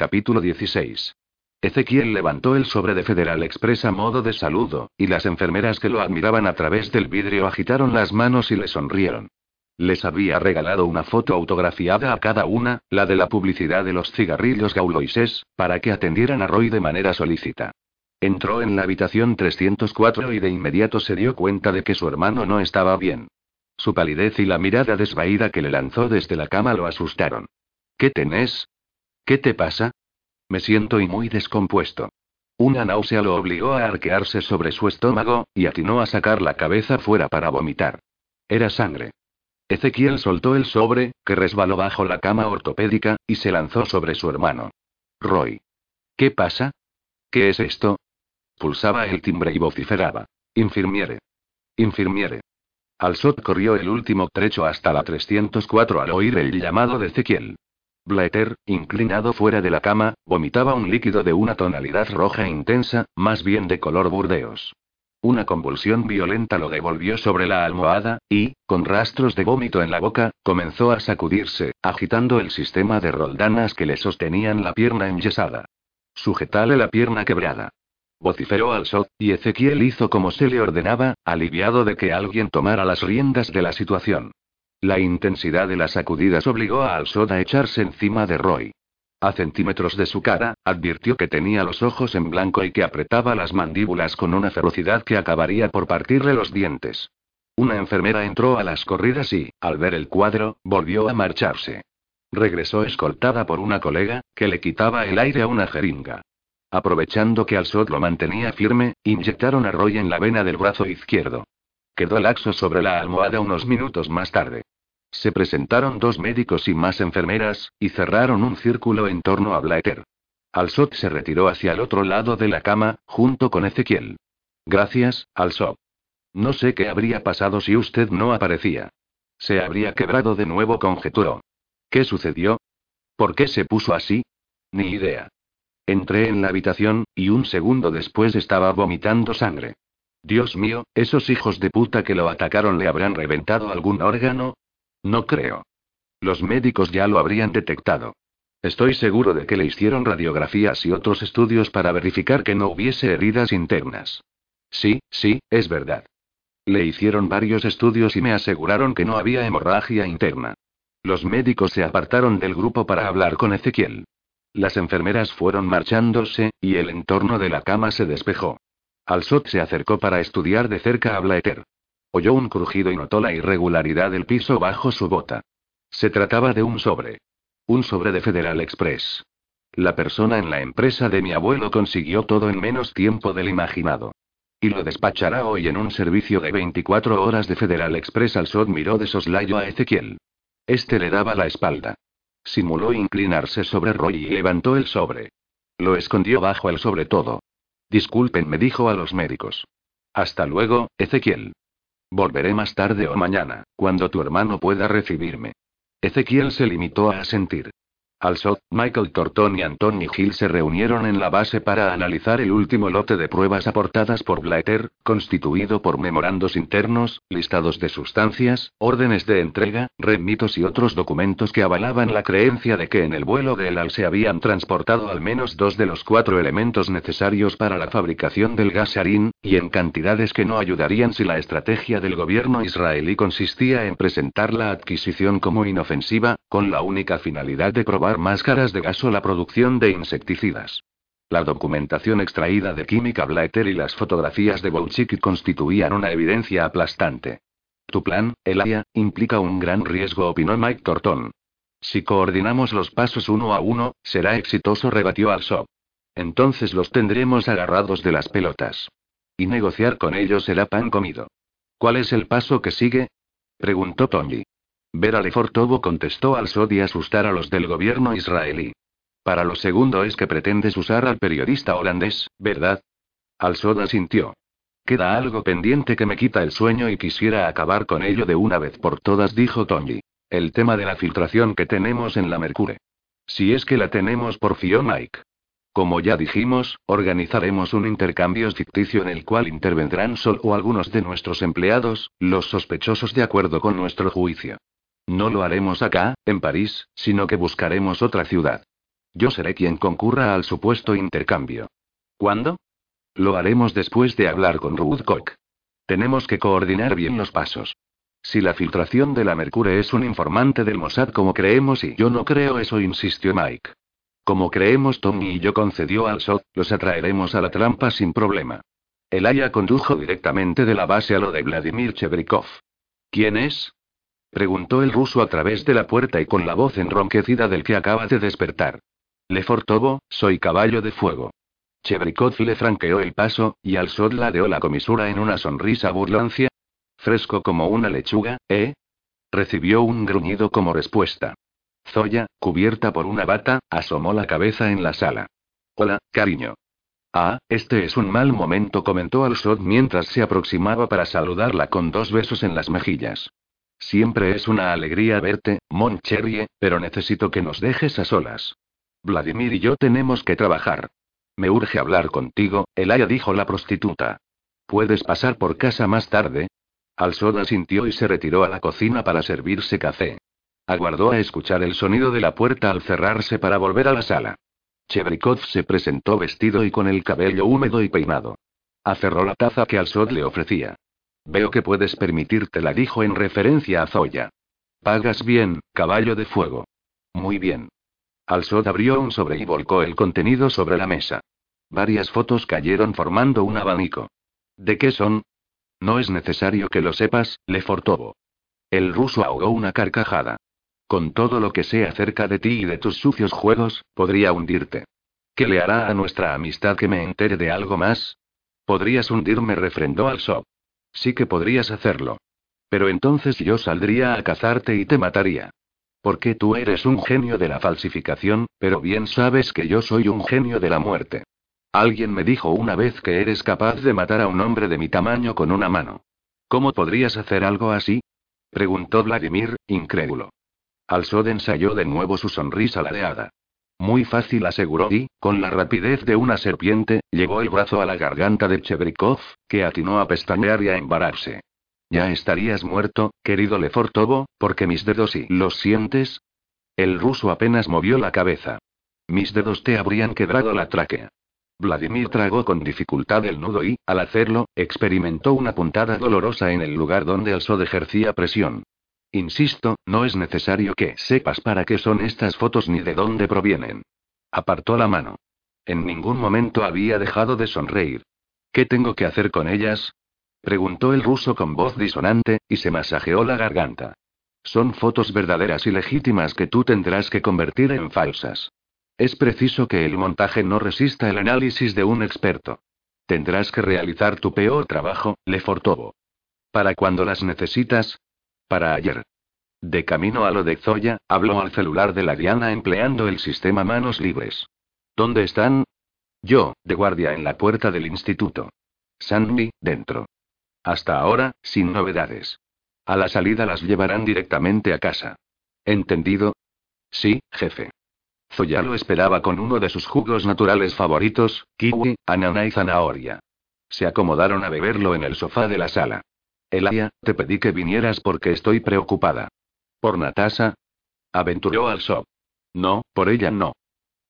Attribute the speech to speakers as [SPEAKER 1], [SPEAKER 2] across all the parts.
[SPEAKER 1] Capítulo 16. Ezequiel levantó el sobre de Federal Express a modo de saludo, y las enfermeras que lo admiraban a través del vidrio agitaron las manos y le sonrieron. Les había regalado una foto autografiada a cada una, la de la publicidad de los cigarrillos gauloises, para que atendieran a Roy de manera solícita. Entró en la habitación 304 y de inmediato se dio cuenta de que su hermano no estaba bien. Su palidez y la mirada desvaída que le lanzó desde la cama lo asustaron. ¿Qué tenés? ¿Qué te pasa? Me siento y muy descompuesto. Una náusea lo obligó a arquearse sobre su estómago, y atinó a sacar la cabeza fuera para vomitar. Era sangre. Ezequiel soltó el sobre, que resbaló bajo la cama ortopédica, y se lanzó sobre su hermano. Roy. ¿Qué pasa? ¿Qué es esto? Pulsaba el timbre y vociferaba. Infirmiere. Infirmiere. Alsot corrió el último trecho hasta la 304 al oír el llamado de Ezequiel. Blatter, inclinado fuera de la cama, vomitaba un líquido de una tonalidad roja intensa, más bien de color burdeos. Una convulsión violenta lo devolvió sobre la almohada, y, con rastros de vómito en la boca, comenzó a sacudirse, agitando el sistema de roldanas que le sostenían la pierna enyesada. Sujetale la pierna quebrada. Vociferó al Sot, y Ezequiel hizo como se le ordenaba, aliviado de que alguien tomara las riendas de la situación. La intensidad de las sacudidas obligó a Alsod a echarse encima de Roy. A centímetros de su cara, advirtió que tenía los ojos en blanco y que apretaba las mandíbulas con una ferocidad que acabaría por partirle los dientes. Una enfermera entró a las corridas y, al ver el cuadro, volvió a marcharse. Regresó escoltada por una colega, que le quitaba el aire a una jeringa. Aprovechando que Alsod lo mantenía firme, inyectaron a Roy en la vena del brazo izquierdo. Quedó laxo sobre la almohada unos minutos más tarde. Se presentaron dos médicos y más enfermeras, y cerraron un círculo en torno a Blatter. Alsot se retiró hacia el otro lado de la cama, junto con Ezequiel. Gracias, Alsot. No sé qué habría pasado si usted no aparecía. Se habría quebrado de nuevo, conjeturó. ¿Qué sucedió? ¿Por qué se puso así? Ni idea. Entré en la habitación, y un segundo después estaba vomitando sangre. Dios mío, esos hijos de puta que lo atacaron le habrán reventado algún órgano, no creo. Los médicos ya lo habrían detectado. Estoy seguro de que le hicieron radiografías y otros estudios para verificar que no hubiese heridas internas. Sí, sí, es verdad. Le hicieron varios estudios y me aseguraron que no había hemorragia interna. Los médicos se apartaron del grupo para hablar con Ezequiel. Las enfermeras fueron marchándose, y el entorno de la cama se despejó. Alsot se acercó para estudiar de cerca a Blaeter. Oyó un crujido y notó la irregularidad del piso bajo su bota. Se trataba de un sobre. Un sobre de Federal Express. La persona en la empresa de mi abuelo consiguió todo en menos tiempo del imaginado. Y lo despachará hoy en un servicio de 24 horas de Federal Express. Al Sod miró de soslayo a Ezequiel. Este le daba la espalda. Simuló inclinarse sobre Roy y levantó el sobre. Lo escondió bajo el sobre todo. Disculpen, me dijo a los médicos. Hasta luego, Ezequiel. Volveré más tarde o mañana, cuando tu hermano pueda recibirme. Ezequiel se limitó a asentir. Alsot, Michael Torton y Anthony Hill se reunieron en la base para analizar el último lote de pruebas aportadas por Blatter, constituido por memorandos internos, listados de sustancias, órdenes de entrega, remitos y otros documentos que avalaban la creencia de que en el vuelo de El Al se habían transportado al menos dos de los cuatro elementos necesarios para la fabricación del gas sarín, y en cantidades que no ayudarían si la estrategia del gobierno israelí consistía en presentar la adquisición como inofensiva, con la única finalidad de probar máscaras de gas o la producción de insecticidas. La documentación extraída de Química Blatter y las fotografías de Bouchiki constituían una evidencia aplastante. Tu plan, Elia, implica un gran riesgo, opinó Mike Torton. Si coordinamos los pasos uno a uno, será exitoso, rebatió al Entonces los tendremos agarrados de las pelotas. Y negociar con ellos será pan comido. ¿Cuál es el paso que sigue? preguntó Tony. Ver a Lefortovo contestó al SOD y asustar a los del gobierno israelí. Para lo segundo es que pretendes usar al periodista holandés, ¿verdad? Al-Sod asintió. Queda algo pendiente que me quita el sueño y quisiera acabar con ello de una vez por todas, dijo Tony. El tema de la filtración que tenemos en la Mercure. Si es que la tenemos por Mike. Como ya dijimos, organizaremos un intercambio ficticio en el cual intervendrán solo algunos de nuestros empleados, los sospechosos de acuerdo con nuestro juicio. No lo haremos acá, en París, sino que buscaremos otra ciudad. Yo seré quien concurra al supuesto intercambio. ¿Cuándo? Lo haremos después de hablar con Ruth Tenemos que coordinar bien los pasos. Si la filtración de la Mercure es un informante del Mossad como creemos y yo no creo eso, insistió Mike. Como creemos Tommy y yo concedió al SOT, los atraeremos a la trampa sin problema. El Aya condujo directamente de la base a lo de Vladimir Chebrikov. ¿Quién es? Preguntó el ruso a través de la puerta y con la voz enronquecida del que acaba de despertar. Lefortovo, soy caballo de fuego. Chebrikov le franqueó el paso, y al Sod ladeó la comisura en una sonrisa burlancia. Fresco como una lechuga, ¿eh? Recibió un gruñido como respuesta. Zoya, cubierta por una bata, asomó la cabeza en la sala. Hola, cariño. Ah, este es un mal momento, comentó al Sod mientras se aproximaba para saludarla con dos besos en las mejillas. Siempre es una alegría verte, Mon pero necesito que nos dejes a solas. Vladimir y yo tenemos que trabajar. Me urge hablar contigo, Elaya dijo la prostituta. ¿Puedes pasar por casa más tarde? Alsoda sintió y se retiró a la cocina para servirse café. Aguardó a escuchar el sonido de la puerta al cerrarse para volver a la sala. Chebrikov se presentó vestido y con el cabello húmedo y peinado. Aferró la taza que Alsod le ofrecía. Veo que puedes permitírtela, dijo en referencia a Zoya. Pagas bien, caballo de fuego. Muy bien. Alsod abrió un sobre y volcó el contenido sobre la mesa. Varias fotos cayeron formando un abanico. ¿De qué son? No es necesario que lo sepas, Lefortovo. El ruso ahogó una carcajada. Con todo lo que sé acerca de ti y de tus sucios juegos, podría hundirte. ¿Qué le hará a nuestra amistad que me entere de algo más? Podrías hundirme, refrendó Alsod. Sí que podrías hacerlo. Pero entonces yo saldría a cazarte y te mataría. Porque tú eres un genio de la falsificación, pero bien sabes que yo soy un genio de la muerte. Alguien me dijo una vez que eres capaz de matar a un hombre de mi tamaño con una mano. ¿Cómo podrías hacer algo así? preguntó Vladimir, incrédulo. Alsod ensayó de nuevo su sonrisa ladeada. Muy fácil, aseguró y, con la rapidez de una serpiente, llevó el brazo a la garganta de Chebrikov, que atinó a pestañear y a embararse. Ya estarías muerto, querido Lefortovo, porque mis dedos y los sientes. El ruso apenas movió la cabeza. Mis dedos te habrían quebrado la tráquea. Vladimir tragó con dificultad el nudo y, al hacerlo, experimentó una puntada dolorosa en el lugar donde el Sod ejercía presión. Insisto, no es necesario que sepas para qué son estas fotos ni de dónde provienen. Apartó la mano. En ningún momento había dejado de sonreír. ¿Qué tengo que hacer con ellas? Preguntó el ruso con voz disonante, y se masajeó la garganta. Son fotos verdaderas y legítimas que tú tendrás que convertir en falsas. Es preciso que el montaje no resista el análisis de un experto. Tendrás que realizar tu peor trabajo, Lefortovo. ¿Para cuando las necesitas? Para ayer. De camino a lo de Zoya, habló al celular de la Diana empleando el sistema manos libres. ¿Dónde están? Yo, de guardia en la puerta del instituto. Sandy, dentro. Hasta ahora, sin novedades. A la salida las llevarán directamente a casa. ¿Entendido? Sí, jefe. Zoya lo esperaba con uno de sus jugos naturales favoritos, kiwi, ananá y zanahoria. Se acomodaron a beberlo en el sofá de la sala. Elia, te pedí que vinieras porque estoy preocupada. ¿Por Natasha? Aventuró al shop. No, por ella no.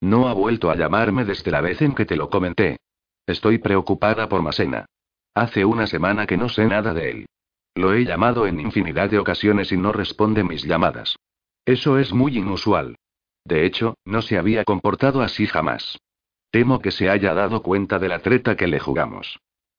[SPEAKER 1] No ha vuelto a llamarme desde la vez en que te lo comenté. Estoy preocupada por Masena. Hace una semana que no sé nada de él. Lo he llamado en infinidad de ocasiones y no responde mis llamadas. Eso es muy inusual. De hecho, no se había comportado así jamás. Temo que se haya dado cuenta de la treta que le jugamos.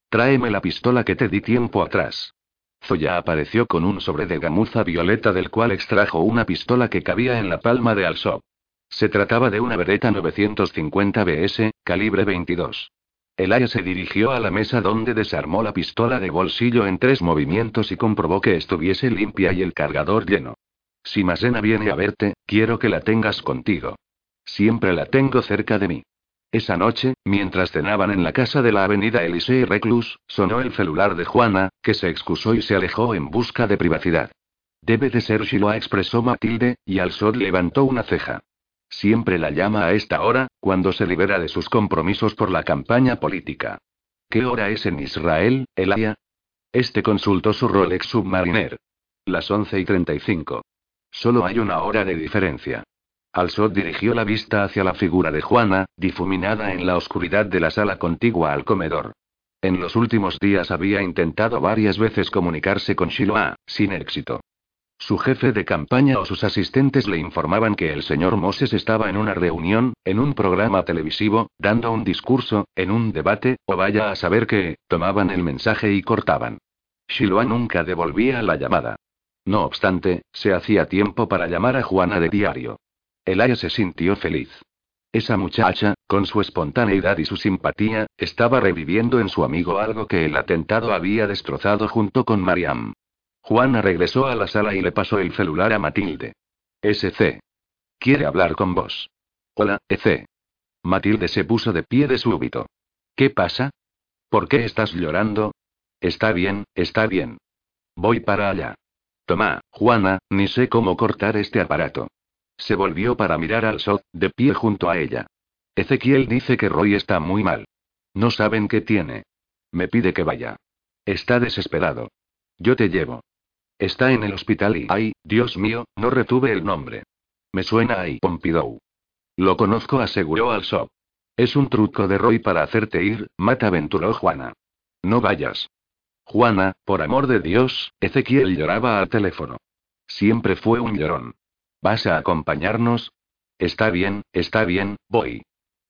[SPEAKER 1] Tráeme la pistola que te di tiempo atrás. Zoya apareció con un sobre de gamuza violeta del cual extrajo una pistola que cabía en la palma de Alsop. Se trataba de una Beretta 950 BS, calibre 22. El Aya se dirigió a la mesa donde desarmó la pistola de bolsillo en tres movimientos y comprobó que estuviese limpia y el cargador lleno. Si Masena viene a verte, quiero que la tengas contigo. Siempre la tengo cerca de mí. Esa noche, mientras cenaban en la casa de la avenida Elisee Reclus, sonó el celular de Juana, que se excusó y se alejó en busca de privacidad. Debe de ser Shiloh, expresó Matilde, y Alsod levantó una ceja. Siempre la llama a esta hora, cuando se libera de sus compromisos por la campaña política. ¿Qué hora es en Israel, Elia? Este consultó su Rolex Submariner. Las 11 y 35. Solo hay una hora de diferencia. Alsot dirigió la vista hacia la figura de Juana, difuminada en la oscuridad de la sala contigua al comedor. En los últimos días había intentado varias veces comunicarse con Shiloah, sin éxito. Su jefe de campaña o sus asistentes le informaban que el señor Moses estaba en una reunión, en un programa televisivo, dando un discurso, en un debate, o vaya a saber que, tomaban el mensaje y cortaban. Shiloah nunca devolvía la llamada. No obstante, se hacía tiempo para llamar a Juana de diario. Elaya se sintió feliz. Esa muchacha, con su espontaneidad y su simpatía, estaba reviviendo en su amigo algo que el atentado había destrozado junto con Mariam. Juana regresó a la sala y le pasó el celular a Matilde. SC. Quiere hablar con vos. Hola, EC. Matilde se puso de pie de súbito. ¿Qué pasa? ¿Por qué estás llorando? Está bien, está bien. Voy para allá. Toma, Juana, ni sé cómo cortar este aparato. Se volvió para mirar al Sot, de pie junto a ella. Ezequiel dice que Roy está muy mal. No saben qué tiene. Me pide que vaya. Está desesperado. Yo te llevo. Está en el hospital y, ay, Dios mío, no retuve el nombre. Me suena ahí, Pompidou. Lo conozco, aseguró al Sot. Es un truco de Roy para hacerte ir, mata aventuró Juana. No vayas. Juana, por amor de Dios, Ezequiel lloraba al teléfono. Siempre fue un llorón. ¿Vas a acompañarnos? Está bien, está bien, voy.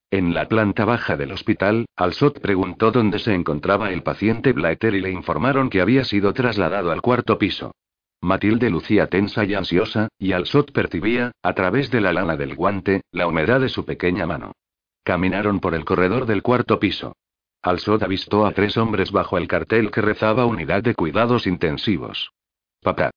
[SPEAKER 1] En la planta baja del hospital, Alsot preguntó dónde se encontraba el paciente Blatter y le informaron que había sido trasladado al cuarto piso. Matilde lucía tensa y ansiosa, y Alsot percibía, a través de la lana del guante, la humedad de su pequeña mano. Caminaron por el corredor del cuarto piso. Alsot avistó a tres hombres bajo el cartel que rezaba Unidad de Cuidados Intensivos. Papá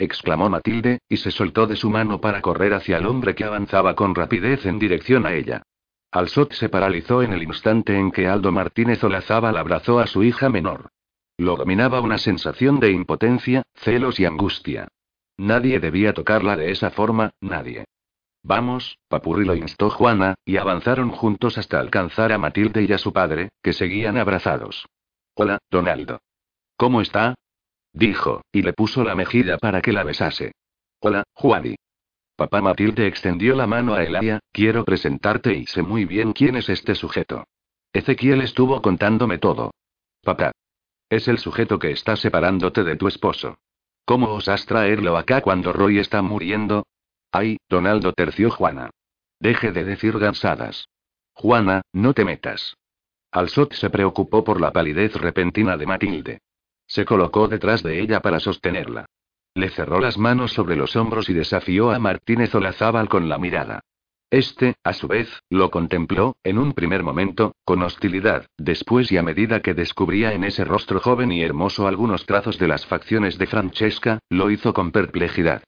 [SPEAKER 1] exclamó Matilde, y se soltó de su mano para correr hacia el hombre que avanzaba con rapidez en dirección a ella. Alsot se paralizó en el instante en que Aldo Martínez Olazábal abrazó a su hija menor. Lo dominaba una sensación de impotencia, celos y angustia. Nadie debía tocarla de esa forma, nadie. Vamos, papurri lo instó Juana, y avanzaron juntos hasta alcanzar a Matilde y a su padre, que seguían abrazados. Hola, Donaldo. ¿Cómo está? Dijo, y le puso la mejilla para que la besase. Hola, Juani. Papá Matilde extendió la mano a Elia, quiero presentarte y sé muy bien quién es este sujeto. Ezequiel estuvo contándome todo. Papá. Es el sujeto que está separándote de tu esposo. ¿Cómo osas traerlo acá cuando Roy está muriendo? Ay, Donaldo terció Juana. Deje de decir gansadas. Juana, no te metas. Alsot se preocupó por la palidez repentina de Matilde. Se colocó detrás de ella para sostenerla. Le cerró las manos sobre los hombros y desafió a Martínez Olazábal con la mirada. Este, a su vez, lo contempló, en un primer momento, con hostilidad, después y a medida que descubría en ese rostro joven y hermoso algunos trazos de las facciones de Francesca, lo hizo con perplejidad.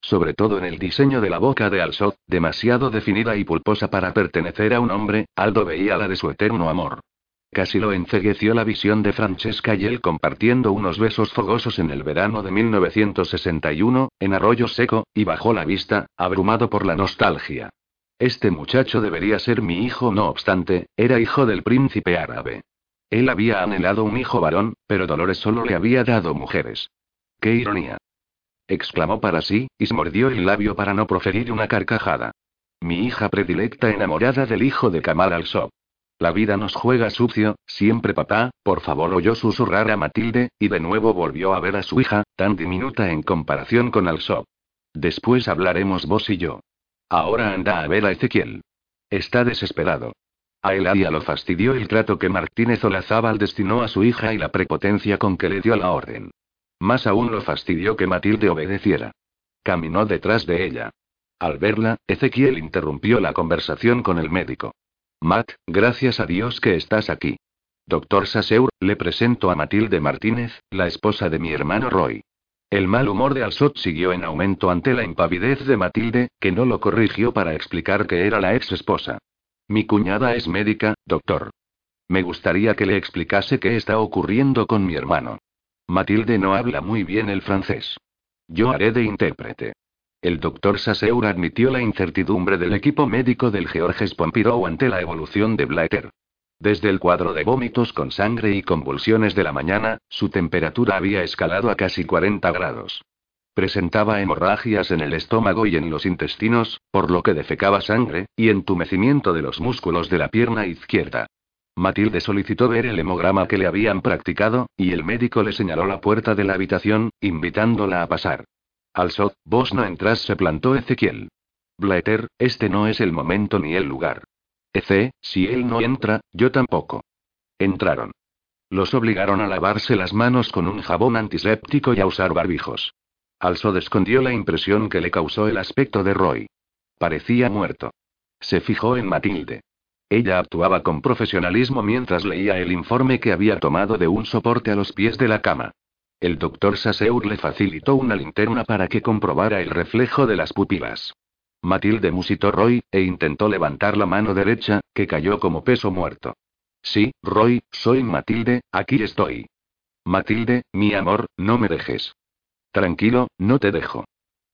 [SPEAKER 1] Sobre todo en el diseño de la boca de Alsot, demasiado definida y pulposa para pertenecer a un hombre, Aldo veía la de su eterno amor. Casi lo encegueció la visión de Francesca y él compartiendo unos besos fogosos en el verano de 1961, en Arroyo Seco, y bajó la vista, abrumado por la nostalgia. Este muchacho debería ser mi hijo, no obstante, era hijo del príncipe árabe. Él había anhelado un hijo varón, pero Dolores solo le había dado mujeres. ¡Qué ironía! exclamó para sí, y se mordió el labio para no proferir una carcajada. Mi hija predilecta enamorada del hijo de Kamal al-Sob. La vida nos juega sucio, siempre papá, por favor oyó susurrar a Matilde, y de nuevo volvió a ver a su hija, tan diminuta en comparación con Alsop. Después hablaremos vos y yo. Ahora anda a ver a Ezequiel. Está desesperado. A Eladia lo fastidió el trato que Martínez Olazábal destinó a su hija y la prepotencia con que le dio la orden. Más aún lo fastidió que Matilde obedeciera. Caminó detrás de ella. Al verla, Ezequiel interrumpió la conversación con el médico. Matt, gracias a Dios que estás aquí. Doctor Saseur, le presento a Matilde Martínez, la esposa de mi hermano Roy. El mal humor de Alsot siguió en aumento ante la impavidez de Matilde, que no lo corrigió para explicar que era la ex esposa. Mi cuñada es médica, doctor. Me gustaría que le explicase qué está ocurriendo con mi hermano. Matilde no habla muy bien el francés. Yo haré de intérprete. El doctor Saseur admitió la incertidumbre del equipo médico del Georges Pompidou ante la evolución de Blatter. Desde el cuadro de vómitos con sangre y convulsiones de la mañana, su temperatura había escalado a casi 40 grados. Presentaba hemorragias en el estómago y en los intestinos, por lo que defecaba sangre, y entumecimiento de los músculos de la pierna izquierda. Matilde solicitó ver el hemograma que le habían practicado, y el médico le señaló la puerta de la habitación, invitándola a pasar. Al sot, vos no entras, se plantó Ezequiel. Blaeter, este no es el momento ni el lugar. Ece, si él no entra, yo tampoco. Entraron. Los obligaron a lavarse las manos con un jabón antiséptico y a usar barbijos. Alsod escondió la impresión que le causó el aspecto de Roy. Parecía muerto. Se fijó en Matilde. Ella actuaba con profesionalismo mientras leía el informe que había tomado de un soporte a los pies de la cama. El doctor Saseur le facilitó una linterna para que comprobara el reflejo de las pupilas. Matilde musitó Roy, e intentó levantar la mano derecha, que cayó como peso muerto. Sí, Roy, soy Matilde, aquí estoy. Matilde, mi amor, no me dejes. Tranquilo, no te dejo.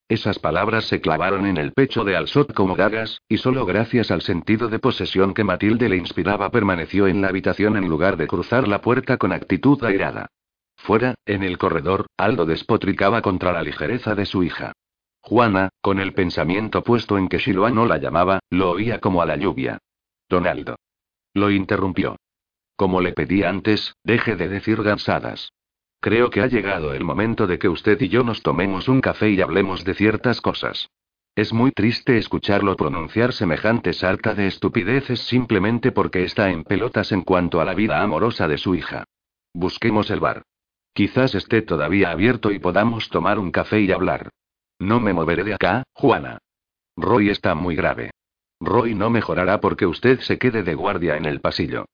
[SPEAKER 1] Esas palabras se clavaron en el pecho de Alsot como dagas, y solo gracias al sentido de posesión que Matilde le inspiraba permaneció en la habitación en lugar de cruzar la puerta con actitud airada. Fuera, en el corredor, Aldo despotricaba contra la ligereza de su hija. Juana, con el pensamiento puesto en que Shiloh no la llamaba, lo oía como a la lluvia. Donaldo. Lo interrumpió. Como le pedí antes, deje de decir gansadas. Creo que ha llegado el momento de que usted y yo nos tomemos un café y hablemos de ciertas cosas. Es muy triste escucharlo pronunciar semejante sarta de estupideces simplemente porque está en pelotas en cuanto a la vida amorosa de su hija. Busquemos el bar. Quizás esté todavía abierto y podamos tomar un café y hablar. No me moveré de acá, Juana. Roy está muy grave. Roy no mejorará porque usted se quede de guardia en el pasillo.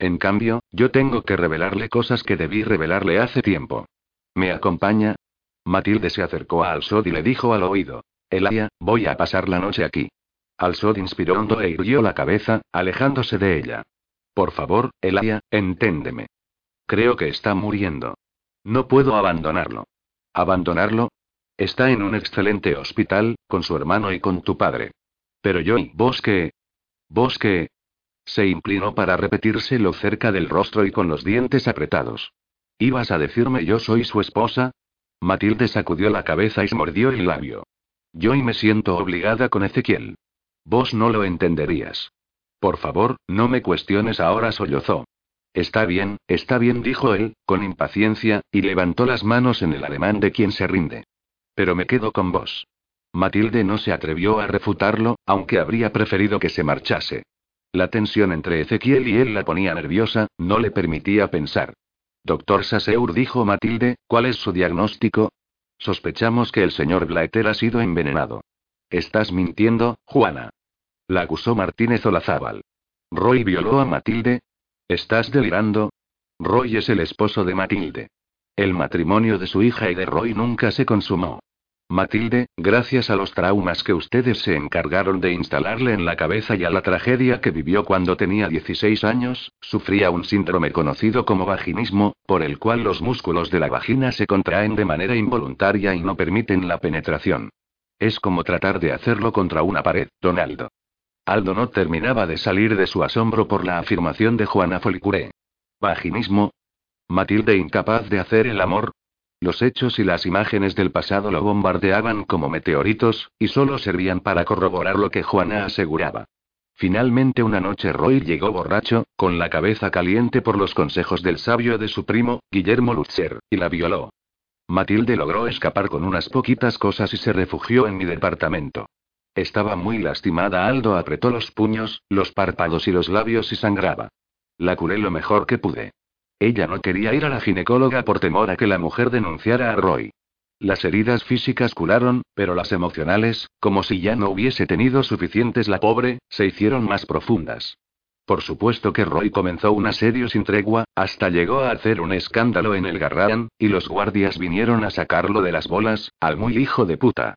[SPEAKER 1] En cambio, yo tengo que revelarle cosas que debí revelarle hace tiempo. ¿Me acompaña? Matilde se acercó a Alsod y le dijo al oído. Elia, voy a pasar la noche aquí. Alsod inspiró hondo e irguió la cabeza, alejándose de ella. Por favor, Elia, enténdeme. Creo que está muriendo. No puedo abandonarlo. ¿Abandonarlo? Está en un excelente hospital, con su hermano y con tu padre. Pero yo y vos qué. ¿Vos qué? Se inclinó para repetírselo cerca del rostro y con los dientes apretados. ¿Ibas a decirme yo soy su esposa? Matilde sacudió la cabeza y mordió el labio. Yo y me siento obligada con Ezequiel. Vos no lo entenderías. Por favor, no me cuestiones ahora, sollozó. Está bien, está bien, dijo él, con impaciencia, y levantó las manos en el ademán de quien se rinde. Pero me quedo con vos. Matilde no se atrevió a refutarlo, aunque habría preferido que se marchase. La tensión entre Ezequiel y él la ponía nerviosa, no le permitía pensar. Doctor Saseur dijo Matilde, ¿cuál es su diagnóstico? Sospechamos que el señor Blaeter ha sido envenenado. Estás mintiendo, Juana. La acusó Martínez Olazábal. Roy violó a Matilde. ¿Estás delirando? Roy es el esposo de Matilde. El matrimonio de su hija y de Roy nunca se consumó. Matilde, gracias a los traumas que ustedes se encargaron de instalarle en la cabeza y a la tragedia que vivió cuando tenía 16 años, sufría un síndrome conocido como vaginismo, por el cual los músculos de la vagina se contraen de manera involuntaria y no permiten la penetración. Es como tratar de hacerlo contra una pared, Donaldo. Aldo no terminaba de salir de su asombro por la afirmación de Juana Folicuré. ¿Vaginismo? Matilde incapaz de hacer el amor, los hechos y las imágenes del pasado lo bombardeaban como meteoritos, y solo servían para corroborar lo que Juana aseguraba. Finalmente una noche Roy llegó borracho, con la cabeza caliente por los consejos del sabio de su primo, Guillermo Lutzer, y la violó. Matilde logró escapar con unas poquitas cosas y se refugió en mi departamento. Estaba muy lastimada. Aldo apretó los puños, los párpados y los labios y sangraba. La curé lo mejor que pude. Ella no quería ir a la ginecóloga por temor a que la mujer denunciara a Roy. Las heridas físicas curaron, pero las emocionales, como si ya no hubiese tenido suficientes la pobre, se hicieron más profundas. Por supuesto que Roy comenzó un asedio sin tregua, hasta llegó a hacer un escándalo en el Garran, y los guardias vinieron a sacarlo de las bolas, al muy hijo de puta.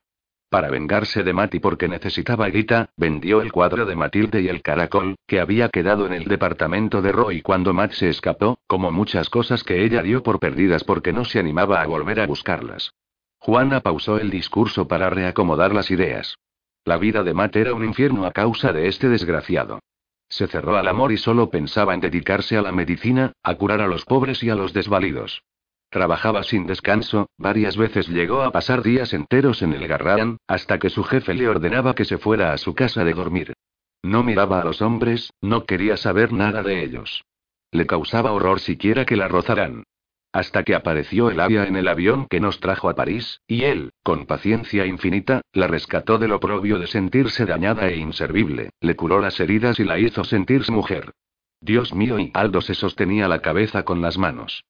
[SPEAKER 1] Para vengarse de Mati porque necesitaba guita, vendió el cuadro de Matilde y el caracol, que había quedado en el departamento de Roy cuando Matt se escapó, como muchas cosas que ella dio por perdidas porque no se animaba a volver a buscarlas. Juana pausó el discurso para reacomodar las ideas. La vida de Matt era un infierno a causa de este desgraciado. Se cerró al amor y solo pensaba en dedicarse a la medicina, a curar a los pobres y a los desvalidos. Trabajaba sin descanso, varias veces llegó a pasar días enteros en el Garran, hasta que su jefe le ordenaba que se fuera a su casa de dormir. No miraba a los hombres, no quería saber nada de ellos. Le causaba horror siquiera que la rozaran. Hasta que apareció el avia en el avión que nos trajo a París, y él, con paciencia infinita, la rescató del oprobio de sentirse dañada e inservible, le curó las heridas y la hizo sentirse mujer. Dios mío, y Aldo se sostenía la cabeza con las manos.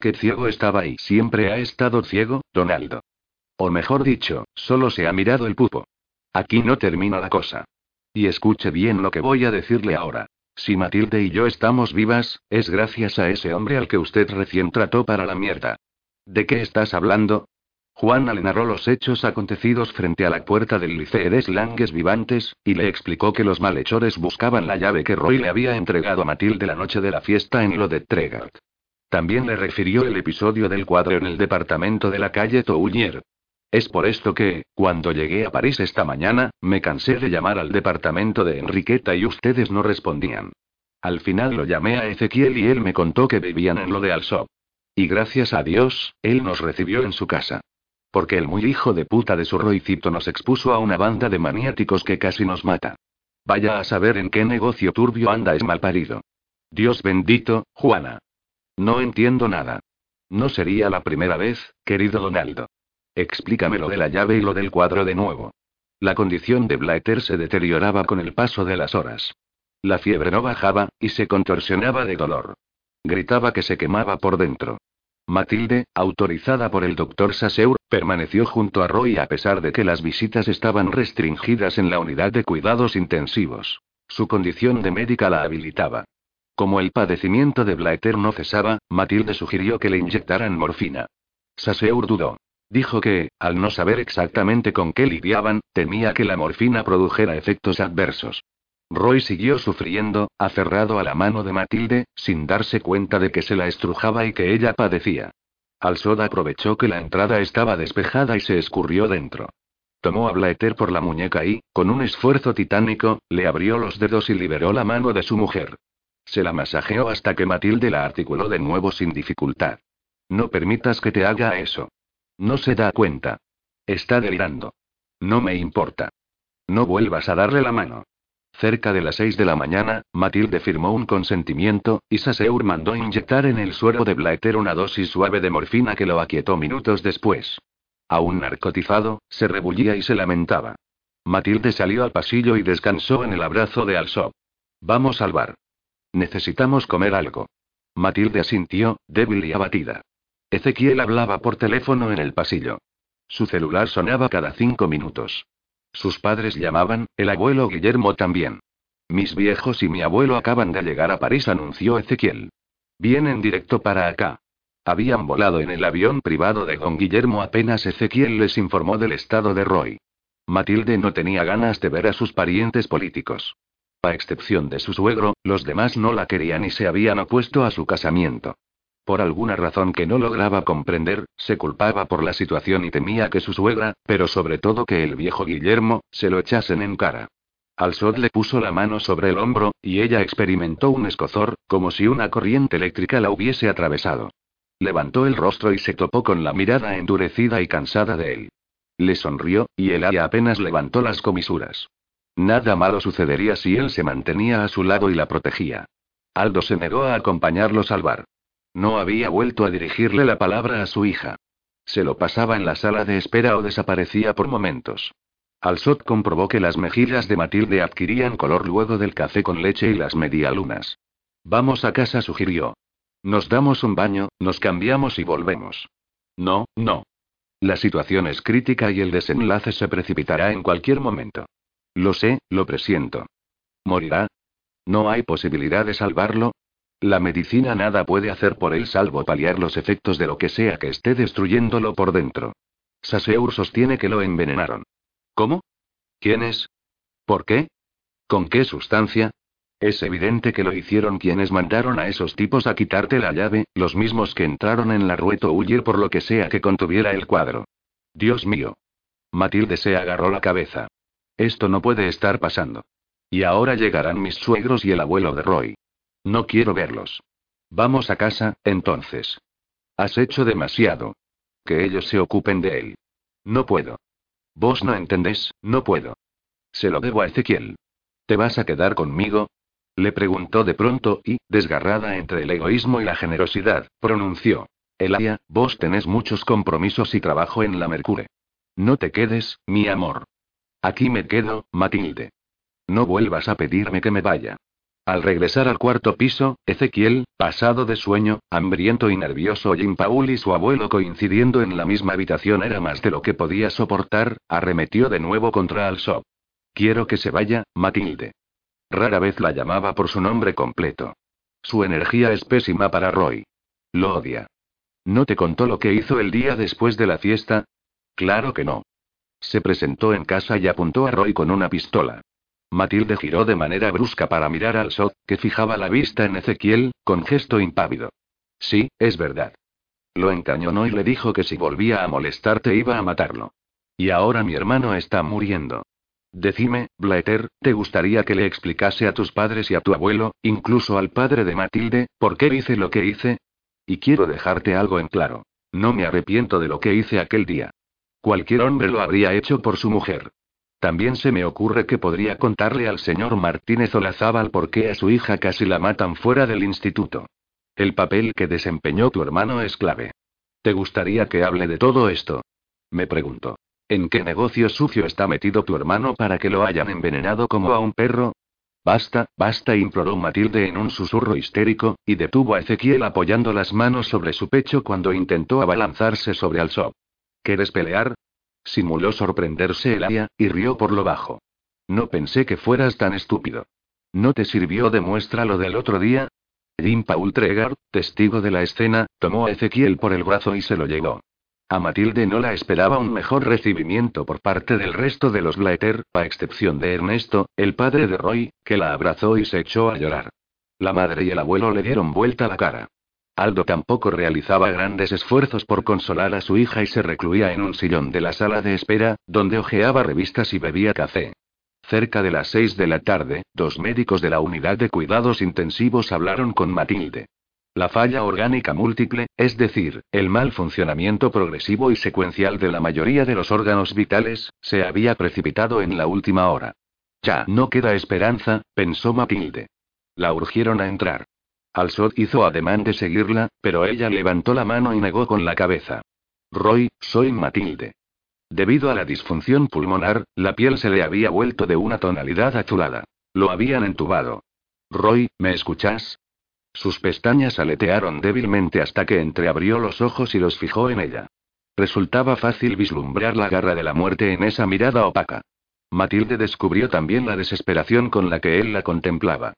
[SPEAKER 1] Qué ciego estaba y siempre ha estado ciego, Donaldo. O mejor dicho, solo se ha mirado el pupo. Aquí no termina la cosa. Y escuche bien lo que voy a decirle ahora. Si Matilde y yo estamos vivas, es gracias a ese hombre al que usted recién trató para la mierda. ¿De qué estás hablando? Juana le narró los hechos acontecidos frente a la puerta del liceo de Slangues Vivantes, y le explicó que los malhechores buscaban la llave que Roy le había entregado a Matilde la noche de la fiesta en lo de Tregart. También le refirió el episodio del cuadro en el departamento de la calle Toullier. Es por esto que, cuando llegué a París esta mañana, me cansé de llamar al departamento de Enriqueta y ustedes no respondían. Al final lo llamé a Ezequiel y él me contó que vivían en lo de Alsop. Y gracias a Dios, él nos recibió en su casa. Porque el muy hijo de puta de su roicito nos expuso a una banda de maniáticos que casi nos mata. Vaya a saber en qué negocio turbio anda es malparido. Dios bendito, Juana. No entiendo nada. No sería la primera vez, querido Donaldo. Explícame lo de la llave y lo del cuadro de nuevo. La condición de Blatter se deterioraba con el paso de las horas. La fiebre no bajaba, y se contorsionaba de dolor. Gritaba que se quemaba por dentro. Matilde, autorizada por el doctor Saseur, permaneció junto a Roy a pesar de que las visitas estaban restringidas en la unidad de cuidados intensivos. Su condición de médica la habilitaba. Como el padecimiento de Blatter no cesaba, Matilde sugirió que le inyectaran morfina. Saseur dudó. Dijo que, al no saber exactamente con qué lidiaban, temía que la morfina produjera efectos adversos. Roy siguió sufriendo, aferrado a la mano de Matilde, sin darse cuenta de que se la estrujaba y que ella padecía. Alsod aprovechó que la entrada estaba despejada y se escurrió dentro. Tomó a Blaeter por la muñeca y, con un esfuerzo titánico, le abrió los dedos y liberó la mano de su mujer. Se la masajeó hasta que Matilde la articuló de nuevo sin dificultad. No permitas que te haga eso. No se da cuenta. Está delirando. No me importa. No vuelvas a darle la mano. Cerca de las seis de la mañana, Matilde firmó un consentimiento, y Saseur mandó inyectar en el suero de Blaeter una dosis suave de morfina que lo aquietó minutos después. Aún narcotizado, se rebullía y se lamentaba. Matilde salió al pasillo y descansó en el abrazo de Alsop. Vamos al bar. Necesitamos comer algo. Matilde asintió, débil y abatida. Ezequiel hablaba por teléfono en el pasillo. Su celular sonaba cada cinco minutos. Sus padres llamaban, el abuelo Guillermo también. Mis viejos y mi abuelo acaban de llegar a París, anunció Ezequiel. Vienen directo para acá. Habían volado en el avión privado de don Guillermo apenas Ezequiel les informó del estado de Roy. Matilde no tenía ganas de ver a sus parientes políticos. A excepción de su suegro, los demás no la querían y se habían opuesto a su casamiento. Por alguna razón que no lograba comprender, se culpaba por la situación y temía que su suegra, pero sobre todo que el viejo Guillermo, se lo echasen en cara. Alsod le puso la mano sobre el hombro, y ella experimentó un escozor, como si una corriente eléctrica la hubiese atravesado. Levantó el rostro y se topó con la mirada endurecida y cansada de él. Le sonrió, y el aya apenas levantó las comisuras. Nada malo sucedería si él se mantenía a su lado y la protegía. Aldo se negó a acompañarlos al bar. No había vuelto a dirigirle la palabra a su hija. Se lo pasaba en la sala de espera o desaparecía por momentos. Alsot comprobó que las mejillas de Matilde adquirían color luego del café con leche y las medialunas. Vamos a casa, sugirió. Nos damos un baño, nos cambiamos y volvemos. No, no. La situación es crítica y el desenlace se precipitará en cualquier momento. Lo sé, lo presiento. ¿Morirá? ¿No hay posibilidad de salvarlo? La medicina nada puede hacer por él salvo paliar los efectos de lo que sea que esté destruyéndolo por dentro. Saseur sostiene que lo envenenaron. ¿Cómo? ¿Quiénes? ¿Por qué? ¿Con qué sustancia? Es evidente que lo hicieron quienes mandaron a esos tipos a quitarte la llave, los mismos que entraron en la rueto huir por lo que sea que contuviera el cuadro. Dios mío. Matilde se agarró la cabeza. Esto no puede estar pasando. Y ahora llegarán mis suegros y el abuelo de Roy. No quiero verlos. Vamos a casa, entonces. Has hecho demasiado. Que ellos se ocupen de él. No puedo. Vos no entendés, no puedo. Se lo debo a Ezequiel. ¿Te vas a quedar conmigo? Le preguntó de pronto y, desgarrada entre el egoísmo y la generosidad, pronunció. Elia, vos tenés muchos compromisos y trabajo en la Mercure. No te quedes, mi amor. Aquí me quedo, Matilde. No vuelvas a pedirme que me vaya. Al regresar al cuarto piso, Ezequiel, pasado de sueño, hambriento y nervioso, Jim Paul y su abuelo coincidiendo en la misma habitación era más de lo que podía soportar, arremetió de nuevo contra Alsop. Quiero que se vaya, Matilde. Rara vez la llamaba por su nombre completo. Su energía es pésima para Roy. Lo odia. ¿No te contó lo que hizo el día después de la fiesta? Claro que no. Se presentó en casa y apuntó a Roy con una pistola. Matilde giró de manera brusca para mirar al Sot, que fijaba la vista en Ezequiel, con gesto impávido. Sí, es verdad. Lo encañonó y le dijo que si volvía a molestarte iba a matarlo. Y ahora mi hermano está muriendo. Decime, Blaeter, ¿te gustaría que le explicase a tus padres y a tu abuelo, incluso al padre de Matilde, por qué hice lo que hice? Y quiero dejarte algo en claro. No me arrepiento de lo que hice aquel día. Cualquier hombre lo habría hecho por su mujer. También se me ocurre que podría contarle al señor Martínez Olazábal por qué a su hija casi la matan fuera del instituto. El papel que desempeñó tu hermano es clave. ¿Te gustaría que hable de todo esto? Me pregunto. ¿En qué negocio sucio está metido tu hermano para que lo hayan envenenado como a un perro? Basta, basta, imploró Matilde en un susurro histérico, y detuvo a Ezequiel apoyando las manos sobre su pecho cuando intentó abalanzarse sobre Alsop. ¿Quieres pelear? Simuló sorprenderse Elia, y rió por lo bajo. No pensé que fueras tan estúpido. ¿No te sirvió de muestra lo del otro día? Jim Paul Tregar, testigo de la escena, tomó a Ezequiel por el brazo y se lo llevó. A Matilde no la esperaba un mejor recibimiento por parte del resto de los Blaeter, a excepción de Ernesto, el padre de Roy, que la abrazó y se echó a llorar. La madre y el abuelo le dieron vuelta la cara. Aldo tampoco realizaba grandes esfuerzos por consolar a su hija y se recluía en un sillón de la sala de espera, donde hojeaba revistas y bebía café. Cerca de las seis de la tarde, dos médicos de la unidad de cuidados intensivos hablaron con Matilde. La falla orgánica múltiple, es decir, el mal funcionamiento progresivo y secuencial de la mayoría de los órganos vitales, se había precipitado en la última hora. Ya no queda esperanza, pensó Matilde. La urgieron a entrar. Alsot hizo ademán de seguirla, pero ella levantó la mano y negó con la cabeza. Roy, soy Matilde. Debido a la disfunción pulmonar, la piel se le había vuelto de una tonalidad azulada. Lo habían entubado. Roy, ¿me escuchas? Sus pestañas aletearon débilmente hasta que entreabrió los ojos y los fijó en ella. Resultaba fácil vislumbrar la garra de la muerte en esa mirada opaca. Matilde descubrió también la desesperación con la que él la contemplaba.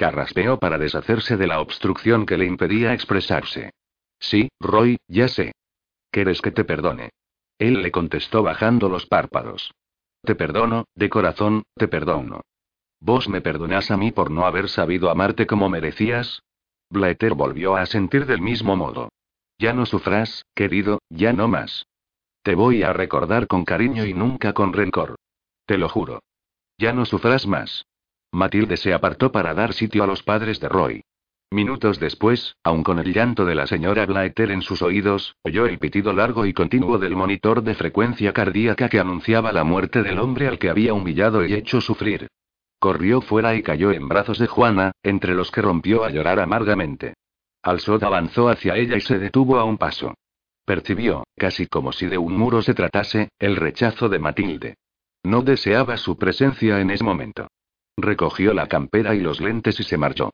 [SPEAKER 1] Carraspeó para deshacerse de la obstrucción que le impedía expresarse. Sí, Roy, ya sé. ¿Quieres que te perdone? Él le contestó bajando los párpados. Te perdono, de corazón, te perdono. ¿Vos me perdonás a mí por no haber sabido amarte como merecías? Blaeter volvió a sentir del mismo modo. Ya no sufras, querido, ya no más. Te voy a recordar con cariño y nunca con rencor. Te lo juro. Ya no sufras más. Matilde se apartó para dar sitio a los padres de Roy. Minutos después, aun con el llanto de la señora Blaeter en sus oídos, oyó el pitido largo y continuo del monitor de frecuencia cardíaca que anunciaba la muerte del hombre al que había humillado y hecho sufrir. Corrió fuera y cayó en brazos de Juana, entre los que rompió a llorar amargamente. Alsod avanzó hacia ella y se detuvo a un paso. Percibió, casi como si de un muro se tratase, el rechazo de Matilde. No deseaba su presencia en ese momento. Recogió la campera y los lentes y se marchó.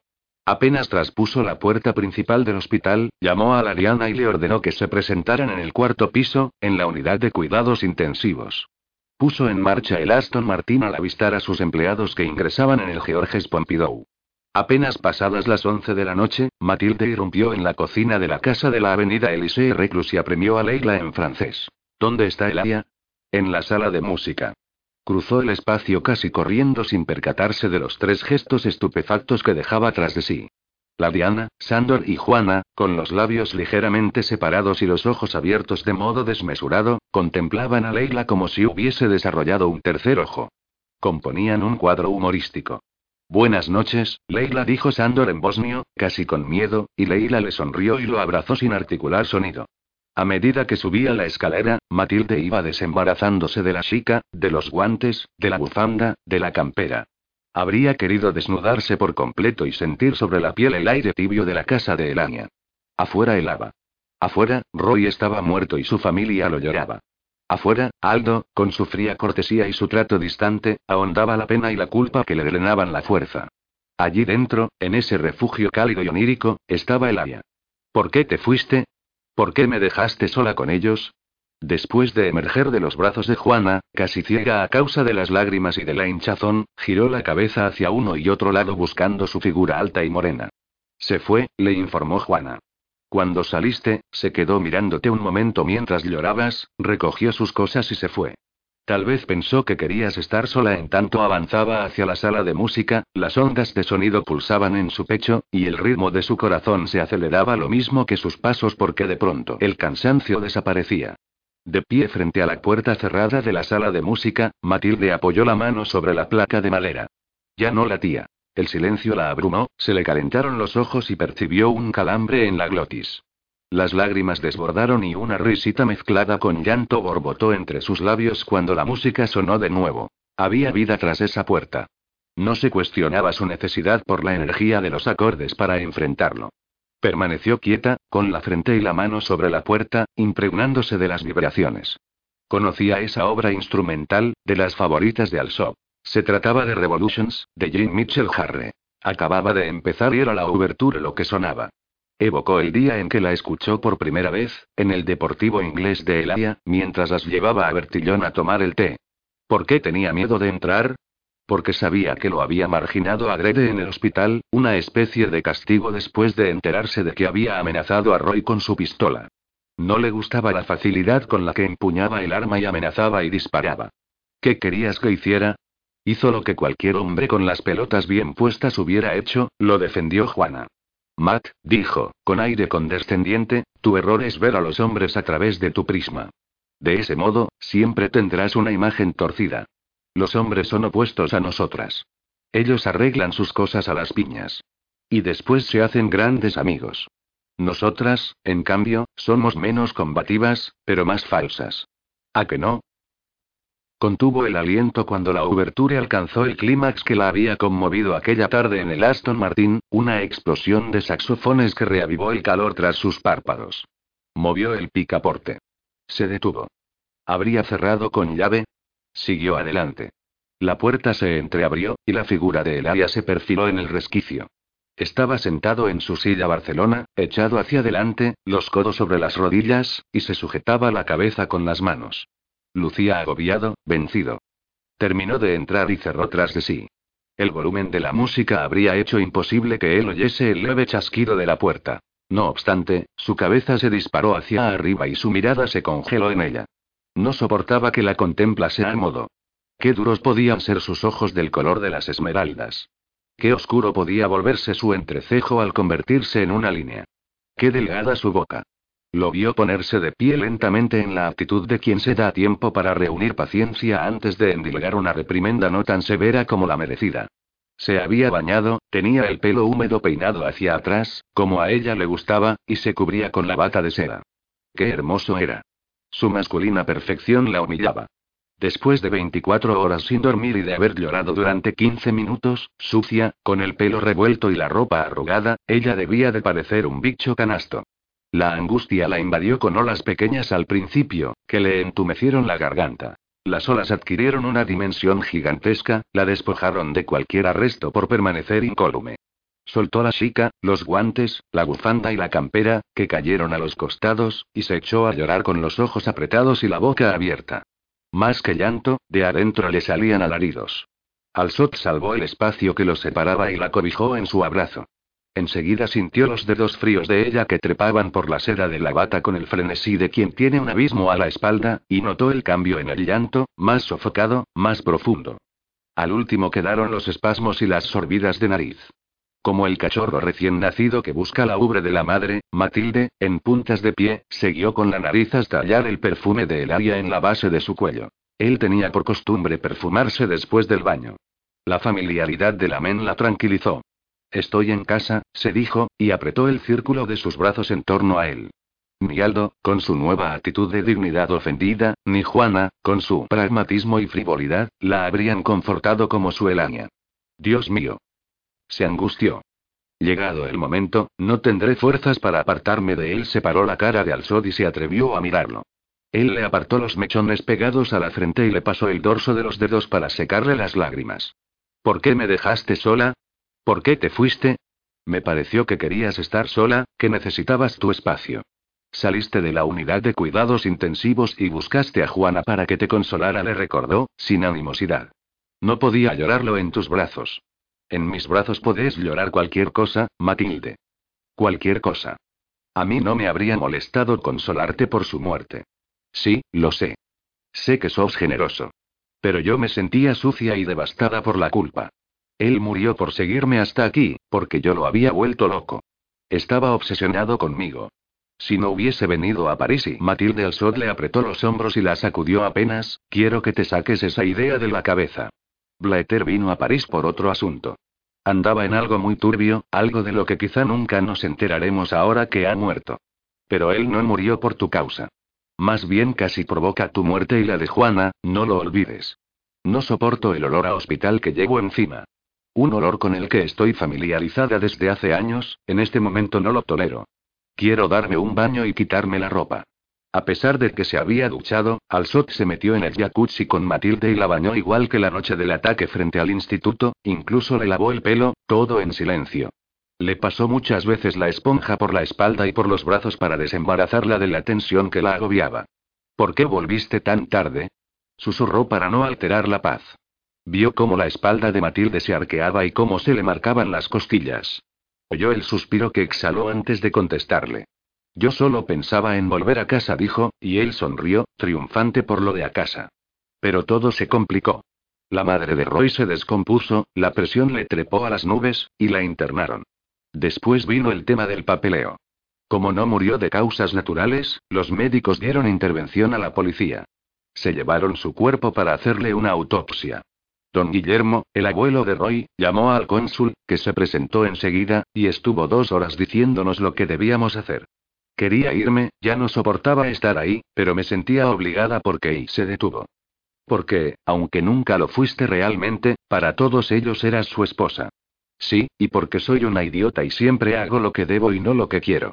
[SPEAKER 1] Apenas traspuso la puerta principal del hospital, llamó a la Diana y le ordenó que se presentaran en el cuarto piso, en la unidad de cuidados intensivos. Puso en marcha el Aston Martin al avistar a sus empleados que ingresaban en el Georges Pompidou. Apenas pasadas las once de la noche, Matilde irrumpió en la cocina de la casa de la avenida Elysée Reclus y apremió a Leila en francés. ¿Dónde está Elia? En la sala de música. Cruzó el espacio casi corriendo sin percatarse de los tres gestos estupefactos que dejaba tras de sí. La Diana, Sandor y Juana, con los labios ligeramente separados y los ojos abiertos de modo desmesurado, contemplaban a Leila como si hubiese desarrollado un tercer ojo. Componían un cuadro humorístico. Buenas noches, Leila dijo Sandor en bosnio, casi con miedo, y Leila le sonrió y lo abrazó sin articular sonido. A medida que subía la escalera, Matilde iba desembarazándose de la chica, de los guantes, de la bufanda, de la campera. Habría querido desnudarse por completo y sentir sobre la piel el aire tibio de la casa de Elania. Afuera helaba. Afuera, Roy estaba muerto y su familia lo lloraba. Afuera, Aldo, con su fría cortesía y su trato distante, ahondaba la pena y la culpa que le drenaban la fuerza. Allí dentro, en ese refugio cálido y onírico, estaba el Aya. ¿Por qué te fuiste? ¿Por qué me dejaste sola con ellos? Después de emerger de los brazos de Juana, casi ciega a causa de las lágrimas y de la hinchazón, giró la cabeza hacia uno y otro lado buscando su figura alta y morena. Se fue, le informó Juana. Cuando saliste, se quedó mirándote un momento mientras llorabas, recogió sus cosas y se fue. Tal vez pensó que querías estar sola en tanto avanzaba hacia la sala de música, las ondas de sonido pulsaban en su pecho, y el ritmo de su corazón se aceleraba lo mismo que sus pasos porque de pronto el cansancio desaparecía. De pie frente a la puerta cerrada de la sala de música, Matilde apoyó la mano sobre la placa de madera. Ya no latía. El silencio la abrumó, se le calentaron los ojos y percibió un calambre en la glotis. Las lágrimas desbordaron y una risita mezclada con llanto borbotó entre sus labios cuando la música sonó de nuevo. Había vida tras esa puerta. No se cuestionaba su necesidad por la energía de los acordes para enfrentarlo. Permaneció quieta, con la frente y la mano sobre la puerta, impregnándose de las vibraciones. Conocía esa obra instrumental, de las favoritas de Alsop. Se trataba de Revolutions, de Jim Mitchell Harre. Acababa de empezar y era la obertura lo que sonaba. Evocó el día en que la escuchó por primera vez, en el deportivo inglés de Elia, mientras las llevaba a Bertillón a tomar el té. ¿Por qué tenía miedo de entrar? Porque sabía que lo había marginado a Grede en el hospital, una especie de castigo después de enterarse de que había amenazado a Roy con su pistola. No le gustaba la facilidad con la que empuñaba el arma y amenazaba y disparaba. ¿Qué querías que hiciera? Hizo lo que cualquier hombre con las pelotas bien puestas hubiera hecho, lo defendió Juana. Matt, dijo, con aire condescendiente, tu error es ver a los hombres a través de tu prisma. De ese modo, siempre tendrás una imagen torcida. Los hombres son opuestos a nosotras. Ellos arreglan sus cosas a las piñas. Y después se hacen grandes amigos. Nosotras, en cambio, somos menos combativas, pero más falsas. ¿A que no? Contuvo el aliento cuando la obertura alcanzó el clímax que la había conmovido aquella tarde en el Aston Martin, una explosión de saxofones que reavivó el calor tras sus párpados. Movió el picaporte. Se detuvo. ¿Habría cerrado con llave? Siguió adelante. La puerta se entreabrió, y la figura de Elaria se perfiló en el resquicio. Estaba sentado en su silla Barcelona, echado hacia adelante, los codos sobre las rodillas, y se sujetaba la cabeza con las manos. Lucía agobiado, vencido. Terminó de entrar y cerró tras de sí. El volumen de la música habría hecho imposible que él oyese el leve chasquido de la puerta. No obstante, su cabeza se disparó hacia arriba y su mirada se congeló en ella. No soportaba que la contemplase a modo. Qué duros podían ser sus ojos del color de las esmeraldas. Qué oscuro podía volverse su entrecejo al convertirse en una línea. Qué delgada su boca. Lo vio ponerse de pie lentamente en la actitud de quien se da tiempo para reunir paciencia antes de endilgar una reprimenda no tan severa como la merecida. Se había bañado, tenía el pelo húmedo peinado hacia atrás, como a ella le gustaba, y se cubría con la bata de seda. Qué hermoso era. Su masculina perfección la humillaba. Después de 24 horas sin dormir y de haber llorado durante 15 minutos, sucia, con el pelo revuelto y la ropa arrugada, ella debía de parecer un bicho canasto. La angustia la invadió con olas pequeñas al principio, que le entumecieron la garganta. Las olas adquirieron una dimensión gigantesca, la despojaron de cualquier arresto por permanecer incólume. Soltó la chica, los guantes, la bufanda y la campera, que cayeron a los costados, y se echó a llorar con los ojos apretados y la boca abierta. Más que llanto, de adentro le salían alaridos. Alsot salvó el espacio que los separaba y la cobijó en su abrazo. Enseguida sintió los dedos fríos de ella que trepaban por la seda de la bata con el frenesí de quien tiene un abismo a la espalda, y notó el cambio en el llanto, más sofocado, más profundo. Al último quedaron los espasmos y las sorbidas de nariz. Como el cachorro recién nacido que busca la ubre de la madre, Matilde, en puntas de pie, siguió con la nariz hasta hallar el perfume de Elaria en la base de su cuello. Él tenía por costumbre perfumarse después del baño. La familiaridad de la men la tranquilizó. Estoy en casa, se dijo, y apretó el círculo de sus brazos en torno a él. Ni Aldo, con su nueva actitud de dignidad ofendida, ni Juana, con su pragmatismo y frivolidad, la habrían confortado como su Elania. Dios mío. Se angustió. Llegado el momento, no tendré fuerzas para apartarme de él. Separó la cara de Alsod y se atrevió a mirarlo. Él le apartó los mechones pegados a la frente y le pasó el dorso de los dedos para secarle las lágrimas. ¿Por qué me dejaste sola? ¿Por qué te fuiste? Me pareció que querías estar sola, que necesitabas tu espacio. Saliste de la unidad de cuidados intensivos y buscaste a Juana para que te consolara, le recordó, sin animosidad. No podía llorarlo en tus brazos. En mis brazos podés llorar cualquier cosa, Matilde. Cualquier cosa. A mí no me habría molestado consolarte por su muerte. Sí, lo sé. Sé que sos generoso. Pero yo me sentía sucia y devastada por la culpa. Él murió por seguirme hasta aquí, porque yo lo había vuelto loco. Estaba obsesionado conmigo. Si no hubiese venido a París y Matilde Alsod le apretó los hombros y la sacudió apenas, quiero que te saques esa idea de la cabeza. Blaeter vino a París por otro asunto. Andaba en algo muy turbio, algo de lo que quizá nunca nos enteraremos ahora que ha muerto. Pero él no murió por tu causa. Más bien casi provoca tu muerte y la de Juana, no lo olvides. No soporto el olor a hospital que llevo encima. Un olor con el que estoy familiarizada desde hace años, en este momento no lo tolero. Quiero darme un baño y quitarme la ropa. A pesar de que se había duchado, Alsot se metió en el jacuzzi con Matilde y la bañó igual que la noche del ataque frente al instituto, incluso le lavó el pelo, todo en silencio. Le pasó muchas veces la esponja por la espalda y por los brazos para desembarazarla de la tensión que la agobiaba. ¿Por qué volviste tan tarde? Susurró para no alterar la paz. Vio cómo la espalda de Matilde se arqueaba y cómo se le marcaban las costillas. Oyó el suspiro que exhaló antes de contestarle. Yo solo pensaba en volver a casa, dijo, y él sonrió, triunfante por lo de a casa. Pero todo se complicó. La madre de Roy se descompuso, la presión le trepó a las nubes, y la internaron. Después vino el tema del papeleo. Como no murió de causas naturales, los médicos dieron intervención a la policía. Se llevaron su cuerpo para hacerle una autopsia. Don Guillermo, el abuelo de Roy, llamó al cónsul, que se presentó enseguida, y estuvo dos horas diciéndonos lo que debíamos hacer. Quería irme, ya no soportaba estar ahí, pero me sentía obligada porque y se detuvo. Porque, aunque nunca lo fuiste realmente, para todos ellos eras su esposa. Sí, y porque soy una idiota y siempre hago lo que debo y no lo que quiero.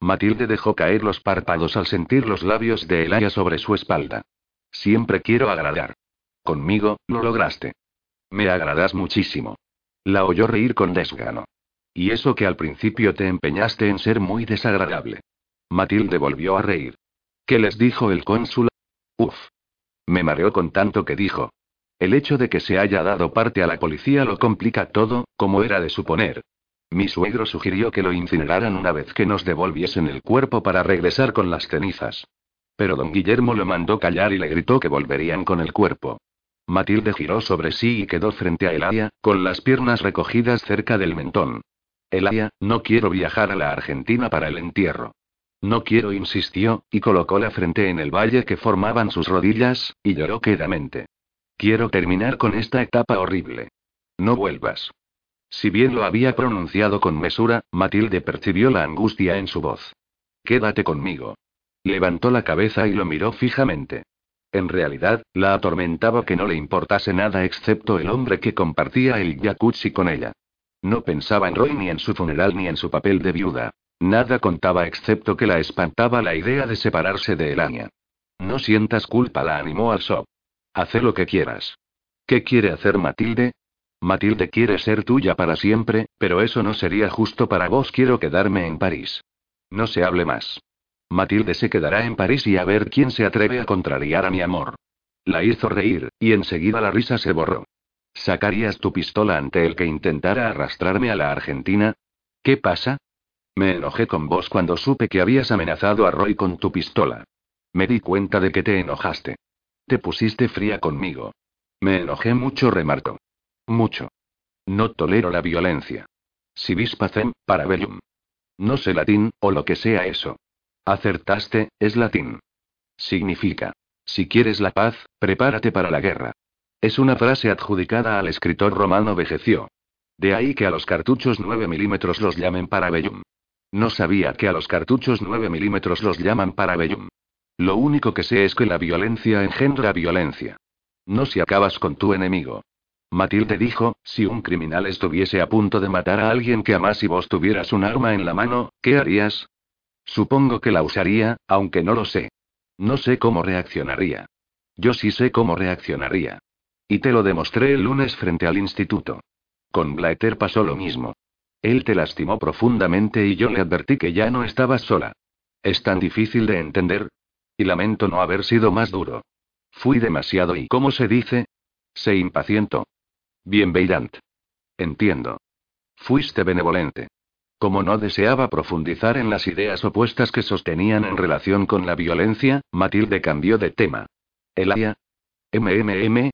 [SPEAKER 1] Matilde dejó caer los párpados al sentir los labios de Elaya sobre su espalda. Siempre quiero agradar. Conmigo, lo lograste. Me agradas muchísimo. La oyó reír con desgano. Y eso que al principio te empeñaste en ser muy desagradable. Matilde volvió a reír. ¿Qué les dijo el cónsul? Uf. Me mareó con tanto que dijo. El hecho de que se haya dado parte a la policía lo complica todo, como era de suponer. Mi suegro sugirió que lo incineraran una vez que nos devolviesen el cuerpo para regresar con las cenizas. Pero don Guillermo lo mandó callar y le gritó que volverían con el cuerpo. Matilde giró sobre sí y quedó frente a Eladia, con las piernas recogidas cerca del mentón. Eladia, no quiero viajar a la Argentina para el entierro. No quiero, insistió, y colocó la frente en el valle que formaban sus rodillas, y lloró quedamente. Quiero terminar con esta etapa horrible. No vuelvas. Si bien lo había pronunciado con mesura, Matilde percibió la angustia en su voz. Quédate conmigo. Levantó la cabeza y lo miró fijamente. En realidad, la atormentaba que no le importase nada excepto el hombre que compartía el jacuzzi con ella. No pensaba en Roy ni en su funeral ni en su papel de viuda. Nada contaba excepto que la espantaba la idea de separarse de Elania. No sientas culpa, la animó al Sob. Haz lo que quieras. ¿Qué quiere hacer Matilde? Matilde quiere ser tuya para siempre, pero eso no sería justo para vos. Quiero quedarme en París. No se hable más. Matilde se quedará en París y a ver quién se atreve a contrariar a mi amor. La hizo reír, y enseguida la risa se borró. ¿Sacarías tu pistola ante el que intentara arrastrarme a la Argentina? ¿Qué pasa? Me enojé con vos cuando supe que habías amenazado a Roy con tu pistola. Me di cuenta de que te enojaste. Te pusiste fría conmigo. Me enojé mucho, remarcó. Mucho. No tolero la violencia. Si vis pacem, parabellum. No sé latín, o lo que sea eso. Acertaste, es latín. Significa. Si quieres la paz, prepárate para la guerra. Es una frase adjudicada al escritor romano Vegecio. De ahí que a los cartuchos 9 milímetros los llamen Parabellum. No sabía que a los cartuchos 9 milímetros los llaman Parabellum. Lo único que sé es que la violencia engendra violencia. No si acabas con tu enemigo. Matilde dijo, si un criminal estuviese a punto de matar a alguien que amas y vos tuvieras un arma en la mano, ¿qué harías? Supongo que la usaría, aunque no lo sé. No sé cómo reaccionaría. Yo sí sé cómo reaccionaría. Y te lo demostré el lunes frente al instituto. Con Blaeter pasó lo mismo. Él te lastimó profundamente y yo le advertí que ya no estabas sola. Es tan difícil de entender. Y lamento no haber sido más duro. Fui demasiado y, ¿cómo se dice? Se impacientó. Bien, Beirant. Entiendo. Fuiste benevolente. Como no deseaba profundizar en las ideas opuestas que sostenían en relación con la violencia, Matilde cambió de tema. Elia. MMM.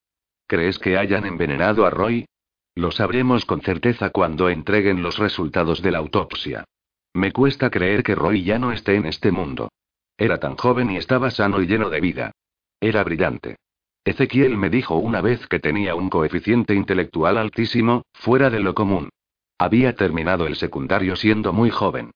[SPEAKER 1] ¿Crees que hayan envenenado a Roy? Lo sabremos con certeza cuando entreguen los resultados de la autopsia. Me cuesta creer que Roy ya no esté en este mundo. Era tan joven y estaba sano y lleno de vida. Era brillante. Ezequiel me dijo una vez que tenía un coeficiente intelectual altísimo, fuera de lo común. Había terminado el secundario siendo muy joven.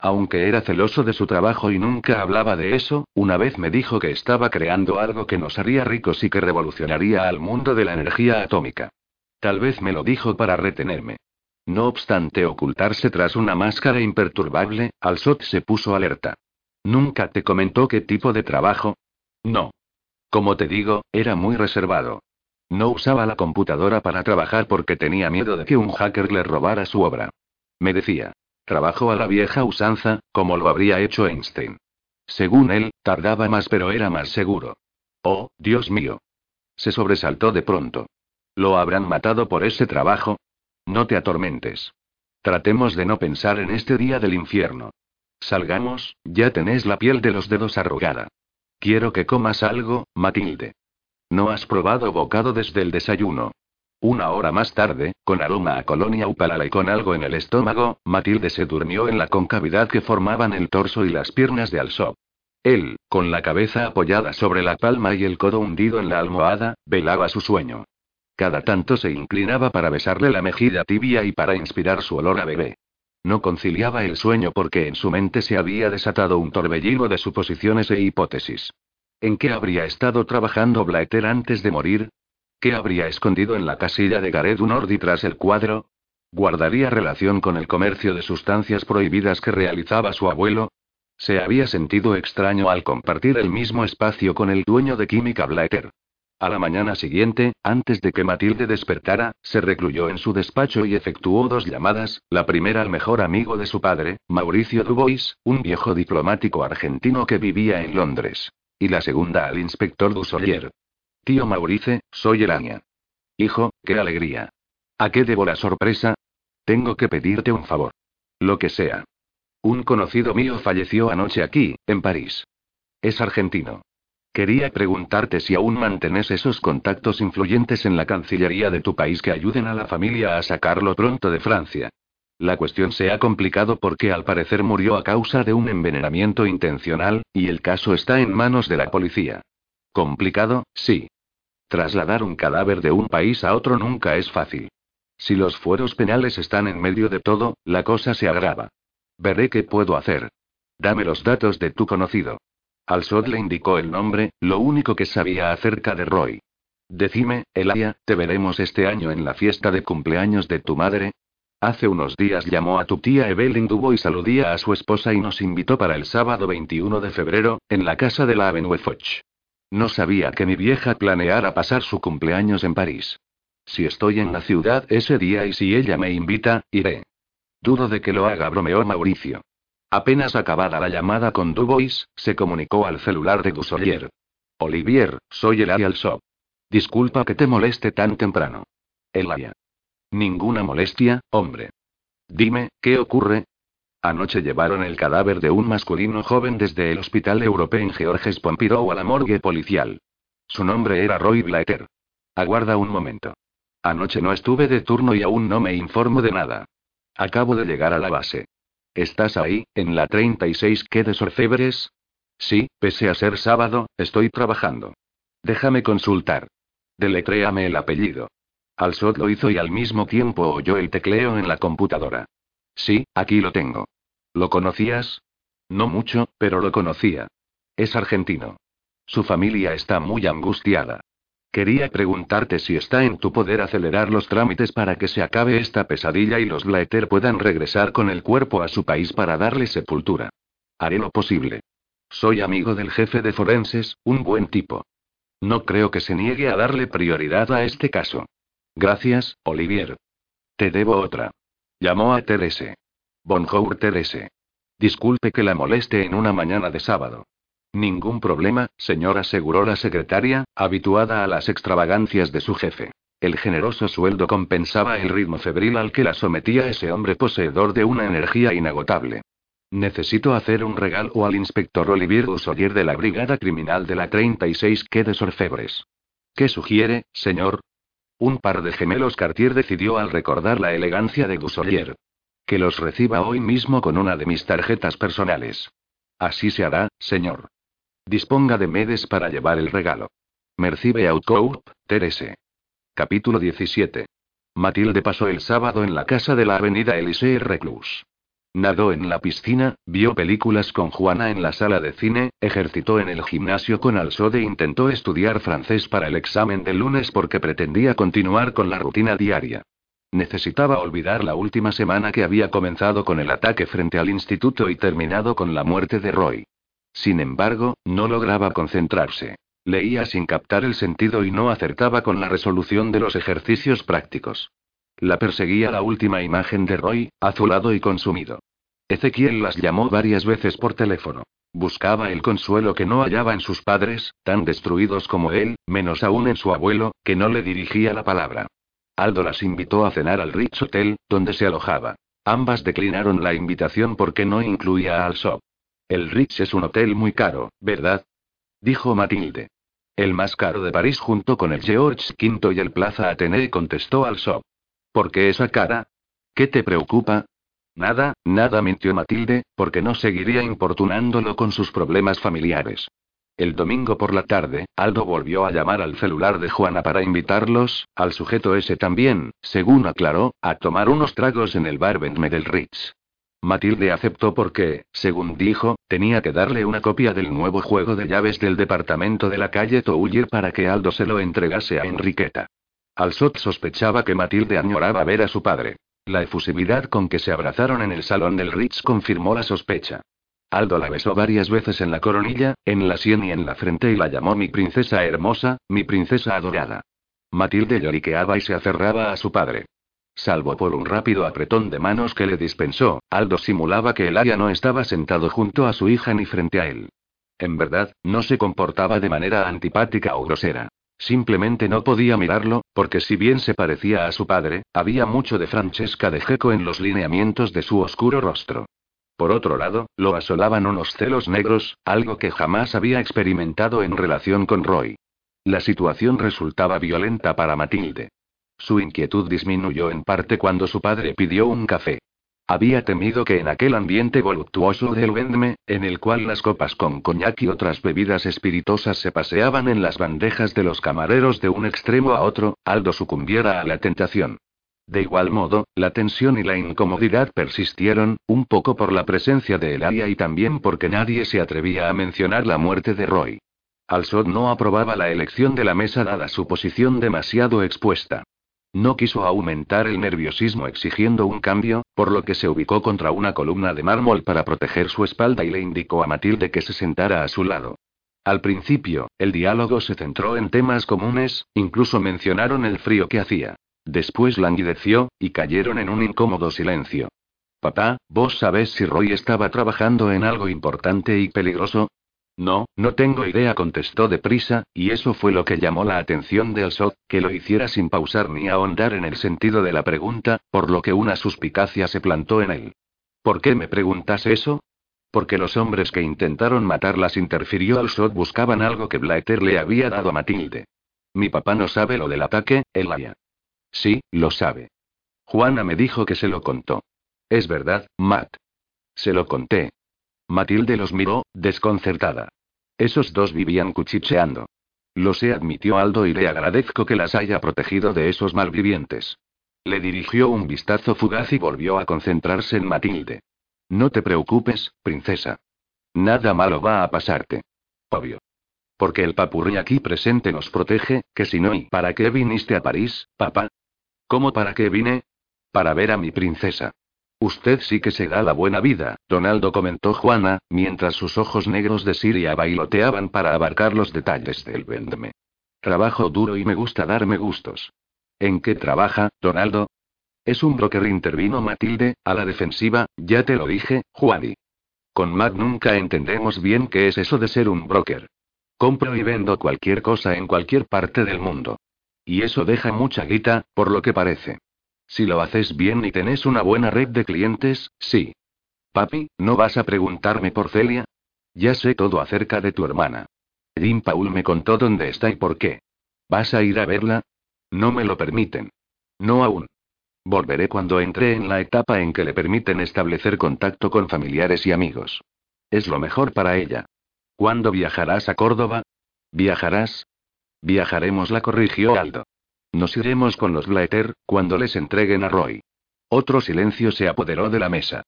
[SPEAKER 1] Aunque era celoso de su trabajo y nunca hablaba de eso, una vez me dijo que estaba creando algo que nos haría ricos y que revolucionaría al mundo de la energía atómica. Tal vez me lo dijo para retenerme. No obstante ocultarse tras una máscara imperturbable, Alsot se puso alerta. ¿Nunca te comentó qué tipo de trabajo? No. Como te digo, era muy reservado. No usaba la computadora para trabajar porque tenía miedo de que un hacker le robara su obra. Me decía, Trabajó a la vieja usanza, como lo habría hecho Einstein. Según él, tardaba más pero era más seguro. Oh, Dios mío. Se sobresaltó de pronto. ¿Lo habrán matado por ese trabajo? No te atormentes. Tratemos de no pensar en este día del infierno. Salgamos, ya tenés la piel de los dedos arrugada. Quiero que comas algo, Matilde. No has probado bocado desde el desayuno. Una hora más tarde, con aroma a colonia upalala y con algo en el estómago, Matilde se durmió en la concavidad que formaban el torso y las piernas de Alsop. Él, con la cabeza apoyada sobre la palma y el codo hundido en la almohada, velaba su sueño. Cada tanto se inclinaba para besarle la mejilla tibia y para inspirar su olor a bebé. No conciliaba el sueño porque en su mente se había desatado un torbellino de suposiciones e hipótesis. ¿En qué habría estado trabajando Blaeter antes de morir? ¿Qué habría escondido en la casilla de Gareth Unordi tras el cuadro? ¿Guardaría relación con el comercio de sustancias prohibidas que realizaba su abuelo? Se había sentido extraño al compartir el mismo espacio con el dueño de Química Blaeter. A la mañana siguiente, antes de que Matilde despertara, se recluyó en su despacho y efectuó dos llamadas, la primera al mejor amigo de su padre, Mauricio Dubois, un viejo diplomático argentino que vivía en Londres. Y la segunda al inspector Dussolier. Tío Maurice, soy Elania. Hijo, qué alegría. ¿A qué debo la sorpresa? Tengo que pedirte un favor. Lo que sea. Un conocido mío falleció anoche aquí, en París. Es argentino. Quería preguntarte si aún mantienes esos contactos influyentes en la Cancillería de tu país que ayuden a la familia a sacarlo pronto de Francia. La cuestión se ha complicado porque al parecer murió a causa de un envenenamiento intencional, y el caso está en manos de la policía. Complicado, sí. Trasladar un cadáver de un país a otro nunca es fácil. Si los fueros penales están en medio de todo, la cosa se agrava. Veré qué puedo hacer. Dame los datos de tu conocido. Al Sod le indicó el nombre, lo único que sabía acerca de Roy. Decime, Elia, ¿te veremos este año en la fiesta de cumpleaños de tu madre? Hace unos días llamó a tu tía Evelyn Dubo y saludía a su esposa y nos invitó para el sábado 21 de febrero, en la casa de la Avenue Foch. No sabía que mi vieja planeara pasar su cumpleaños en París. Si estoy en la ciudad ese día y si ella me invita, iré. Dudo de que lo haga, bromeó Mauricio. Apenas acabada la llamada con Dubois, se comunicó al celular de Dussolier. Olivier, soy el Alsop. Disculpa que te moleste tan temprano. Elia. Ninguna molestia, hombre. Dime, ¿qué ocurre? Anoche llevaron el cadáver de un masculino joven desde el Hospital Europeo en Georges Pompidou a la morgue policial. Su nombre era Roy Blaeter. Aguarda un momento. Anoche no estuve de turno y aún no me informo de nada. Acabo de llegar a la base. ¿Estás ahí, en la 36 que de Sorcebres? Sí, pese a ser sábado, estoy trabajando. Déjame consultar. Deletréame el apellido. Alsot lo hizo y al mismo tiempo oyó el tecleo en la computadora. Sí, aquí lo tengo. ¿Lo conocías? No mucho, pero lo conocía. Es argentino. Su familia está muy angustiada. Quería preguntarte si está en tu poder acelerar los trámites para que se acabe esta pesadilla y los Blaeter puedan regresar con el cuerpo a su país para darle sepultura. Haré lo posible. Soy amigo del jefe de forenses, un buen tipo. No creo que se niegue a darle prioridad a este caso. Gracias, Olivier. Te debo otra. Llamó a Terese. Bonjour Terese. Disculpe que la moleste en una mañana de sábado. Ningún problema, señor, aseguró la secretaria, habituada a las extravagancias de su jefe. El generoso sueldo compensaba el ritmo febril al que la sometía ese hombre poseedor de una energía inagotable. Necesito hacer un regalo al inspector Olivier Dussolier de la Brigada Criminal de la 36 que de Sorfebres. ¿Qué sugiere, señor? Un par de gemelos Cartier decidió al recordar la elegancia de Dussolier. Que los reciba hoy mismo con una de mis tarjetas personales. Así se hará, señor. Disponga de Medes para llevar el regalo. Mercibe Outcoup, Terese. Capítulo 17. Matilde pasó el sábado en la casa de la avenida Elysée Reclus. Nadó en la piscina, vio películas con Juana en la sala de cine, ejercitó en el gimnasio con Alsode e intentó estudiar francés para el examen del lunes porque pretendía continuar con la rutina diaria. Necesitaba olvidar la última semana que había comenzado con el ataque frente al instituto y terminado con la muerte de Roy. Sin embargo, no lograba concentrarse. Leía sin captar el sentido y no acertaba con la resolución de los ejercicios prácticos. La perseguía la última imagen de Roy, azulado y consumido. Ezequiel las llamó varias veces por teléfono. Buscaba el consuelo que no hallaba en sus padres, tan destruidos como él, menos aún en su abuelo, que no le dirigía la palabra. Aldo las invitó a cenar al Rich Hotel, donde se alojaba. Ambas declinaron la invitación porque no incluía al Shop. El Ritz es un hotel muy caro, ¿verdad? Dijo Matilde. El más caro de París junto con el George V y el Plaza Athénée contestó al. ¿Por qué esa cara? ¿Qué te preocupa? Nada, nada mintió Matilde, porque no seguiría importunándolo con sus problemas familiares. El domingo por la tarde, Aldo volvió a llamar al celular de Juana para invitarlos, al sujeto ese también, según aclaró, a tomar unos tragos en el bar Vendme del. Matilde aceptó porque, según dijo, tenía que darle una copia del nuevo juego de llaves del departamento de la calle Touller para que Aldo se lo entregase a Enriqueta. Alsot sospechaba que Matilde añoraba ver a su padre. La efusividad con que se abrazaron en el salón del Ritz confirmó la sospecha. Aldo la besó varias veces en la coronilla, en la sien y en la frente y la llamó mi princesa hermosa, mi princesa adorada. Matilde lloriqueaba y se aferraba a su padre. Salvo por un rápido apretón de manos que le dispensó, Aldo simulaba que el Aya no estaba sentado junto a su hija ni frente a él. En verdad, no se comportaba de manera antipática o grosera. Simplemente no podía mirarlo, porque si bien se parecía a su padre, había mucho de Francesca de Geco en los lineamientos de su oscuro rostro. Por otro lado, lo asolaban unos celos negros, algo que jamás había experimentado en relación con Roy. La situación resultaba violenta para Matilde. Su inquietud disminuyó en parte cuando su padre pidió un café. Había temido que en aquel ambiente voluptuoso del Vendme, en el cual las copas con coñac y otras bebidas espirituosas se paseaban en las bandejas de los camareros de un extremo a otro, Aldo sucumbiera a la tentación. De igual modo, la tensión y la incomodidad persistieron, un poco por la presencia de Elaria y también porque nadie se atrevía a mencionar la muerte de Roy. Alsod no aprobaba la elección de la mesa dada su posición demasiado expuesta. No quiso aumentar el nerviosismo exigiendo un cambio, por lo que se ubicó contra una columna de mármol para proteger su espalda y le indicó a Matilde que se sentara a su lado. Al principio, el diálogo se centró en temas comunes, incluso mencionaron el frío que hacía. Después languideció, y cayeron en un incómodo silencio. Papá, ¿vos sabés si Roy estaba trabajando en algo importante y peligroso? No, no tengo idea, contestó deprisa, y eso fue lo que llamó la atención de Alsot, que lo hiciera sin pausar ni ahondar en el sentido de la pregunta, por lo que una suspicacia se plantó en él. ¿Por qué me preguntas eso? Porque los hombres que intentaron matarlas interfirió Alsot buscaban algo que Blaeter le había dado a Matilde. Mi papá no sabe lo del ataque, Elia. Sí, lo sabe. Juana me dijo que se lo contó. Es verdad, Matt. Se lo conté, Matilde los miró, desconcertada. Esos dos vivían cuchicheando. Lo sé, admitió Aldo y le agradezco que las haya protegido de esos malvivientes. Le dirigió un vistazo fugaz y volvió a concentrarse en Matilde. No te preocupes, princesa. Nada malo va a pasarte. Obvio. Porque el papurri aquí presente nos protege, que si no, ¿y para qué viniste a París, papá? ¿Cómo para qué vine? Para ver a mi princesa. Usted sí que se da la buena vida, Donaldo comentó Juana, mientras sus ojos negros de Siria bailoteaban para abarcar los detalles del vendeme. Trabajo duro y me gusta darme gustos. ¿En qué trabaja, Donaldo? Es un broker, intervino Matilde, a la defensiva, ya te lo dije, Juani. Con Matt nunca entendemos bien qué es eso de ser un broker. Compro y vendo cualquier cosa en cualquier parte del mundo. Y eso deja mucha guita, por lo que parece. Si lo haces bien y tenés una buena red de clientes, sí. Papi, ¿no vas a preguntarme por Celia? Ya sé todo acerca de tu hermana. Jim Paul me contó dónde está y por qué. ¿Vas a ir a verla? No me lo permiten. No aún. Volveré cuando entre en la etapa en que le permiten establecer contacto con familiares y amigos. Es lo mejor para ella. ¿Cuándo viajarás a Córdoba? ¿Viajarás? Viajaremos, la corrigió Aldo. Nos iremos con los Blaeter, cuando les entreguen a Roy. Otro silencio se apoderó de la mesa.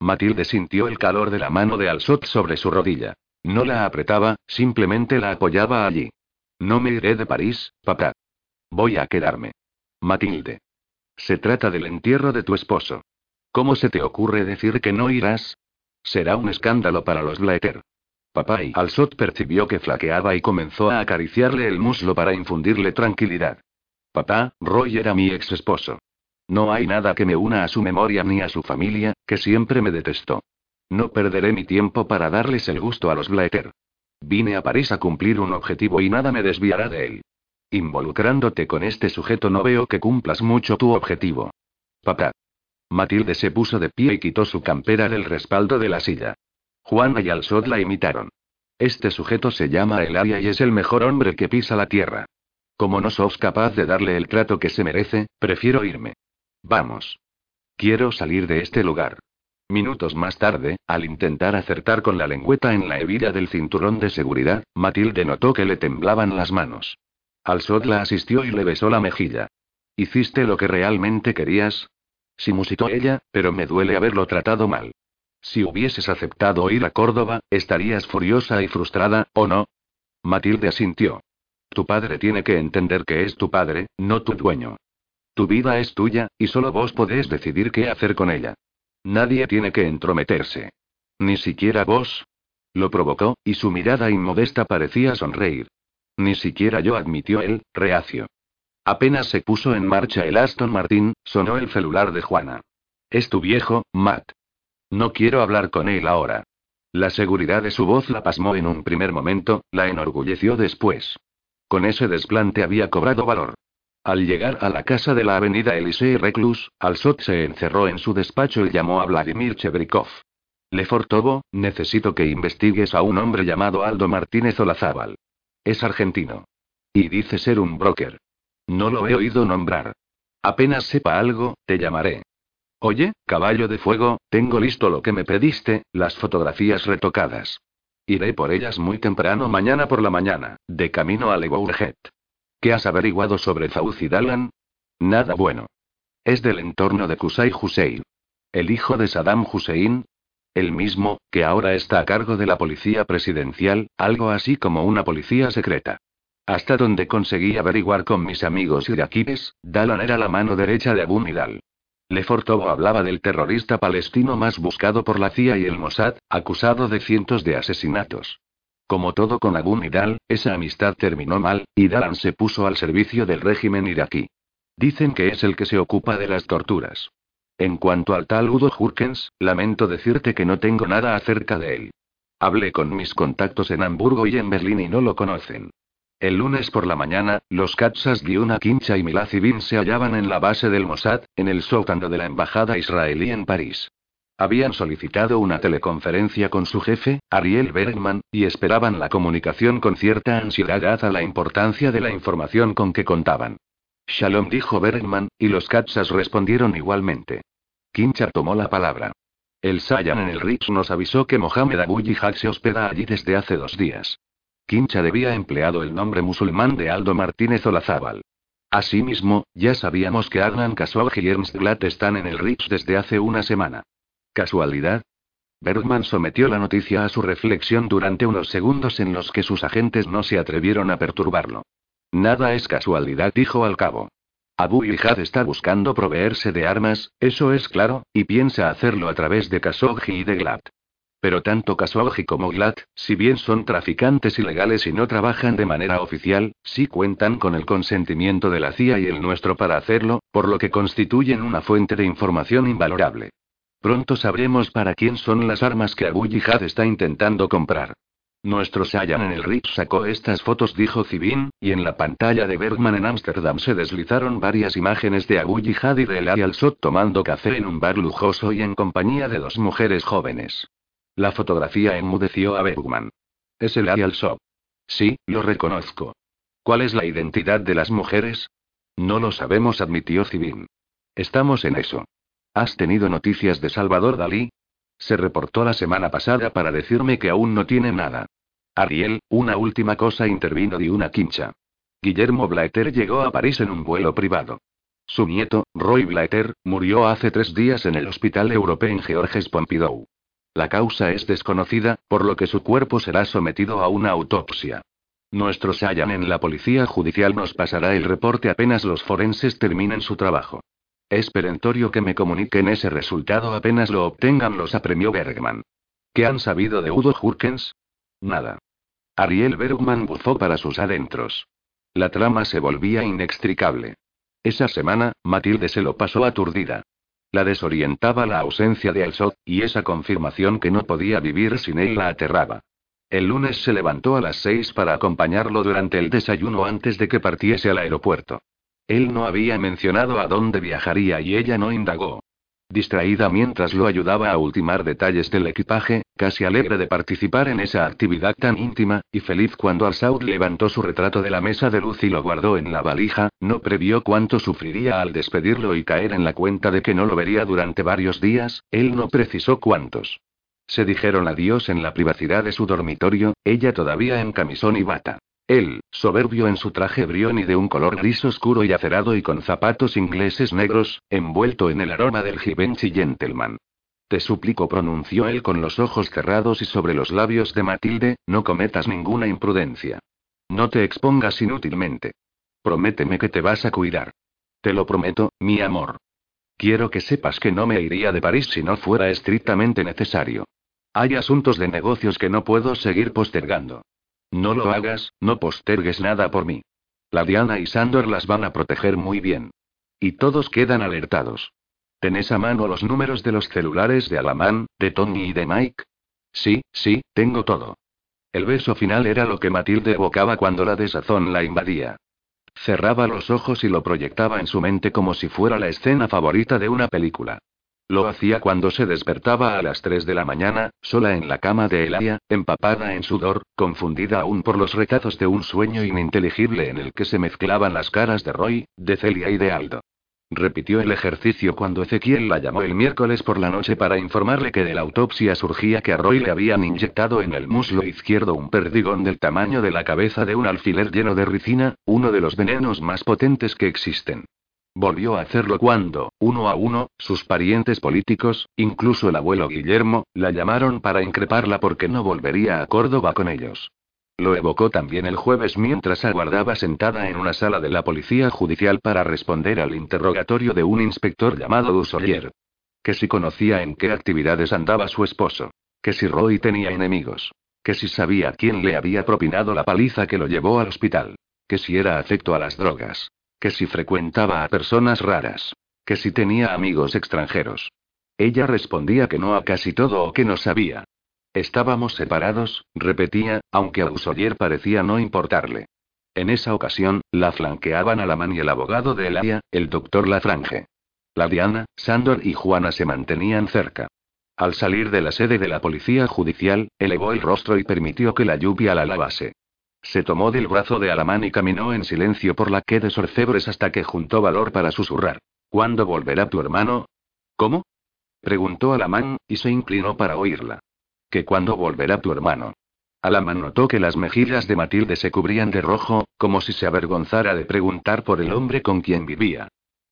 [SPEAKER 1] Matilde sintió el calor de la mano de Alsot sobre su rodilla. No la apretaba, simplemente la apoyaba allí. No me iré de París, papá. Voy a quedarme. Matilde. Se trata del entierro de tu esposo. ¿Cómo se te ocurre decir que no irás? Será un escándalo para los Blaeter. Papá y Alsot percibió que flaqueaba y comenzó a acariciarle el muslo para infundirle tranquilidad. Papá, Roy era mi ex esposo. No hay nada que me una a su memoria ni a su familia, que siempre me detestó. No perderé mi tiempo para darles el gusto a los Blaeter. Vine a París a cumplir un objetivo y nada me desviará de él. Involucrándote con este sujeto no veo que cumplas mucho tu objetivo. Papá. Matilde se puso de pie y quitó su campera del respaldo de la silla. Juana y Alsod la imitaron. Este sujeto se llama Elaria y es el mejor hombre que pisa la tierra. Como no sos capaz de darle el trato que se merece, prefiero irme. Vamos. Quiero salir de este lugar. Minutos más tarde, al intentar acertar con la lengüeta en la hebilla del cinturón de seguridad, Matilde notó que le temblaban las manos. Alsod la asistió y le besó la mejilla. ¿Hiciste lo que realmente querías? Sí musitó ella, pero me duele haberlo tratado mal. Si hubieses aceptado ir a Córdoba, estarías furiosa y frustrada, ¿o no? Matilde asintió. Tu padre tiene que entender que es tu padre, no tu dueño. Tu vida es tuya, y solo vos podés decidir qué hacer con ella. Nadie tiene que entrometerse. Ni siquiera vos. Lo provocó, y su mirada inmodesta parecía sonreír. Ni siquiera yo admitió él, reacio. Apenas se puso en marcha el Aston Martin, sonó el celular de Juana. Es tu viejo, Matt. No quiero hablar con él ahora. La seguridad de su voz la pasmó en un primer momento, la enorgulleció después. Con ese desplante había cobrado valor. Al llegar a la casa de la avenida Elisee Reclus, Alsot se encerró en su despacho y llamó a Vladimir Chebrikov. Lefortovo, necesito que investigues a un hombre llamado Aldo Martínez Olazábal. Es argentino. Y dice ser un broker. No lo he oído nombrar. Apenas sepa algo, te llamaré. Oye, caballo de fuego, tengo listo lo que me pediste, las fotografías retocadas. Iré por ellas muy temprano mañana por la mañana, de camino a Legourget. ¿Qué has averiguado sobre Fauci Dalan? Nada bueno. Es del entorno de Qusay Hussein. El hijo de Saddam Hussein. El mismo, que ahora está a cargo de la policía presidencial, algo así como una policía secreta. Hasta donde conseguí averiguar con mis amigos iraquíes, Dalan era la mano derecha de Abu Nidal. Lefortovo hablaba del terrorista palestino más buscado por la CIA y el Mossad, acusado de cientos de asesinatos. Como todo con Abu Nidal, esa amistad terminó mal, y Dalan se puso al servicio del régimen iraquí. Dicen que es el que se ocupa de las torturas. En cuanto al tal Udo Jurkens, lamento decirte que no tengo nada acerca de él. Hablé con mis contactos en Hamburgo y en Berlín y no lo conocen. El lunes por la mañana, los Katsas Giuna Kincha y Milazivin se hallaban en la base del Mossad, en el sótano de la embajada israelí en París. Habían solicitado una teleconferencia con su jefe, Ariel Bergman, y esperaban la comunicación con cierta ansiedad dada la importancia de la información con que contaban. Shalom dijo Bergman, y los Katsas respondieron igualmente. Kincha tomó la palabra. El Sayan en el Ritz nos avisó que Mohamed Abu Yihad se hospeda allí desde hace dos días. Quincha debía empleado el nombre musulmán de Aldo Martínez Olazábal. Asimismo, ya sabíamos que Adnan Kasuag y Ernst Glatt están en el Ritz desde hace una semana. ¿Casualidad? Bergman sometió la noticia a su reflexión durante unos segundos en los que sus agentes no se atrevieron a perturbarlo. Nada es casualidad, dijo al cabo. Abu Ijad está buscando proveerse de armas, eso es claro, y piensa hacerlo a través de Khashoggi y de Glad. Pero tanto Khashoggi como Glad, si bien son traficantes ilegales y no trabajan de manera oficial, sí cuentan con el consentimiento de la CIA y el nuestro para hacerlo, por lo que constituyen una fuente de información invalorable. Pronto sabremos para quién son las armas que Abu Yihad está intentando comprar. Nuestro Sayan en el Ritz sacó estas fotos, dijo Cibin, y en la pantalla de Bergman en Ámsterdam se deslizaron varias imágenes de Abu Yihad y de Elay al-Sot tomando café en un bar lujoso y en compañía de dos mujeres jóvenes. La fotografía enmudeció a Bergman. Es el al-Sot. Sí, lo reconozco. ¿Cuál es la identidad de las mujeres? No lo sabemos, admitió Cibin. Estamos en eso. ¿Has tenido noticias de Salvador Dalí? Se reportó la semana pasada para decirme que aún no tiene nada. Ariel, una última cosa intervino de una quincha. Guillermo Blaeter llegó a París en un vuelo privado. Su nieto, Roy Blaeter, murió hace tres días en el Hospital Europeo en Georges Pompidou. La causa es desconocida, por lo que su cuerpo será sometido a una autopsia. Nuestro Sayan en la policía judicial nos pasará el reporte apenas los forenses terminen su trabajo. Es perentorio que me comuniquen ese resultado apenas lo obtengan los apremió Bergman. ¿Qué han sabido de Udo Hurkens? Nada. Ariel Bergman bufó para sus adentros. La trama se volvía inextricable. Esa semana, Matilde se lo pasó aturdida. La desorientaba la ausencia de Alsot, y esa confirmación que no podía vivir sin él la aterraba. El lunes se levantó a las seis para acompañarlo durante el desayuno antes de que partiese al aeropuerto. Él no había mencionado a dónde viajaría y ella no indagó. Distraída mientras lo ayudaba a ultimar detalles del equipaje, casi alegre de participar en esa actividad tan íntima, y feliz cuando Al-Saud levantó su retrato de la mesa de luz y lo guardó en la valija, no previó cuánto sufriría al despedirlo y caer en la cuenta de que no lo vería durante varios días, él no precisó cuántos. Se dijeron adiós en la privacidad de su dormitorio, ella todavía en camisón y bata. Él, soberbio en su traje brión y de un color gris oscuro y acerado y con zapatos ingleses negros, envuelto en el aroma del Givenchy Gentleman. Te suplico, pronunció él con los ojos cerrados y sobre los labios de Matilde, no cometas ninguna imprudencia. No te expongas inútilmente. Prométeme que te vas a cuidar. Te lo prometo, mi amor. Quiero que sepas que no me iría de París si no fuera estrictamente necesario. Hay asuntos de negocios que no puedo seguir postergando. No lo hagas, no postergues nada por mí. La Diana y Sandor las van a proteger muy bien. Y todos quedan alertados. ¿Tenés a mano los números de los celulares de Alamán, de Tony y de Mike? Sí, sí, tengo todo. El beso final era lo que Matilde evocaba cuando la desazón la invadía. Cerraba los ojos y lo proyectaba en su mente como si fuera la escena favorita de una película. Lo hacía cuando se despertaba a las 3 de la mañana, sola en la cama de Elia, empapada en sudor, confundida aún por los retazos de un sueño ininteligible en el que se mezclaban las caras de Roy, de Celia y de Aldo. Repitió el ejercicio cuando Ezequiel la llamó el miércoles por la noche para informarle que de la autopsia surgía que a Roy le habían inyectado en el muslo izquierdo un perdigón del tamaño de la cabeza de un alfiler lleno de ricina, uno de los venenos más potentes que existen. Volvió a hacerlo cuando, uno a uno, sus parientes políticos, incluso el abuelo Guillermo, la llamaron para increparla porque no volvería a Córdoba con ellos. Lo evocó también el jueves mientras aguardaba sentada en una sala de la policía judicial para responder al interrogatorio de un inspector llamado Dussolier. Que si conocía en qué actividades andaba su esposo. Que si Roy tenía enemigos. Que si sabía quién le había propinado la paliza que lo llevó al hospital. Que si era afecto a las drogas. Que si frecuentaba a personas raras. Que si tenía amigos extranjeros. Ella respondía que no a casi todo o que no sabía. Estábamos separados, repetía, aunque a Usoyer parecía no importarle. En esa ocasión, la flanqueaban Alamán y el abogado de Elia, el doctor Lafrange. La Diana, Sandor y Juana se mantenían cerca. Al salir de la sede de la policía judicial, elevó el rostro y permitió que la lluvia la lavase. Se tomó del brazo de Alamán y caminó en silencio por la que de Sorcebres hasta que juntó valor para susurrar. ¿Cuándo volverá tu hermano? ¿Cómo? preguntó Alamán, y se inclinó para oírla. ¿Que cuándo volverá tu hermano? Alaman notó que las mejillas de Matilde se cubrían de rojo, como si se avergonzara de preguntar por el hombre con quien vivía.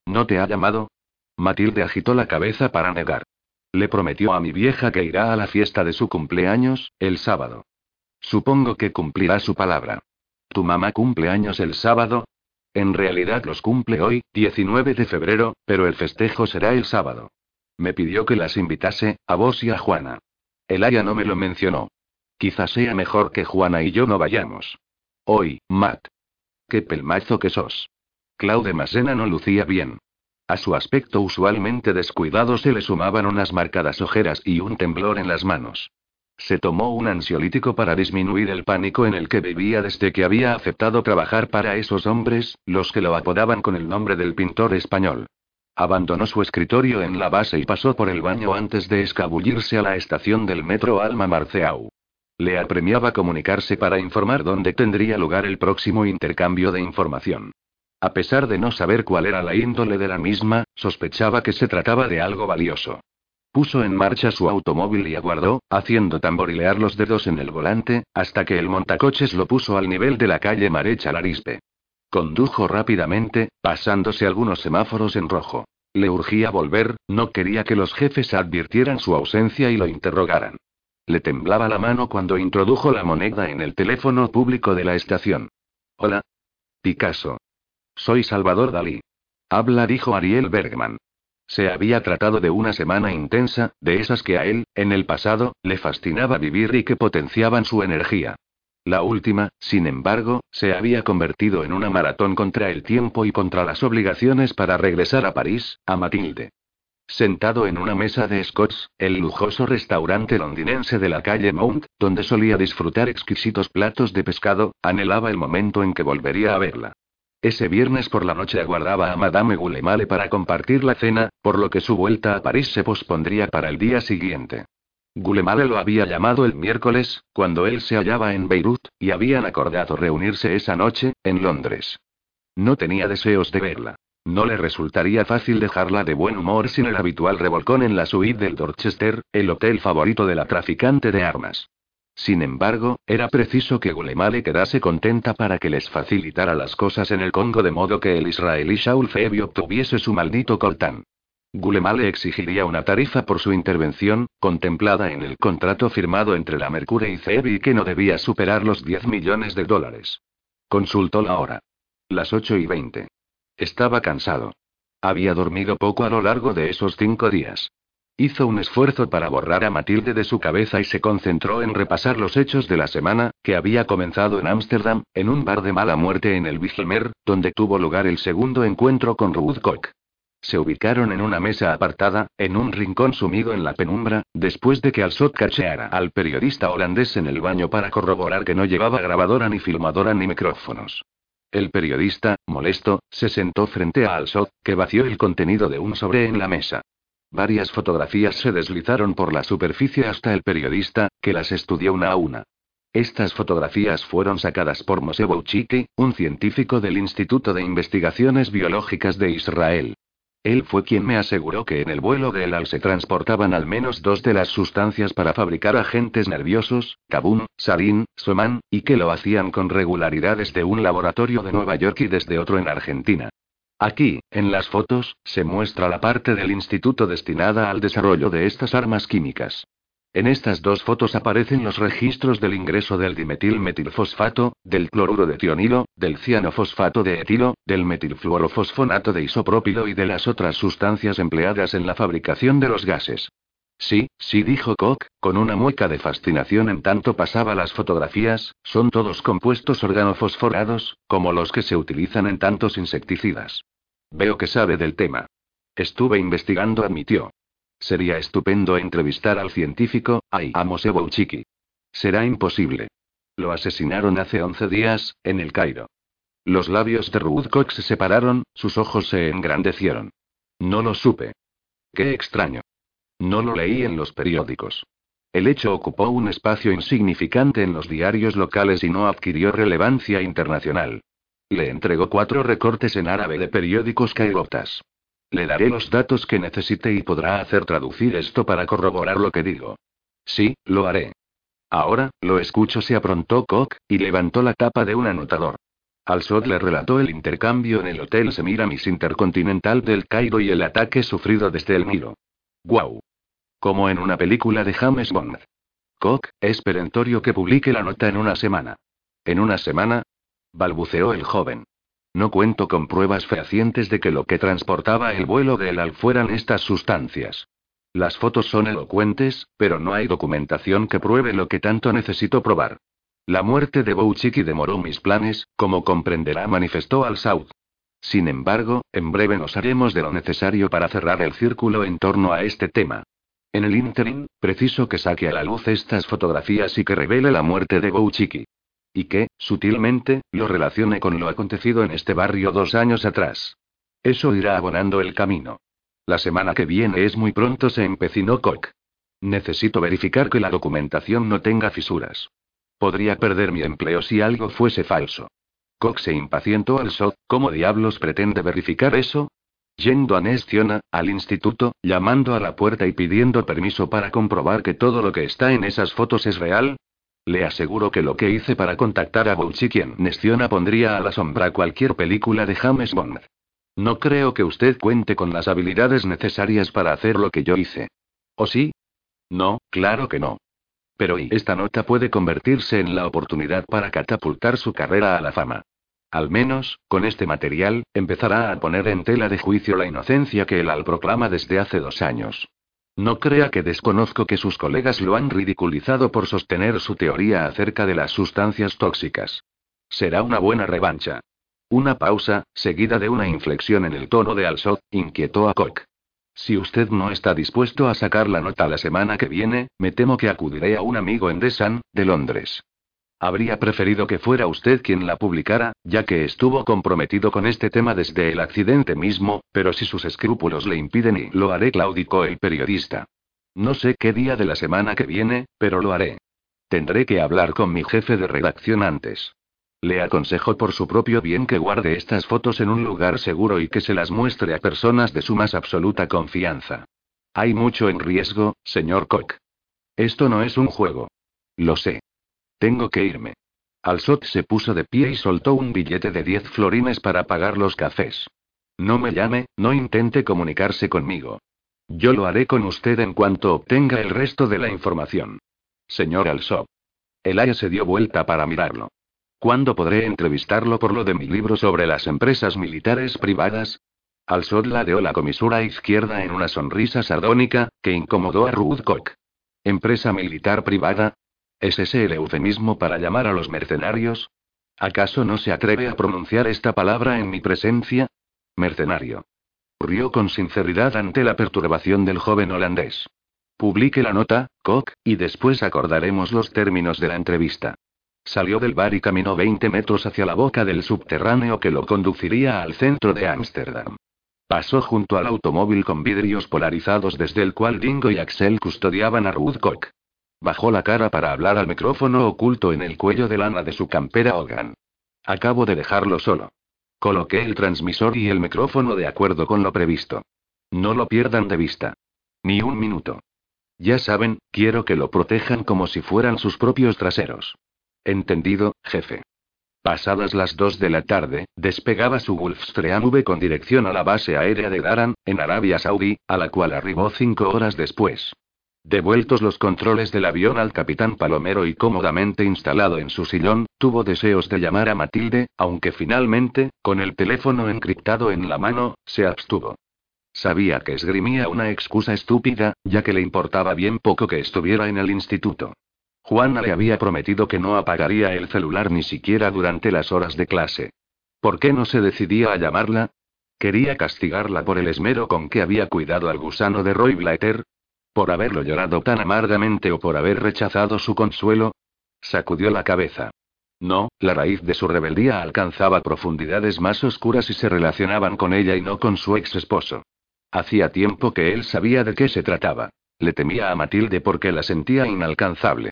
[SPEAKER 1] ¿No te ha llamado? Matilde agitó la cabeza para negar. Le prometió a mi vieja que irá a la fiesta de su cumpleaños, el sábado. Supongo que cumplirá su palabra. ¿Tu mamá cumple años el sábado? En realidad los cumple hoy, 19 de febrero, pero el festejo será el sábado. Me pidió que las invitase, a vos y a Juana. El Aya no me lo mencionó. Quizás sea mejor que Juana y yo no vayamos. Hoy, Matt. Qué pelmazo que sos. Claude Masena no lucía bien. A su aspecto usualmente descuidado se le sumaban unas marcadas ojeras y un temblor en las manos. Se tomó un ansiolítico para disminuir el pánico en el que vivía desde que había aceptado trabajar para esos hombres, los que lo apodaban con el nombre del pintor español. Abandonó su escritorio en la base y pasó por el baño antes de escabullirse a la estación del metro Alma Marceau. Le apremiaba comunicarse para informar dónde tendría lugar el próximo intercambio de información. A pesar de no saber cuál era la índole de la misma, sospechaba que se trataba de algo valioso. Puso en marcha su automóvil y aguardó, haciendo tamborilear los dedos en el volante, hasta que el montacoches lo puso al nivel de la calle Marecha Larispe. Condujo rápidamente, pasándose algunos semáforos en rojo. Le urgía volver, no quería que los jefes advirtieran su ausencia y lo interrogaran. Le temblaba la mano cuando introdujo la moneda en el teléfono público de la estación. Hola. Picasso. Soy Salvador Dalí. Habla, dijo Ariel Bergman. Se había tratado de una semana intensa, de esas que a él, en el pasado, le fascinaba vivir y que potenciaban su energía. La última, sin embargo, se había convertido en una maratón contra el tiempo y contra las obligaciones para regresar a París, a Matilde. Sentado en una mesa de Scots, el lujoso restaurante londinense de la calle Mount, donde solía disfrutar exquisitos platos de pescado, anhelaba el momento en que volvería a verla. Ese viernes por la noche aguardaba a Madame Gulemale para compartir la cena, por lo que su vuelta a París se pospondría para el día siguiente. Gulemale lo había llamado el miércoles, cuando él se hallaba en Beirut, y habían acordado reunirse esa noche, en Londres. No tenía deseos de verla. No le resultaría fácil dejarla de buen humor sin el habitual revolcón en la suite del Dorchester, el hotel favorito de la traficante de armas. Sin embargo, era preciso que Gulemale quedase contenta para que les facilitara las cosas en el Congo de modo que el israelí Shaul Febi obtuviese su maldito coltán. Gulemale exigiría una tarifa por su intervención, contemplada en el contrato firmado entre la Mercury y Febi que no debía superar los 10 millones de dólares. Consultó la hora. Las 8 y 20. Estaba cansado. Había dormido poco a lo largo de esos cinco días. Hizo un esfuerzo para borrar a Matilde de su cabeza y se concentró en repasar los hechos de la semana, que había comenzado en Ámsterdam, en un bar de mala muerte en el Wigelmer, donde tuvo lugar el segundo encuentro con Ruth Koch. Se ubicaron en una mesa apartada, en un rincón sumido en la penumbra, después de que Alsot cacheara al periodista holandés en el baño para corroborar que no llevaba grabadora ni filmadora ni micrófonos. El periodista, molesto, se sentó frente a Alsot, que vació el contenido de un sobre en la mesa. Varias fotografías se deslizaron por la superficie hasta el periodista, que las estudió una a una. Estas fotografías fueron sacadas por Moshe Bouchiki, un científico del Instituto de Investigaciones Biológicas de Israel. Él fue quien me aseguró que en el vuelo de El Al se transportaban al menos dos de las sustancias para fabricar agentes nerviosos, Kabum, Sarin, Soman, y que lo hacían con regularidad desde un laboratorio de Nueva York y desde otro en Argentina. Aquí, en las fotos, se muestra la parte del instituto destinada al desarrollo de estas armas químicas. En estas dos fotos aparecen los registros del ingreso del dimetilmetilfosfato, del cloruro de tionilo, del cianofosfato de etilo, del metilfluorofosfonato de isopropilo y de las otras sustancias empleadas en la fabricación de los gases. Sí, sí, dijo Koch, con una mueca de fascinación en tanto pasaba las fotografías, son todos compuestos organofosforados, como los que se utilizan en tantos insecticidas. Veo que sabe del tema. Estuve investigando, admitió. Sería estupendo entrevistar al científico, ay, a Moshe Será imposible. Lo asesinaron hace 11 días, en el Cairo. Los labios de Ruth Cox se separaron, sus ojos se engrandecieron. No lo supe. Qué extraño. No lo leí en los periódicos. El hecho ocupó un espacio insignificante en los diarios locales y no adquirió relevancia internacional. Le entregó cuatro recortes en árabe de periódicos cairotas. Le daré los datos que necesite y podrá hacer traducir esto para corroborar lo que digo. Sí, lo haré. Ahora, lo escucho, se aprontó Koch, y levantó la tapa de un anotador. Al-Sod le relató el intercambio en el Hotel Semiramis Intercontinental del Cairo y el ataque sufrido desde el Nilo. ¡Guau! Como en una película de James Bond. Koch, es perentorio que publique la nota en una semana. ¿En una semana? balbuceó el joven. No cuento con pruebas fehacientes de que lo que transportaba el vuelo del Al fueran estas sustancias. Las fotos son elocuentes, pero no hay documentación que pruebe lo que tanto necesito probar. La muerte de Bouchiki demoró mis planes, como comprenderá, manifestó al South. Sin embargo, en breve nos haremos de lo necesario para cerrar el círculo en torno a este tema. En el interim, preciso que saque a la luz estas fotografías y que revele la muerte de Bouchiki. Y que, sutilmente, lo relacione con lo acontecido en este barrio dos años atrás. Eso irá abonando el camino. La semana que viene es muy pronto, se empecinó Koch. Necesito verificar que la documentación no tenga fisuras. Podría perder mi empleo si algo fuese falso. Koch se impacientó al SOT. ¿Cómo diablos pretende verificar eso? Yendo a Nestiona, al instituto, llamando a la puerta y pidiendo permiso para comprobar que todo lo que está en esas fotos es real. Le aseguro que lo que hice para contactar a Bouchiki en Nestiona pondría a la sombra cualquier película de James Bond. No creo que usted cuente con las habilidades necesarias para hacer lo que yo hice. ¿O sí? No, claro que no. Pero y esta nota puede convertirse en la oportunidad para catapultar su carrera a la fama. Al menos, con este material, empezará a poner en tela de juicio la inocencia que el AL proclama desde hace dos años. No crea que desconozco que sus colegas lo han ridiculizado por sostener su teoría acerca de las sustancias tóxicas. Será una buena revancha. Una pausa, seguida de una inflexión en el tono de Alsot, inquietó a Koch. Si usted no está dispuesto a sacar la nota la semana que viene, me temo que acudiré a un amigo en Desan, de Londres. Habría preferido que fuera usted quien la publicara, ya que estuvo comprometido con este tema desde el accidente mismo, pero si sus escrúpulos le impiden y lo haré, claudicó el periodista. No sé qué día de la semana que viene, pero lo haré. Tendré que hablar con mi jefe de redacción antes. Le aconsejo por su propio bien que guarde estas fotos en un lugar seguro y que se las muestre a personas de su más absoluta confianza. Hay mucho en riesgo, señor Koch. Esto no es un juego. Lo sé. Tengo que irme. Alsot se puso de pie y soltó un billete de 10 florines para pagar los cafés. No me llame, no intente comunicarse conmigo. Yo lo haré con usted en cuanto obtenga el resto de la información. Señor Alsop. El se dio vuelta para mirarlo. ¿Cuándo podré entrevistarlo por lo de mi libro sobre las empresas militares privadas? Alsot ladeó la comisura izquierda en una sonrisa sardónica, que incomodó a Ruth Koch. ¿Empresa militar privada? ¿Es ese el eufemismo para llamar a los mercenarios? ¿Acaso no se atreve a pronunciar esta palabra en mi presencia? Mercenario. Rió con sinceridad ante la perturbación del joven holandés. Publique la nota, Koch, y después acordaremos los términos de la entrevista. Salió del bar y caminó 20 metros hacia la boca del subterráneo que lo conduciría al centro de Ámsterdam. Pasó junto al automóvil con vidrios polarizados desde el cual Dingo y Axel custodiaban a Ruth. Bajó la cara para hablar al micrófono oculto en el cuello de lana de su campera Hogan. Acabo de dejarlo solo. Coloqué el transmisor y el micrófono de acuerdo con lo previsto. No lo pierdan de vista. Ni un minuto. Ya saben, quiero que lo protejan como si fueran sus propios traseros. Entendido, jefe. Pasadas las dos de la tarde, despegaba su Gulfstream V con dirección a la base aérea de Daran, en Arabia Saudí, a la cual arribó cinco horas después. Devueltos los controles del avión al capitán Palomero y cómodamente instalado en su sillón, tuvo deseos de llamar a Matilde, aunque finalmente, con el teléfono encriptado en la mano, se abstuvo. Sabía que esgrimía una excusa estúpida, ya que le importaba bien poco que estuviera en el instituto. Juana le había prometido que no apagaría el celular ni siquiera durante las horas de clase. ¿Por qué no se decidía a llamarla? ¿Quería castigarla por el esmero con que había cuidado al gusano de Roy Blatter? ¿Por haberlo llorado tan amargamente o por haber rechazado su consuelo? Sacudió la cabeza. No, la raíz de su rebeldía alcanzaba profundidades más oscuras y se relacionaban con ella y no con su ex esposo. Hacía tiempo que él sabía de qué se trataba. Le temía a Matilde porque la sentía inalcanzable.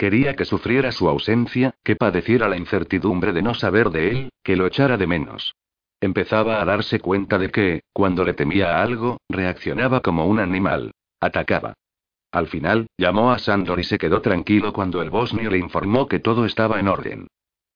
[SPEAKER 1] Quería que sufriera su ausencia, que padeciera la incertidumbre de no saber de él, que lo echara de menos. Empezaba a darse cuenta de que, cuando le temía algo, reaccionaba como un animal. Atacaba. Al final, llamó a Sandor y se quedó tranquilo cuando el bosnio le informó que todo estaba en orden.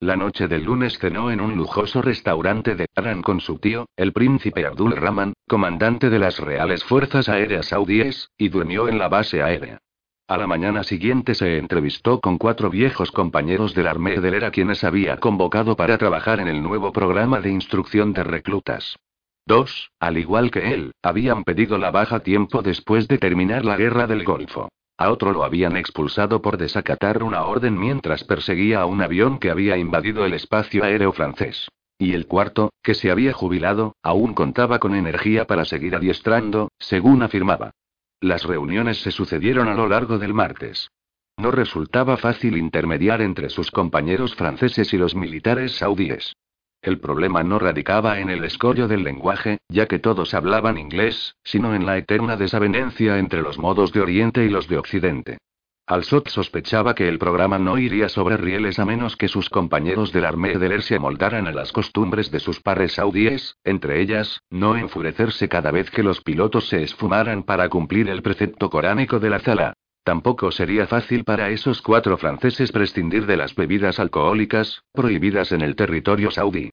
[SPEAKER 1] La noche del lunes cenó en un lujoso restaurante de Aran con su tío, el príncipe Abdul Rahman, comandante de las Reales Fuerzas Aéreas Saudíes, y durmió en la base aérea. A la mañana siguiente se entrevistó con cuatro viejos compañeros del Armée de Lera quienes había convocado para trabajar en el nuevo programa de instrucción de reclutas. Dos, al igual que él, habían pedido la baja tiempo después de terminar la guerra del Golfo. A otro lo habían expulsado por desacatar una orden mientras perseguía a un avión que había invadido el espacio aéreo francés. Y el cuarto, que se había jubilado, aún contaba con energía para seguir adiestrando, según afirmaba. Las reuniones se sucedieron a lo largo del martes. No resultaba fácil intermediar entre sus compañeros franceses y los militares saudíes. El problema no radicaba en el escollo del lenguaje, ya que todos hablaban inglés, sino en la eterna desavenencia entre los modos de Oriente y los de Occidente. Al-Sot sospechaba que el programa no iría sobre rieles a menos que sus compañeros del Armée de se amoldaran a las costumbres de sus pares saudíes, entre ellas, no enfurecerse cada vez que los pilotos se esfumaran para cumplir el precepto coránico de la Zala. Tampoco sería fácil para esos cuatro franceses prescindir de las bebidas alcohólicas, prohibidas en el territorio saudí.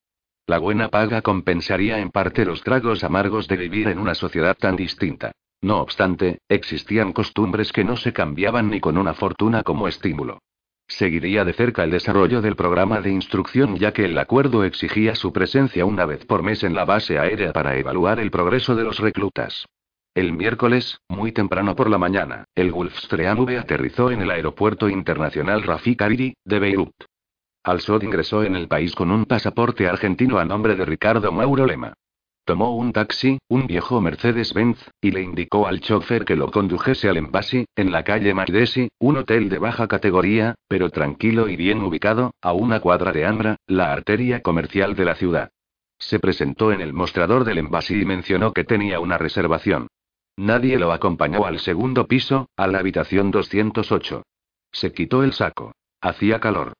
[SPEAKER 1] La buena paga compensaría en parte los tragos amargos de vivir en una sociedad tan distinta. No obstante, existían costumbres que no se cambiaban ni con una fortuna como estímulo. Seguiría de cerca el desarrollo del programa de instrucción ya que el acuerdo exigía su presencia una vez por mes en la base aérea para evaluar el progreso de los reclutas. El miércoles, muy temprano por la mañana, el Gulfstream V aterrizó en el aeropuerto internacional Rafik Hariri, de Beirut. Al-Sod ingresó en el país con un pasaporte argentino a nombre de Ricardo Mauro Lema. Tomó un taxi, un viejo Mercedes-Benz, y le indicó al chofer que lo condujese al Embassy, en la calle Majdesi, un hotel de baja categoría, pero tranquilo y bien ubicado, a una cuadra de Ambra, la arteria comercial de la ciudad. Se presentó en el mostrador del Embassy y mencionó que tenía una reservación. Nadie lo acompañó al segundo piso, a la habitación 208. Se quitó el saco. Hacía calor.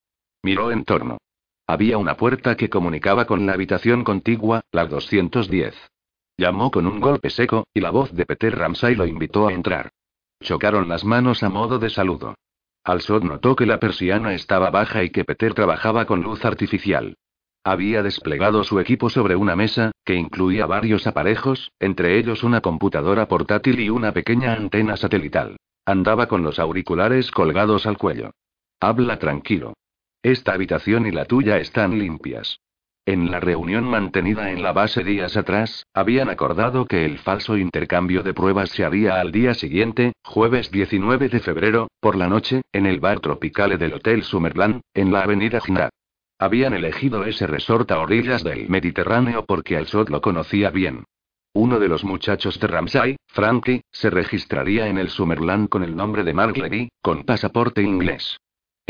[SPEAKER 1] Miró en torno. Había una puerta que comunicaba con la habitación contigua, la 210. Llamó con un golpe seco, y la voz de Peter Ramsay lo invitó a entrar. Chocaron las manos a modo de saludo. Alsod notó que la persiana estaba baja y que Peter trabajaba con luz artificial. Había desplegado su equipo sobre una mesa, que incluía varios aparejos, entre ellos una computadora portátil y una pequeña antena satelital. Andaba con los auriculares colgados al cuello. Habla tranquilo. Esta habitación y la tuya están limpias. En la reunión mantenida en la base días atrás, habían acordado que el falso intercambio de pruebas se haría al día siguiente, jueves 19 de febrero, por la noche, en el bar Tropicale del Hotel Summerland, en la avenida Ginat. Habían elegido ese resort a orillas del Mediterráneo porque Al-Sod lo conocía bien. Uno de los muchachos de Ramsay, Frankie, se registraría en el Summerland con el nombre de Mark con pasaporte inglés.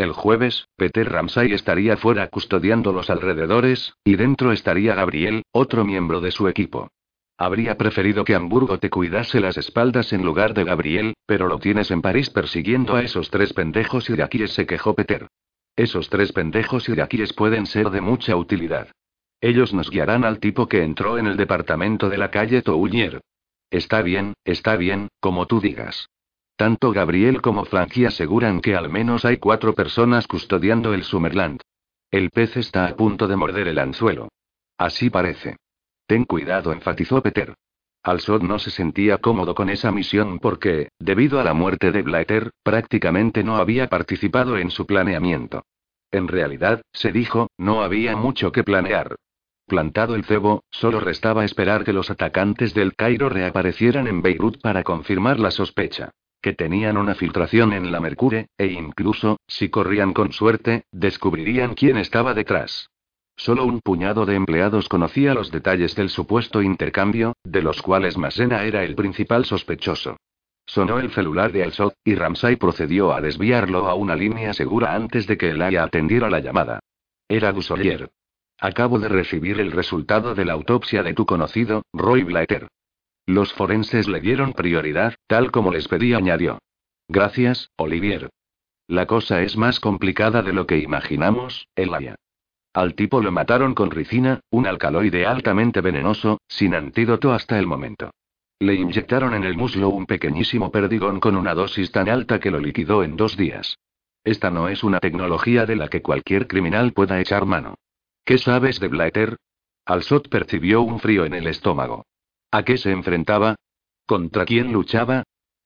[SPEAKER 1] El jueves, Peter Ramsay estaría fuera custodiando los alrededores, y dentro estaría Gabriel, otro miembro de su equipo. Habría preferido que Hamburgo te cuidase las espaldas en lugar de Gabriel, pero lo tienes en París persiguiendo a esos tres pendejos aquí se quejó Peter. Esos tres pendejos iraquíes pueden ser de mucha utilidad. Ellos nos guiarán al tipo que entró en el departamento de la calle Toulier. Está bien, está bien, como tú digas. Tanto Gabriel como Frankie aseguran que al menos hay cuatro personas custodiando el Summerland. El pez está a punto de morder el anzuelo. Así parece. Ten cuidado, enfatizó Peter. Al-Sod no se sentía cómodo con esa misión porque, debido a la muerte de Blatter, prácticamente no había participado en su planeamiento. En realidad, se dijo, no había mucho que planear. Plantado el cebo, solo restaba esperar que los atacantes del Cairo reaparecieran en Beirut para confirmar la sospecha. Que tenían una filtración en la Mercure, e incluso, si corrían con suerte, descubrirían quién estaba detrás. Solo un puñado de empleados conocía los detalles del supuesto intercambio, de los cuales Masena era el principal sospechoso. Sonó el celular de Alsot, y Ramsay procedió a desviarlo a una línea segura antes de que el haya atendiera la llamada. Era Gusolier. Acabo de recibir el resultado de la autopsia de tu conocido, Roy Blatter. Los forenses le dieron prioridad, tal como les pedí, añadió. Gracias, Olivier. La cosa es más complicada de lo que imaginamos, Elia. Al tipo lo mataron con ricina, un alcaloide altamente venenoso, sin antídoto hasta el momento. Le inyectaron en el muslo un pequeñísimo perdigón con una dosis tan alta que lo liquidó en dos días. Esta no es una tecnología de la que cualquier criminal pueda echar mano. ¿Qué sabes de Blatter? Alsot percibió un frío en el estómago. ¿A qué se enfrentaba? ¿Contra quién luchaba?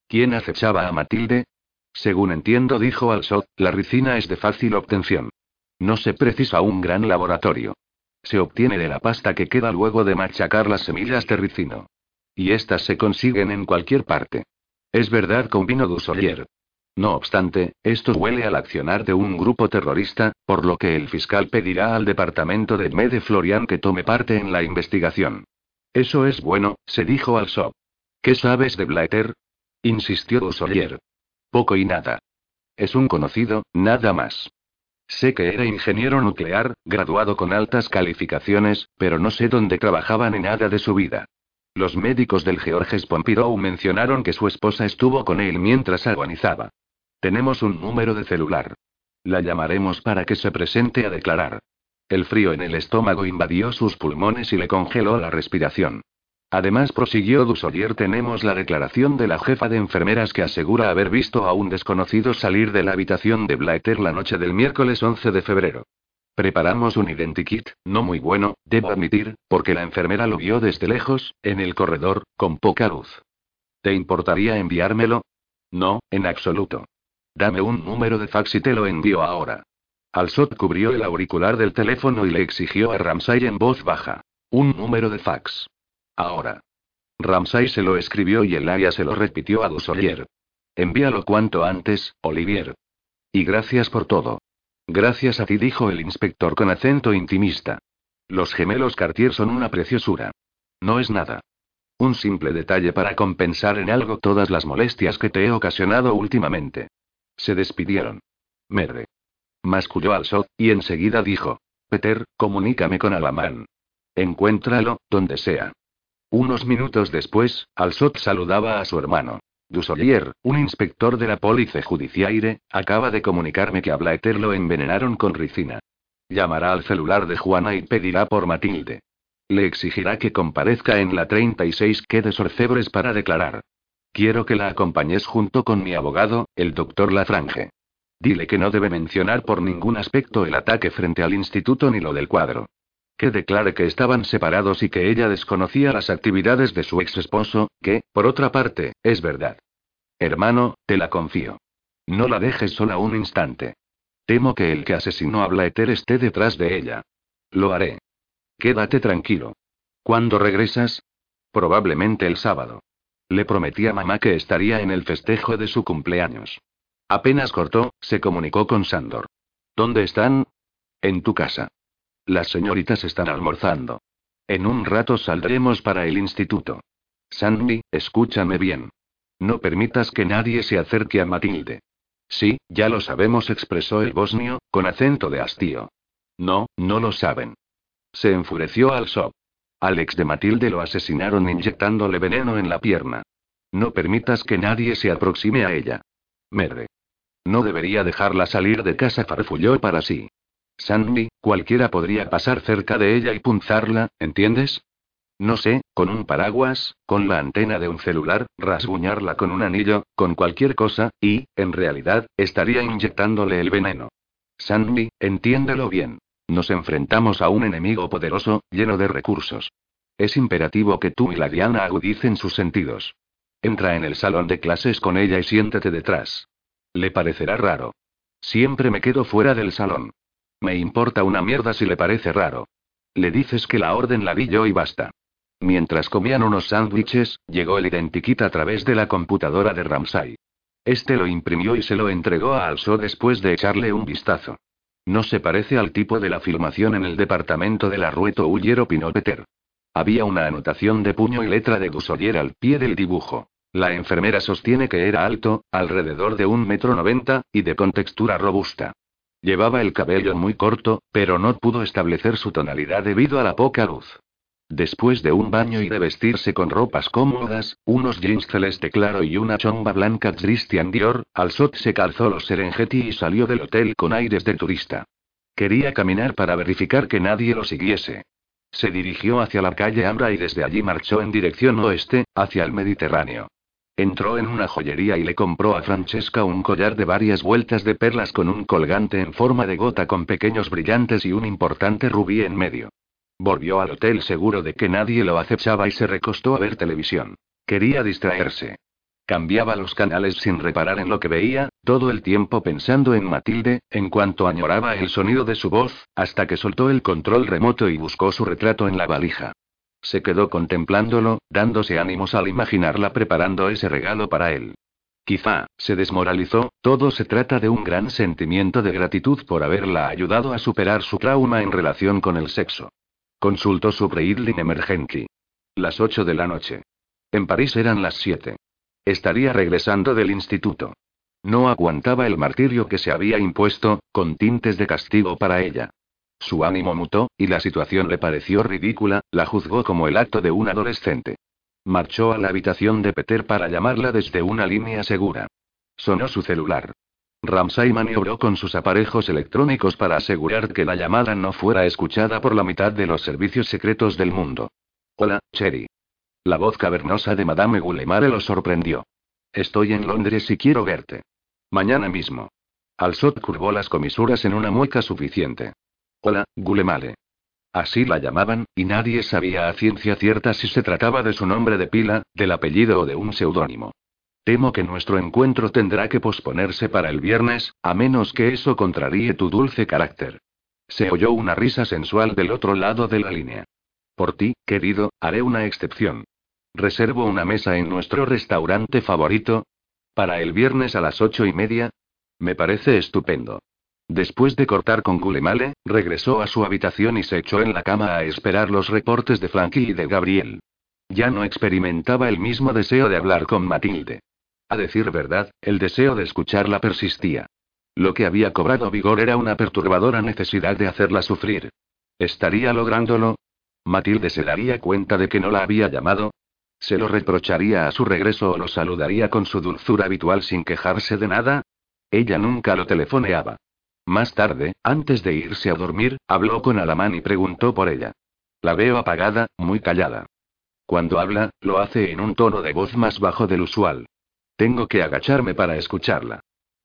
[SPEAKER 1] ¿Quién acechaba a Matilde? Según entiendo, dijo Alsot, la ricina es de fácil obtención. No se precisa un gran laboratorio. Se obtiene de la pasta que queda luego de machacar las semillas de ricino. Y estas se consiguen en cualquier parte. Es verdad, convino Dussolier. No obstante, esto huele al accionar de un grupo terrorista, por lo que el fiscal pedirá al departamento de Mede Florian que tome parte en la investigación. Eso es bueno, se dijo al SOP. ¿Qué sabes de Blatter? insistió Dussolier. Poco y nada. Es un conocido, nada más. Sé que era ingeniero nuclear, graduado con altas calificaciones, pero no sé dónde trabajaba ni nada de su vida. Los médicos del Georges Pompidou mencionaron que su esposa estuvo con él mientras agonizaba. Tenemos un número de celular. La llamaremos para que se presente a declarar. El frío en el estómago invadió sus pulmones y le congeló la respiración. Además, prosiguió Dussolier, tenemos la declaración de la jefa de enfermeras que asegura haber visto a un desconocido salir de la habitación de Blatter la noche del miércoles 11 de febrero. Preparamos un identikit, no muy bueno, debo admitir, porque la enfermera lo vio desde lejos, en el corredor, con poca luz. ¿Te importaría enviármelo? No, en absoluto. Dame un número de fax y te lo envío ahora. Alsot cubrió el auricular del teléfono y le exigió a Ramsay en voz baja. Un número de fax. Ahora. Ramsay se lo escribió y el área se lo repitió a Dussolier. Envíalo cuanto antes, Olivier. Y gracias por todo. Gracias a ti, dijo el inspector con acento intimista. Los gemelos Cartier son una preciosura. No es nada. Un simple detalle para compensar en algo todas las molestias que te he ocasionado últimamente. Se despidieron. Merde. Masculló al y enseguida dijo: Peter, comunícame con Alamán. Encuéntralo, donde sea. Unos minutos después, Alsot saludaba a su hermano. Dussolier, un inspector de la Police Judiciaire, acaba de comunicarme que a Blatter lo envenenaron con ricina. Llamará al celular de Juana y pedirá por Matilde. Le exigirá que comparezca en la 36 que de Sorcebres para declarar. Quiero que la acompañes junto con mi abogado, el doctor Lafrange. Dile que no debe mencionar por ningún aspecto el ataque frente al instituto ni lo del cuadro. Que declare que estaban separados y que ella desconocía las actividades de su ex esposo, que, por otra parte, es verdad. Hermano, te la confío. No la dejes sola un instante. Temo que el que asesinó a Blaeter esté detrás de ella. Lo haré. Quédate tranquilo. ¿Cuándo regresas? Probablemente el sábado. Le prometí a mamá que estaría en el festejo de su cumpleaños. Apenas cortó, se comunicó con Sandor. ¿Dónde están? En tu casa. Las señoritas están almorzando. En un rato saldremos para el instituto. Sandy, escúchame bien. No permitas que nadie se acerque a Matilde. Sí, ya lo sabemos, expresó el bosnio, con acento de hastío. No, no lo saben. Se enfureció al sop. Alex de Matilde lo asesinaron inyectándole veneno en la pierna. No permitas que nadie se aproxime a ella. Merde. No debería dejarla salir de casa, farfulló para sí. Sandy, cualquiera podría pasar cerca de ella y punzarla, ¿entiendes? No sé, con un paraguas, con la antena de un celular, rasguñarla con un anillo, con cualquier cosa, y, en realidad, estaría inyectándole el veneno. Sandy, entiéndelo bien. Nos enfrentamos a un enemigo poderoso, lleno de recursos. Es imperativo que tú y la Diana agudicen sus sentidos. Entra en el salón de clases con ella y siéntate detrás. Le parecerá raro. Siempre me quedo fuera del salón. Me importa una mierda si le parece raro. Le dices que la orden la di yo y basta. Mientras comían unos sándwiches, llegó el identikit a través de la computadora de Ramsay. Este lo imprimió y se lo entregó a Also después de echarle un vistazo. No se parece al tipo de la filmación en el departamento de la Rueto Ullero Pinopeter. Había una anotación de puño y letra de Gusoyer al pie del dibujo. La enfermera sostiene que era alto, alrededor de un metro noventa, y de contextura robusta. Llevaba el cabello muy corto, pero no pudo establecer su tonalidad debido a la poca luz. Después de un baño y de vestirse con ropas cómodas, unos jeans celeste claro y una chomba blanca Christian Dior, Alsot se calzó los Serengeti y salió del hotel con aires de turista. Quería caminar para verificar que nadie lo siguiese. Se dirigió hacia la calle Ambra y desde allí marchó en dirección oeste, hacia el Mediterráneo. Entró en una joyería y le compró a Francesca un collar de varias vueltas de perlas con un colgante en forma de gota con pequeños brillantes y un importante rubí en medio. Volvió al hotel seguro de que nadie lo acechaba y se recostó a ver televisión. Quería distraerse. Cambiaba los canales sin reparar en lo que veía, todo el tiempo pensando en Matilde, en cuanto añoraba el sonido de su voz, hasta que soltó el control remoto y buscó su retrato en la valija. Se quedó contemplándolo, dándose ánimos al imaginarla preparando ese regalo para él. Quizá, se desmoralizó, todo se trata de un gran sentimiento de gratitud por haberla ayudado a superar su trauma en relación con el sexo. Consultó su Breedling Emergency. Las 8 de la noche. En París eran las 7. Estaría regresando del instituto. No aguantaba el martirio que se había impuesto, con tintes de castigo para ella. Su ánimo mutó, y la situación le pareció ridícula, la juzgó como el acto de un adolescente. Marchó a la habitación de Peter para llamarla desde una línea segura. Sonó su celular. Ramsay maniobró con sus aparejos electrónicos para asegurar que la llamada no fuera escuchada por la mitad de los servicios secretos del mundo. Hola, Cherry. La voz cavernosa de Madame Gulemare lo sorprendió. Estoy en Londres y quiero verte. Mañana mismo. Alsot curvó las comisuras en una mueca suficiente. Hola, Gulemale. Así la llamaban, y nadie sabía a ciencia cierta si se trataba de su nombre de pila, del apellido o de un seudónimo. Temo que nuestro encuentro tendrá que posponerse para el viernes, a menos que eso contraríe tu dulce carácter. Se oyó una risa sensual del otro lado de la línea. Por ti, querido, haré una excepción. Reservo una mesa en nuestro restaurante favorito. Para el viernes a las ocho y media. Me parece estupendo. Después de cortar con Gulemale, regresó a su habitación y se echó en la cama a esperar los reportes de Frankie y de Gabriel. Ya no experimentaba el mismo deseo de hablar con Matilde. A decir verdad, el deseo de escucharla persistía. Lo que había cobrado vigor era una perturbadora necesidad de hacerla sufrir. ¿Estaría lográndolo? ¿Matilde se daría cuenta de que no la había llamado? ¿Se lo reprocharía a su regreso o lo saludaría con su dulzura habitual sin quejarse de nada? Ella nunca lo telefoneaba. Más tarde, antes de irse a dormir, habló con Alamán y preguntó por ella. La veo apagada, muy callada. Cuando habla, lo hace en un tono de voz más bajo del usual. Tengo que agacharme para escucharla.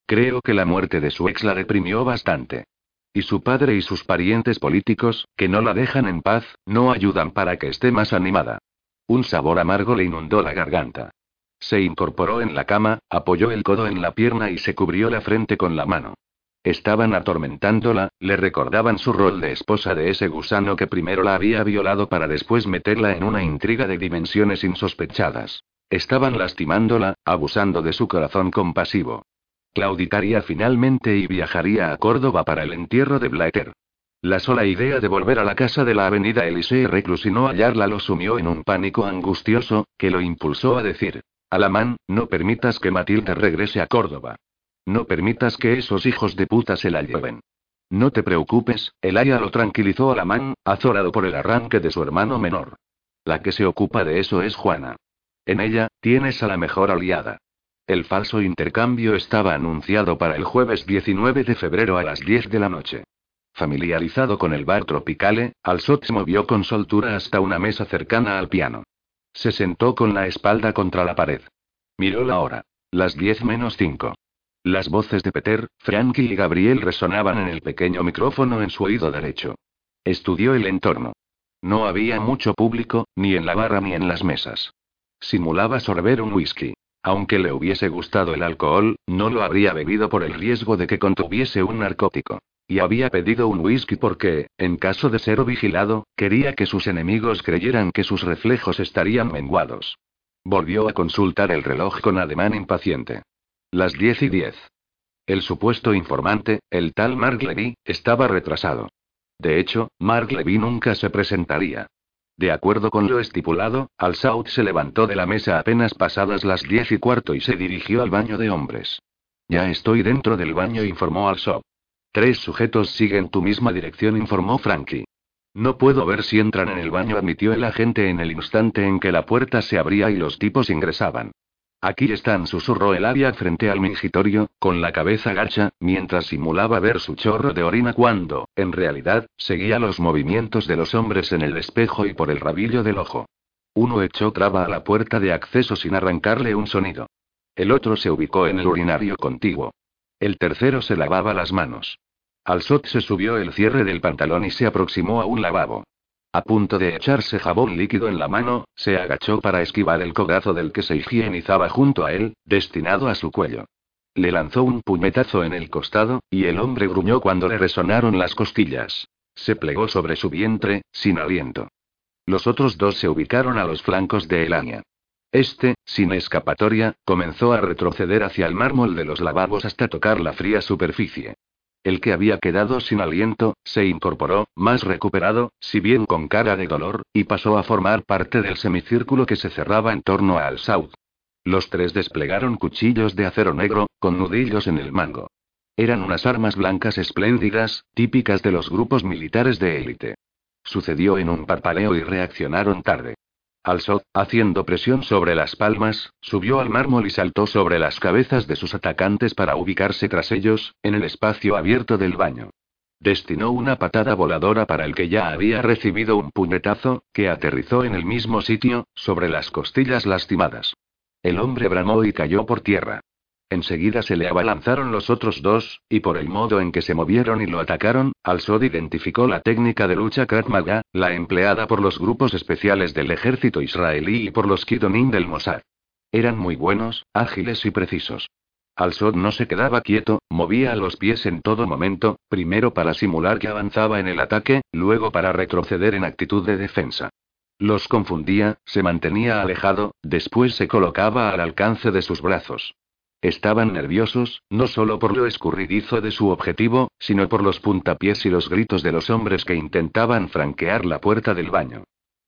[SPEAKER 1] Creo que la muerte de su ex la deprimió bastante. Y su padre y sus parientes políticos, que no la dejan en paz, no ayudan para que esté más animada. Un sabor amargo le inundó la garganta. Se incorporó en la cama, apoyó el codo en la pierna y se cubrió la frente con la mano. Estaban atormentándola, le recordaban su rol de esposa de ese gusano que primero la había violado para después meterla en una intriga de dimensiones insospechadas. Estaban lastimándola, abusando de su corazón compasivo. Claudicaría finalmente y viajaría a Córdoba para el entierro de Blaeter. La sola idea de volver a la casa de la avenida Elisee Reclus y no hallarla lo sumió en un pánico angustioso, que lo impulsó a decir: Alamán, no permitas que Matilde regrese a Córdoba. No permitas que esos hijos de puta se la lleven. No te preocupes, Elaya lo tranquilizó a la man, azorado por el arranque de su hermano menor. La que se ocupa de eso es Juana. En ella, tienes a la mejor aliada. El falso intercambio estaba anunciado para el jueves 19 de febrero a las 10 de la noche. Familiarizado con el bar Tropicale, Alsot se movió con soltura hasta una mesa cercana al piano. Se sentó con la espalda contra la pared. Miró la hora. Las 10 menos 5. Las voces de Peter, Frankie y Gabriel resonaban en el pequeño micrófono en su oído derecho. Estudió el entorno. No había mucho público, ni en la barra ni en las mesas. Simulaba sorber un whisky. Aunque le hubiese gustado el alcohol, no lo habría bebido por el riesgo de que contuviese un narcótico. Y había pedido un whisky porque, en caso de ser vigilado, quería que sus enemigos creyeran que sus reflejos estarían menguados. Volvió a consultar el reloj con ademán impaciente. Las diez y diez. El supuesto informante, el tal Mark Levy, estaba retrasado. De hecho, Mark Levy nunca se presentaría. De acuerdo con lo estipulado, Al-Saud se levantó de la mesa apenas pasadas las diez y cuarto y se dirigió al baño de hombres. Ya estoy dentro del baño, informó Al-Saud. Tres sujetos siguen tu misma dirección, informó Frankie. No puedo ver si entran en el baño, admitió el agente en el instante en que la puerta se abría y los tipos ingresaban. Aquí están, susurró el Aria frente al mingitorio, con la cabeza gacha, mientras simulaba ver su chorro de orina cuando, en realidad, seguía los movimientos de los hombres en el espejo y por el rabillo del ojo. Uno echó traba a la puerta de acceso sin arrancarle un sonido. El otro se ubicó en el urinario contiguo. El tercero se lavaba las manos. Al-Sot se subió el cierre del pantalón y se aproximó a un lavabo. A punto de echarse jabón líquido en la mano, se agachó para esquivar el codazo del que se higienizaba junto a él, destinado a su cuello. Le lanzó un puñetazo en el costado, y el hombre gruñó cuando le resonaron las costillas. Se plegó sobre su vientre, sin aliento. Los otros dos se ubicaron a los flancos de Elania. Este, sin escapatoria, comenzó a retroceder hacia el mármol de los lavabos hasta tocar la fría superficie. El que había quedado sin aliento, se incorporó, más recuperado, si bien con cara de dolor, y pasó a formar parte del semicírculo que se cerraba en torno a Al-Saud. Los tres desplegaron cuchillos de acero negro, con nudillos en el mango. Eran unas armas blancas espléndidas, típicas de los grupos militares de élite. Sucedió en un parpaleo y reaccionaron tarde. Alzó, haciendo presión sobre las palmas, subió al mármol y saltó sobre las cabezas de sus atacantes para ubicarse tras ellos, en el espacio abierto del baño. Destinó una patada voladora para el que ya había recibido un puñetazo, que aterrizó en el mismo sitio, sobre las costillas lastimadas. El hombre bramó y cayó por tierra. Enseguida se le abalanzaron los otros dos, y por el modo en que se movieron y lo atacaron, Al-Sod identificó la técnica de lucha Krav Maga, la empleada por los grupos especiales del ejército israelí y por los Kidonim del Mossad. Eran muy buenos, ágiles y precisos. Al-Sod no se quedaba quieto, movía los pies en todo momento, primero para simular que avanzaba en el ataque, luego para retroceder en actitud de defensa. Los confundía, se mantenía alejado, después se colocaba al alcance de sus brazos. Estaban nerviosos, no solo por lo escurridizo de su objetivo, sino por los puntapiés y los gritos de los hombres que intentaban franquear la puerta del baño.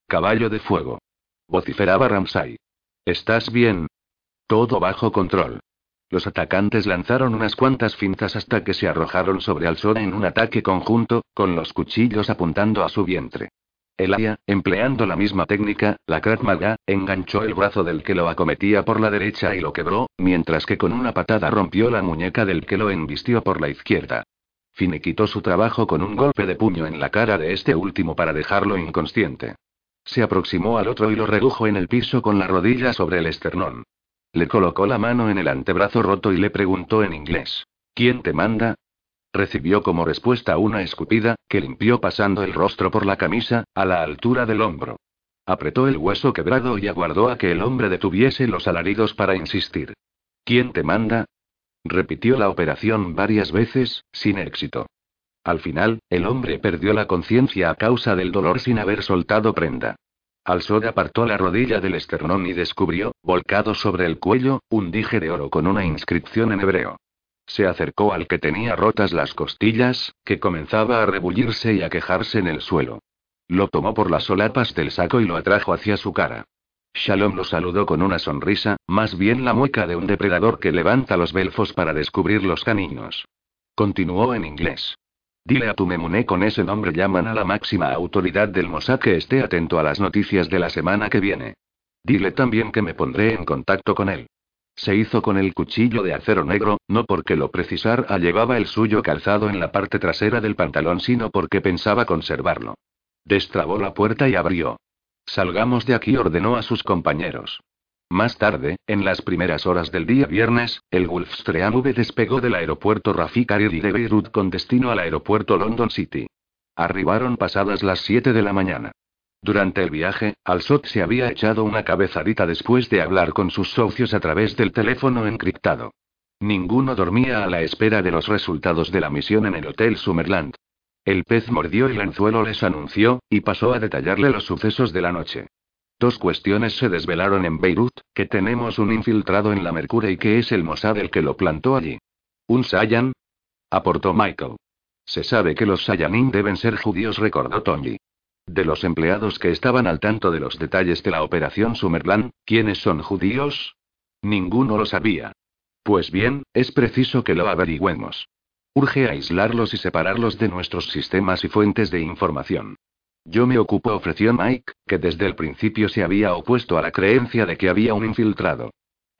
[SPEAKER 1] Caballo de fuego. Vociferaba Ramsay. ¿Estás bien? Todo bajo control. Los atacantes lanzaron unas cuantas fintas hasta que se arrojaron sobre Alsona en un ataque conjunto, con los cuchillos apuntando a su vientre. El empleando la misma técnica, la Krav Maga, enganchó el brazo del que lo acometía por la derecha y lo quebró, mientras que con una patada rompió la muñeca del que lo embistió por la izquierda. Finiquitó su trabajo con un golpe de puño en la cara de este último para dejarlo inconsciente. Se aproximó al otro y lo redujo en el piso con la rodilla sobre el esternón. Le colocó la mano en el antebrazo roto y le preguntó en inglés. ¿Quién te manda? Recibió como respuesta una escupida, que limpió pasando el rostro por la camisa, a la altura del hombro. Apretó el hueso quebrado y aguardó a que el hombre detuviese los alaridos para insistir. ¿Quién te manda? Repitió la operación varias veces, sin éxito. Al final, el hombre perdió la conciencia a causa del dolor sin haber soltado prenda. Al-Sod apartó la rodilla del esternón y descubrió, volcado sobre el cuello, un dije de oro con una inscripción en hebreo. Se acercó al que tenía rotas las costillas, que comenzaba a rebullirse y a quejarse en el suelo. Lo tomó por las solapas del saco y lo atrajo hacia su cara. Shalom lo saludó con una sonrisa, más bien la mueca de un depredador que levanta los belfos para descubrir los caninos. Continuó en inglés. Dile a tu memuné con ese nombre llaman a la máxima autoridad del Mossad que esté atento a las noticias de la semana que viene. Dile también que me pondré en contacto con él. Se hizo con el cuchillo de acero negro, no porque lo precisara llevaba el suyo calzado en la parte trasera del pantalón, sino porque pensaba conservarlo. Destrabó la puerta y abrió. Salgamos de aquí, ordenó a sus compañeros. Más tarde, en las primeras horas del día viernes, el Gulfstream V despegó del aeropuerto Rafik Hariri de Beirut con destino al aeropuerto London City. Arribaron pasadas las 7 de la mañana. Durante el viaje, Al-Sot se había echado una cabezadita después de hablar con sus socios a través del teléfono encriptado. Ninguno dormía a la espera de los resultados de la misión en el Hotel Summerland. El pez mordió el anzuelo les anunció, y pasó a detallarle los sucesos de la noche. Dos cuestiones se desvelaron en Beirut, que tenemos un infiltrado en la Mercury y que es el Mossad el que lo plantó allí. ¿Un Sayan? Aportó Michael. Se sabe que los Sayanin deben ser judíos, recordó Tony. De los empleados que estaban al tanto de los detalles de la operación Summerland, ¿quiénes son judíos? Ninguno lo sabía. Pues bien, es preciso que lo averigüemos. Urge aislarlos y separarlos de nuestros sistemas y fuentes de información. Yo me ocupo, ofreció Mike, que desde el principio se había opuesto a la creencia de que había un infiltrado.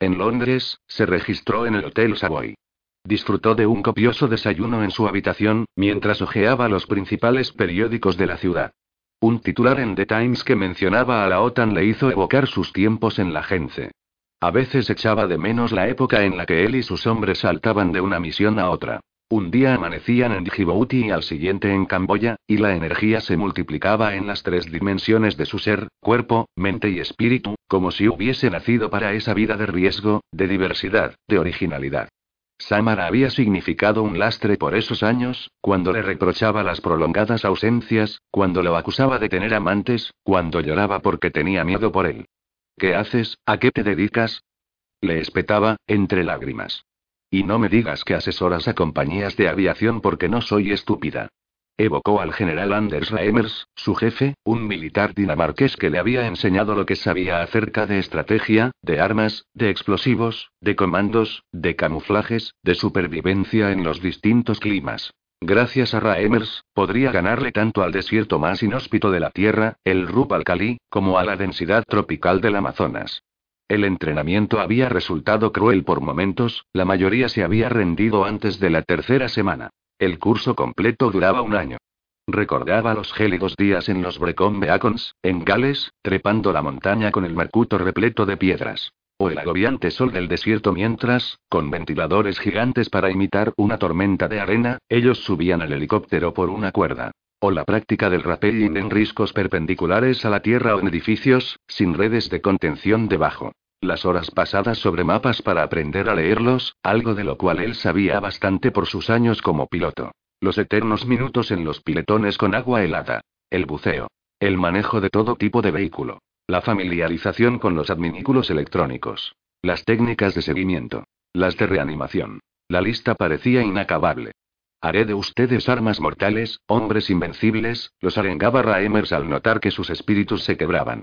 [SPEAKER 1] en Londres, se registró en el Hotel Savoy. Disfrutó de un copioso desayuno en su habitación, mientras hojeaba los principales periódicos de la ciudad. Un titular en The Times que mencionaba a la OTAN le hizo evocar sus tiempos en la Gence. A veces echaba de menos la época en la que él y sus hombres saltaban de una misión a otra. Un día amanecían en Djibouti y al siguiente en Camboya, y la energía se multiplicaba en las tres dimensiones de su ser, cuerpo, mente y espíritu, como si hubiese nacido para esa vida de riesgo, de diversidad, de originalidad. Samara había significado un lastre por esos años, cuando le reprochaba las prolongadas ausencias, cuando lo acusaba de tener amantes, cuando lloraba porque tenía miedo por él. ¿Qué haces? ¿A qué te dedicas? Le espetaba, entre lágrimas. Y no me digas que asesoras a compañías de aviación porque no soy estúpida. Evocó al general Anders Reimers, su jefe, un militar dinamarqués que le había enseñado lo que sabía acerca de estrategia, de armas, de explosivos, de comandos, de camuflajes, de supervivencia en los distintos climas. Gracias a Reimers, podría ganarle tanto al desierto más inhóspito de la Tierra, el Rub al como a la densidad tropical del Amazonas. El entrenamiento había resultado cruel por momentos, la mayoría se había rendido antes de la tercera semana. El curso completo duraba un año. Recordaba los gélidos días en los Brecon Beacons, en Gales, trepando la montaña con el mercuto repleto de piedras. O el agobiante sol del desierto mientras, con ventiladores gigantes para imitar una tormenta de arena, ellos subían al helicóptero por una cuerda. O la práctica del rappelling en riscos perpendiculares a la tierra o en edificios, sin redes de contención debajo. Las horas pasadas sobre mapas para aprender a leerlos, algo de lo cual él sabía bastante por sus años como piloto. Los eternos minutos en los piletones con agua helada. El buceo. El manejo de todo tipo de vehículo. La familiarización con los adminículos electrónicos. Las técnicas de seguimiento. Las de reanimación. La lista parecía inacabable. Haré de ustedes armas mortales, hombres invencibles, los arengaba Raemers al notar que sus espíritus se quebraban.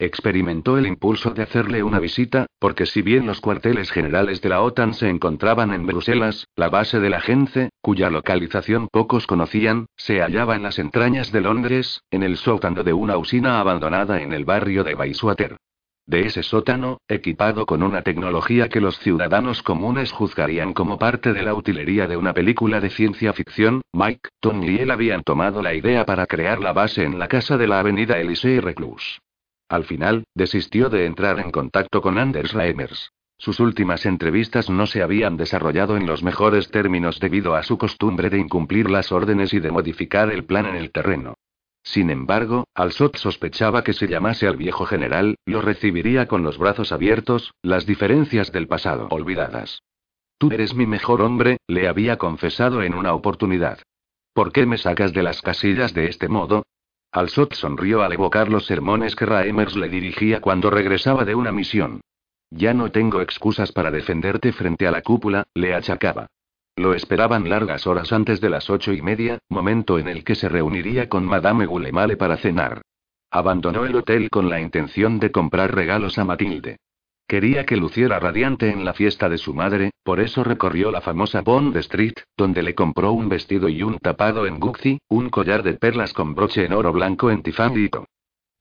[SPEAKER 1] Experimentó el impulso de hacerle una visita, porque si bien los cuarteles generales de la OTAN se encontraban en Bruselas, la base de la Gence, cuya localización pocos conocían, se hallaba en las entrañas de Londres, en el sótano de una usina abandonada en el barrio de Bayswater. De ese sótano, equipado con una tecnología que los ciudadanos comunes juzgarían como parte de la utilería de una película de ciencia ficción, Mike, Tony y él habían tomado la idea para crear la base en la casa de la avenida Elysée Reclus. Al final, desistió de entrar en contacto con Anders Reimers. Sus últimas entrevistas no se habían desarrollado en los mejores términos debido a su costumbre de incumplir las órdenes y de modificar el plan en el terreno. Sin embargo, Alsot sospechaba que se llamase al viejo general, lo recibiría con los brazos abiertos, las diferencias del pasado olvidadas. Tú eres mi mejor hombre, le había confesado en una oportunidad. ¿Por qué me sacas de las casillas de este modo? Alsot sonrió al evocar los sermones que Raemers le dirigía cuando regresaba de una misión. Ya no tengo excusas para defenderte frente a la cúpula, le achacaba. Lo esperaban largas horas antes de las ocho y media, momento en el que se reuniría con Madame Gulemale para cenar. Abandonó el hotel con la intención de comprar regalos a Matilde. Quería que luciera radiante en la fiesta de su madre, por eso recorrió la famosa Bond Street, donde le compró un vestido y un tapado en Gucci, un collar de perlas con broche en oro blanco en Tiffany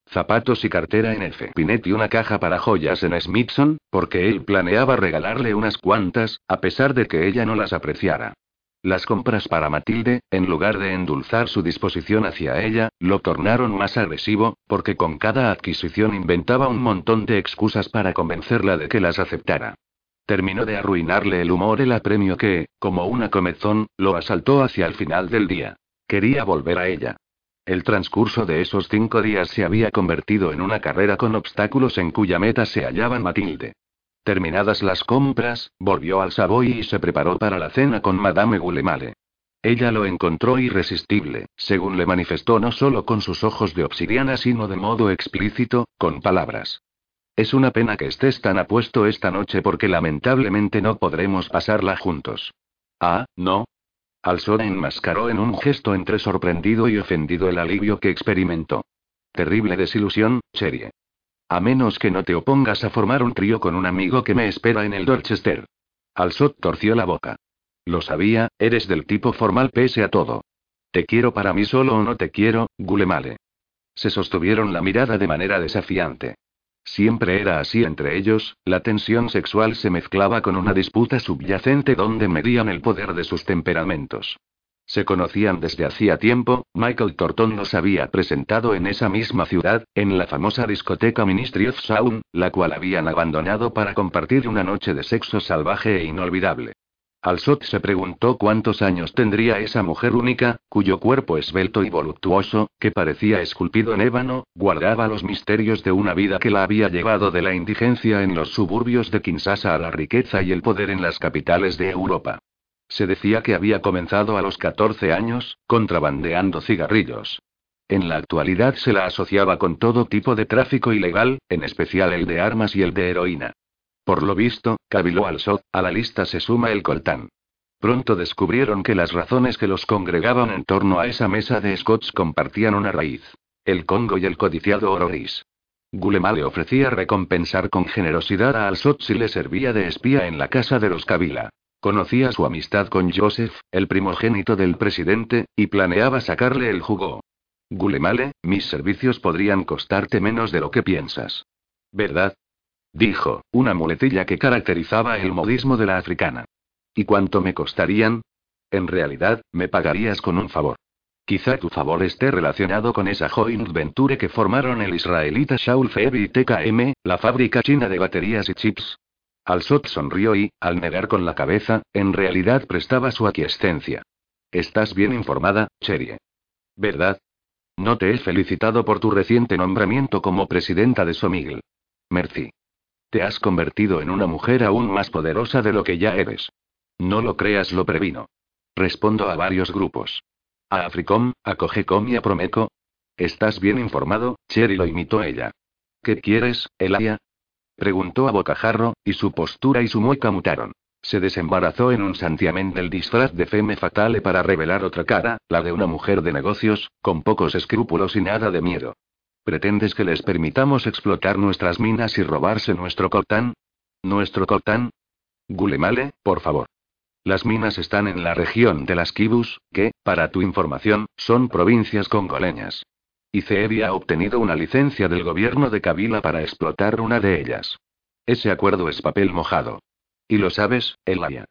[SPEAKER 1] zapatos y cartera en F. Pinet y una caja para joyas en Smithson, porque él planeaba regalarle unas cuantas, a pesar de que ella no las apreciara. Las compras para Matilde, en lugar de endulzar su disposición hacia ella, lo tornaron más agresivo, porque con cada adquisición inventaba un montón de excusas para convencerla de que las aceptara. Terminó de arruinarle el humor el apremio que, como una comezón, lo asaltó hacia el final del día. Quería volver a ella. El transcurso de esos cinco días se había convertido en una carrera con obstáculos en cuya meta se hallaba Matilde. Terminadas las compras, volvió al Savoy y se preparó para la cena con Madame Gulemale. Ella lo encontró irresistible, según le manifestó no solo con sus ojos de obsidiana, sino de modo explícito, con palabras. Es una pena que estés tan apuesto esta noche porque lamentablemente no podremos pasarla juntos. Ah, no. Alsora enmascaró en un gesto entre sorprendido y ofendido el alivio que experimentó. Terrible desilusión, Cherie. A menos que no te opongas a formar un trío con un amigo que me espera en el Dorchester. Alsot torció la boca. Lo sabía, eres del tipo formal pese a todo. ¿Te quiero para mí solo o no te quiero, Gulemale? Se sostuvieron la mirada de manera desafiante. Siempre era así entre ellos, la tensión sexual se mezclaba con una disputa subyacente donde medían el poder de sus temperamentos. Se conocían desde hacía tiempo, Michael Thornton los había presentado en esa misma ciudad, en la famosa discoteca Ministry of Sound, la cual habían abandonado para compartir una noche de sexo salvaje e inolvidable. Alsot se preguntó cuántos años tendría esa mujer única, cuyo cuerpo esbelto y voluptuoso, que parecía esculpido en ébano, guardaba los misterios de una vida que la había llevado de la indigencia en los suburbios de Kinshasa a la riqueza y el poder en las capitales de Europa. Se decía que había comenzado a los 14 años, contrabandeando cigarrillos. En la actualidad se la asociaba con todo tipo de tráfico ilegal, en especial el de armas y el de heroína. Por lo visto, cabiló al Sot, a la lista se suma el coltán. Pronto descubrieron que las razones que los congregaban en torno a esa mesa de Scots compartían una raíz. El Congo y el codiciado oro. Gulema le ofrecía recompensar con generosidad a Alsot si le servía de espía en la casa de los Kabila. Conocía su amistad con Joseph, el primogénito del presidente, y planeaba sacarle el jugo. Gulemale, mis servicios podrían costarte menos de lo que piensas. ¿Verdad? Dijo, una muletilla que caracterizaba el modismo de la africana. ¿Y cuánto me costarían? En realidad, me pagarías con un favor. Quizá tu favor esté relacionado con esa joint venture que formaron el israelita Shaul Febi y TKM, la fábrica china de baterías y chips. Al-Sot sonrió y, al negar con la cabeza, en realidad prestaba su aquiescencia. Estás bien informada, Cherie. ¿Verdad? No te he felicitado por tu reciente nombramiento como presidenta de Somigl. Merci. Te has convertido en una mujer aún más poderosa de lo que ya eres. No lo creas, lo previno. Respondo a varios grupos. A Africom, a Cogecom y a Promeco. ¿Estás bien informado? Cherry lo imitó ella. ¿Qué quieres, Elia? Preguntó a bocajarro, y su postura y su mueca mutaron. Se desembarazó en un santiamén del disfraz de femme fatale para revelar otra cara, la de una mujer de negocios, con pocos escrúpulos y nada de miedo. ¿Pretendes que les permitamos explotar nuestras minas y robarse nuestro coltán? ¿Nuestro coltán? Gulemale, por favor. Las minas están en la región de las Kibus, que, para tu información, son provincias congoleñas. Y Ceebi ha obtenido una licencia del gobierno de Kabila para explotar una de ellas. Ese acuerdo es papel mojado. ¿Y lo sabes, Elia?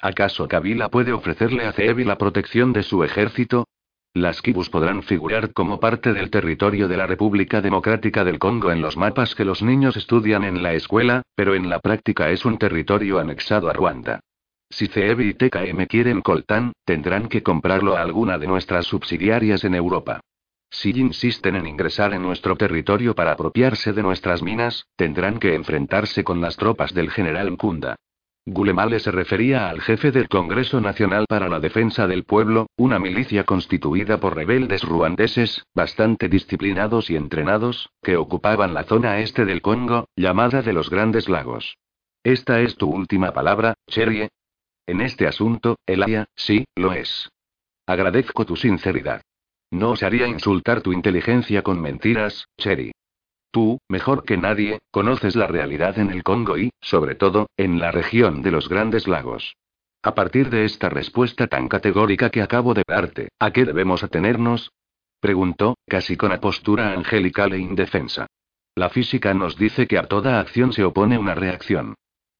[SPEAKER 1] ¿Acaso Kabila puede ofrecerle a Ceebi la protección de su ejército? Las kibus podrán figurar como parte del territorio de la República Democrática del Congo en los mapas que los niños estudian en la escuela, pero en la práctica es un territorio anexado a Ruanda. Si CEBI y TKM quieren coltán, tendrán que comprarlo a alguna de nuestras subsidiarias en Europa. Si insisten en ingresar en nuestro territorio para apropiarse de nuestras minas, tendrán que enfrentarse con las tropas del general Nkunda. Gulemale se refería al jefe del Congreso Nacional para la Defensa del Pueblo, una milicia constituida por rebeldes ruandeses, bastante disciplinados y entrenados, que ocupaban la zona este del Congo, llamada de los Grandes Lagos. Esta es tu última palabra, Cherie. En este asunto, Elia, sí, lo es. Agradezco tu sinceridad. No osaría insultar tu inteligencia con mentiras, Cherry. Tú, mejor que nadie, conoces la realidad en el Congo y, sobre todo, en la región de los Grandes Lagos. A partir de esta respuesta tan categórica que acabo de darte, ¿a qué debemos atenernos? Preguntó, casi con apostura angelical e indefensa. La física nos dice que a toda acción se opone una reacción.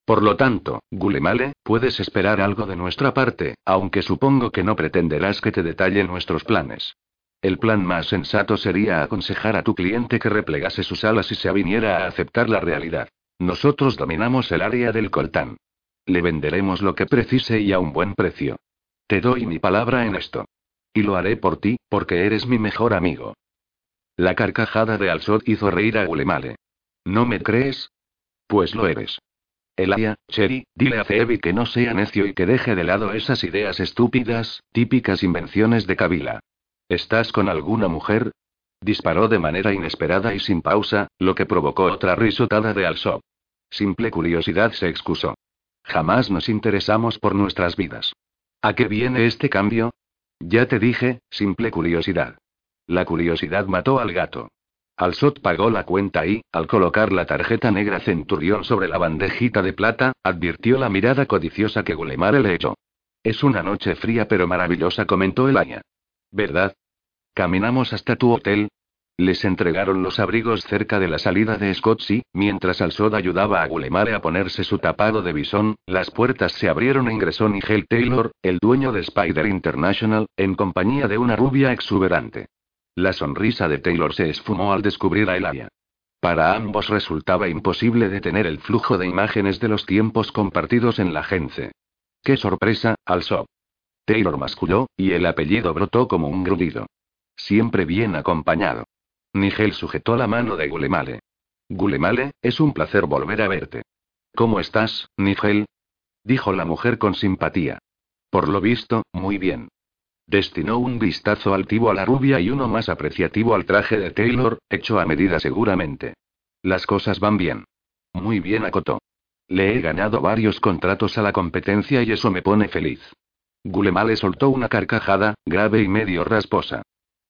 [SPEAKER 1] Por lo tanto, Gulemale, puedes esperar algo de nuestra parte, aunque supongo que no pretenderás que te detalle nuestros planes. El plan más sensato sería aconsejar a tu cliente que replegase sus alas y se aviniera a aceptar la realidad. Nosotros dominamos el área del coltán. Le venderemos lo que precise y a un buen precio. Te doy mi palabra en esto. Y lo haré por ti, porque eres mi mejor amigo. La carcajada de Alsot hizo reír a Gulemale. ¿No me crees? Pues lo eres. Elia, Cherry, dile a Phoebe que no sea necio y que deje de lado esas ideas estúpidas, típicas invenciones de Kabila. ¿Estás con alguna mujer? Disparó de manera inesperada y sin pausa, lo que provocó otra risotada de Alsop. Simple curiosidad se excusó. Jamás nos interesamos por nuestras vidas. ¿A qué viene este cambio? Ya te dije, simple curiosidad. La curiosidad mató al gato. Alsot pagó la cuenta y, al colocar la tarjeta negra centurión sobre la bandejita de plata, advirtió la mirada codiciosa que Gulemare le echó. Es una noche fría pero maravillosa, comentó el aña. ¿Verdad? Caminamos hasta tu hotel. Les entregaron los abrigos cerca de la salida de Scottsy, mientras Alsod ayudaba a Gulemale a ponerse su tapado de bisón, las puertas se abrieron e ingresó Nigel Taylor, el dueño de Spider International, en compañía de una rubia exuberante. La sonrisa de Taylor se esfumó al descubrir a Elia. Para ambos resultaba imposible detener el flujo de imágenes de los tiempos compartidos en la gente. ¡Qué sorpresa, Alsod! Taylor masculló, y el apellido brotó como un grudido. Siempre bien acompañado. Nigel sujetó la mano de Gulemale. Gulemale, es un placer volver a verte. ¿Cómo estás, Nigel? dijo la mujer con simpatía. Por lo visto, muy bien. Destinó un vistazo altivo a la rubia y uno más apreciativo al traje de Taylor, hecho a medida seguramente. Las cosas van bien. Muy bien, acotó. Le he ganado varios contratos a la competencia y eso me pone feliz. Gulemale soltó una carcajada, grave y medio rasposa.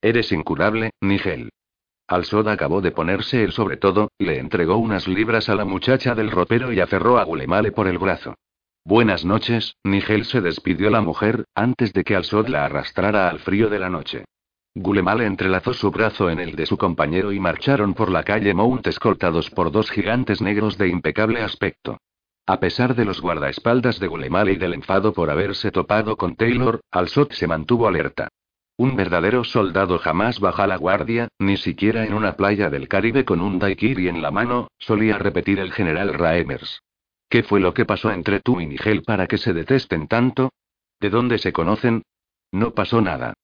[SPEAKER 1] Eres incurable, Nigel. Alsod acabó de ponerse el sobre todo, le entregó unas libras a la muchacha del ropero y aferró a Gulemale por el brazo. Buenas noches, Nigel se despidió la mujer, antes de que Alsod la arrastrara al frío de la noche. Gulemale entrelazó su brazo en el de su compañero y marcharon por la calle Mount escoltados por dos gigantes negros de impecable aspecto. A pesar de los guardaespaldas de Gulemale y del enfado por haberse topado con Taylor, Alsod se mantuvo alerta. Un verdadero soldado jamás baja la guardia, ni siquiera en una playa del Caribe con un daiquiri en la mano, solía repetir el general Raemers. ¿Qué fue lo que pasó entre tú y Nigel para que se detesten tanto? ¿De dónde se conocen? No pasó nada.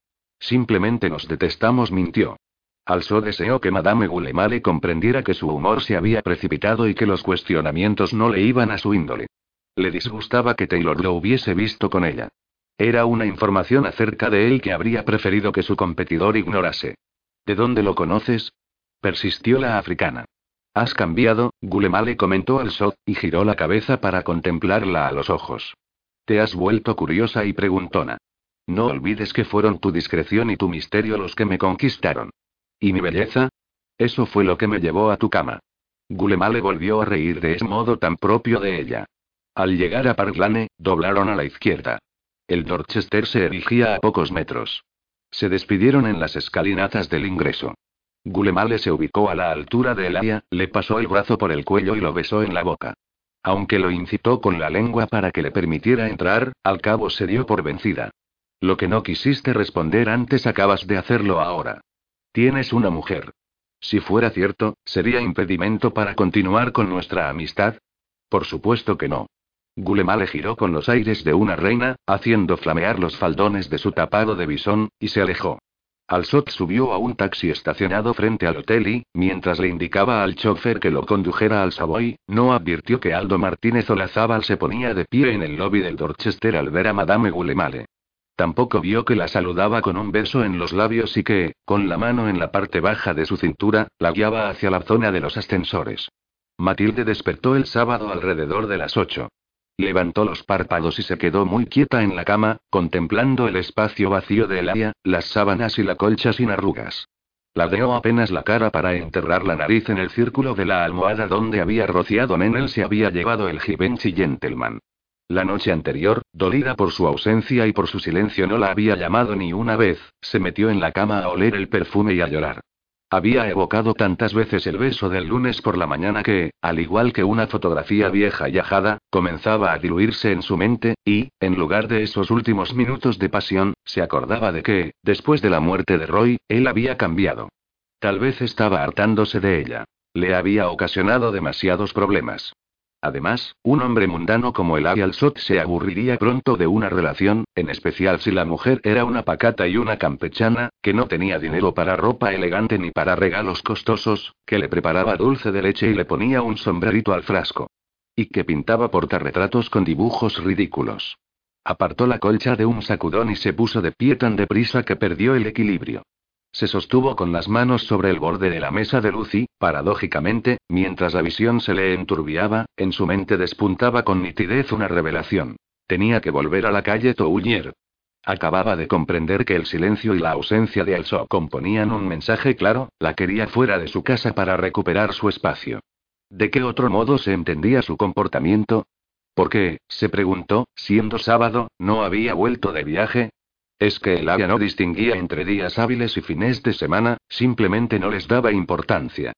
[SPEAKER 1] Simplemente nos detestamos, mintió. Also deseó que Madame Gulemale comprendiera que su humor se había precipitado y que los cuestionamientos no le iban a su índole. Le disgustaba que Taylor lo hubiese visto con ella. Era una información acerca de él que habría preferido que su competidor ignorase. ¿De dónde lo conoces? Persistió la africana. Has cambiado, Gulemale comentó al Sot, y giró la cabeza para contemplarla a los ojos. Te has vuelto curiosa y preguntona. No olvides que fueron tu discreción y tu misterio los que me conquistaron. ¿Y mi belleza? Eso fue lo que me llevó a tu cama. Gulemale volvió a reír de ese modo tan propio de ella. Al llegar a Parklane, doblaron a la izquierda. El Dorchester se erigía a pocos metros. Se despidieron en las escalinatas del ingreso. Gulemale se ubicó a la altura de Elia, le pasó el brazo por el cuello y lo besó en la boca. Aunque lo incitó con la lengua para que le permitiera entrar, al cabo se dio por vencida. Lo que no quisiste responder antes acabas de hacerlo ahora. Tienes una mujer. Si fuera cierto, ¿sería impedimento para continuar con nuestra amistad? Por supuesto que no. Gulemale giró con los aires de una reina, haciendo flamear los faldones de su tapado de bisón, y se alejó. Alsot subió a un taxi estacionado frente al hotel y, mientras le indicaba al chofer que lo condujera al Savoy, no advirtió que Aldo Martínez Olazábal se ponía de pie en el lobby del Dorchester al ver a Madame Gulemale. Tampoco vio que la saludaba con un beso en los labios y que, con la mano en la parte baja de su cintura, la guiaba hacia la zona de los ascensores. Matilde despertó el sábado alrededor de las ocho. Levantó los párpados y se quedó muy quieta en la cama, contemplando el espacio vacío del área, las sábanas y la colcha sin arrugas. Ladeó apenas la cara para enterrar la nariz en el círculo de la almohada donde había rociado Nenel se había llevado el Givenchy Gentleman. La noche anterior, dolida por su ausencia y por su silencio no la había llamado ni una vez, se metió en la cama a oler el perfume y a llorar. Había evocado tantas veces el beso del lunes por la mañana que, al igual que una fotografía vieja y ajada, comenzaba a diluirse en su mente, y, en lugar de esos últimos minutos de pasión, se acordaba de que, después de la muerte de Roy, él había cambiado. Tal vez estaba hartándose de ella. Le había ocasionado demasiados problemas. Además, un hombre mundano como el Arial Sot se aburriría pronto de una relación, en especial si la mujer era una pacata y una campechana, que no tenía dinero para ropa elegante ni para regalos costosos, que le preparaba dulce de leche y le ponía un sombrerito al frasco. Y que pintaba portarretratos con dibujos ridículos. Apartó la colcha de un sacudón y se puso de pie tan deprisa que perdió el equilibrio. Se sostuvo con las manos sobre el borde de la mesa de luz y, paradójicamente, mientras la visión se le enturbiaba, en su mente despuntaba con nitidez una revelación. Tenía que volver a la calle Toulier. Acababa de comprender que el silencio y la ausencia de Also componían un mensaje claro, la quería fuera de su casa para recuperar su espacio. ¿De qué otro modo se entendía su comportamiento? ¿Por qué, se preguntó, siendo sábado, no había vuelto de viaje? Es que el área no distinguía entre días hábiles y fines de semana, simplemente no les daba importancia.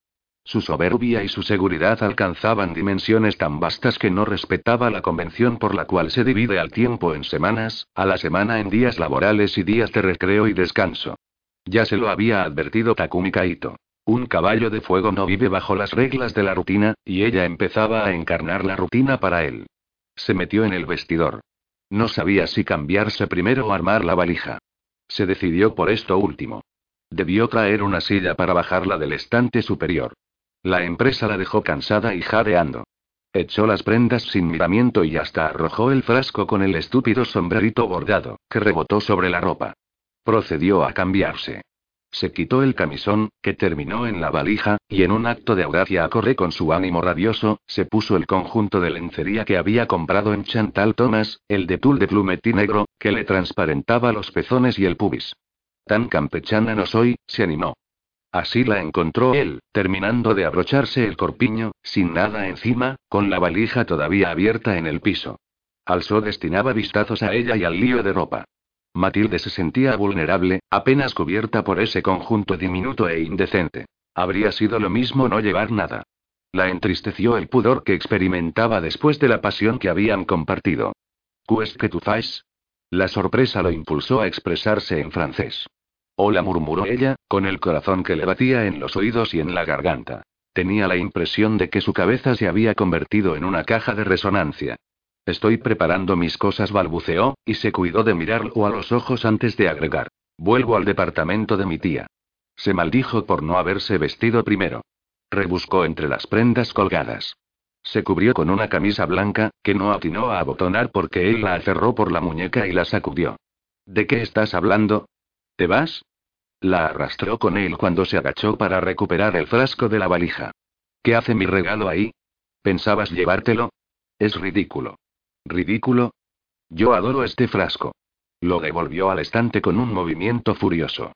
[SPEAKER 1] Su soberbia y su seguridad alcanzaban dimensiones tan vastas que no respetaba la convención por la cual se divide al tiempo en semanas, a la semana en días laborales y días de recreo y descanso. Ya se lo había advertido Takumi Kaito. Un caballo de fuego no vive bajo las reglas de la rutina, y ella empezaba a encarnar la rutina para él. Se metió en el vestidor. No sabía si cambiarse primero o armar la valija. Se decidió por esto último. Debió traer una silla para bajarla del estante superior. La empresa la dejó cansada y jadeando. Echó las prendas sin miramiento y hasta arrojó el frasco con el estúpido sombrerito bordado, que rebotó sobre la ropa. Procedió a cambiarse. Se quitó el camisón, que terminó en la valija, y en un acto de audacia acorde con su ánimo rabioso, se puso el conjunto de lencería que había comprado en Chantal Thomas, el de tul de plumetí negro, que le transparentaba los pezones y el pubis. Tan campechana no soy, se animó. Así la encontró él, terminando de abrocharse el corpiño, sin nada encima, con la valija todavía abierta en el piso. Alzó destinaba vistazos a ella y al lío de ropa. Matilde se sentía vulnerable, apenas cubierta por ese conjunto diminuto e indecente. Habría sido lo mismo no llevar nada. La entristeció el pudor que experimentaba después de la pasión que habían compartido. ¿Cues que tu fais? La sorpresa lo impulsó a expresarse en francés. Hola murmuró ella, con el corazón que le batía en los oídos y en la garganta. Tenía la impresión de que su cabeza se había convertido en una caja de resonancia. Estoy preparando mis cosas, balbuceó, y se cuidó de mirarlo a los ojos antes de agregar. Vuelvo al departamento de mi tía. Se maldijo por no haberse vestido primero. Rebuscó entre las prendas colgadas. Se cubrió con una camisa blanca, que no atinó a abotonar porque él la aferró por la muñeca y la sacudió. ¿De qué estás hablando? ¿Te vas? La arrastró con él cuando se agachó para recuperar el frasco de la valija. ¿Qué hace mi regalo ahí? ¿Pensabas llevártelo? Es ridículo. ¿Ridículo? Yo adoro este frasco. Lo devolvió al estante con un movimiento furioso.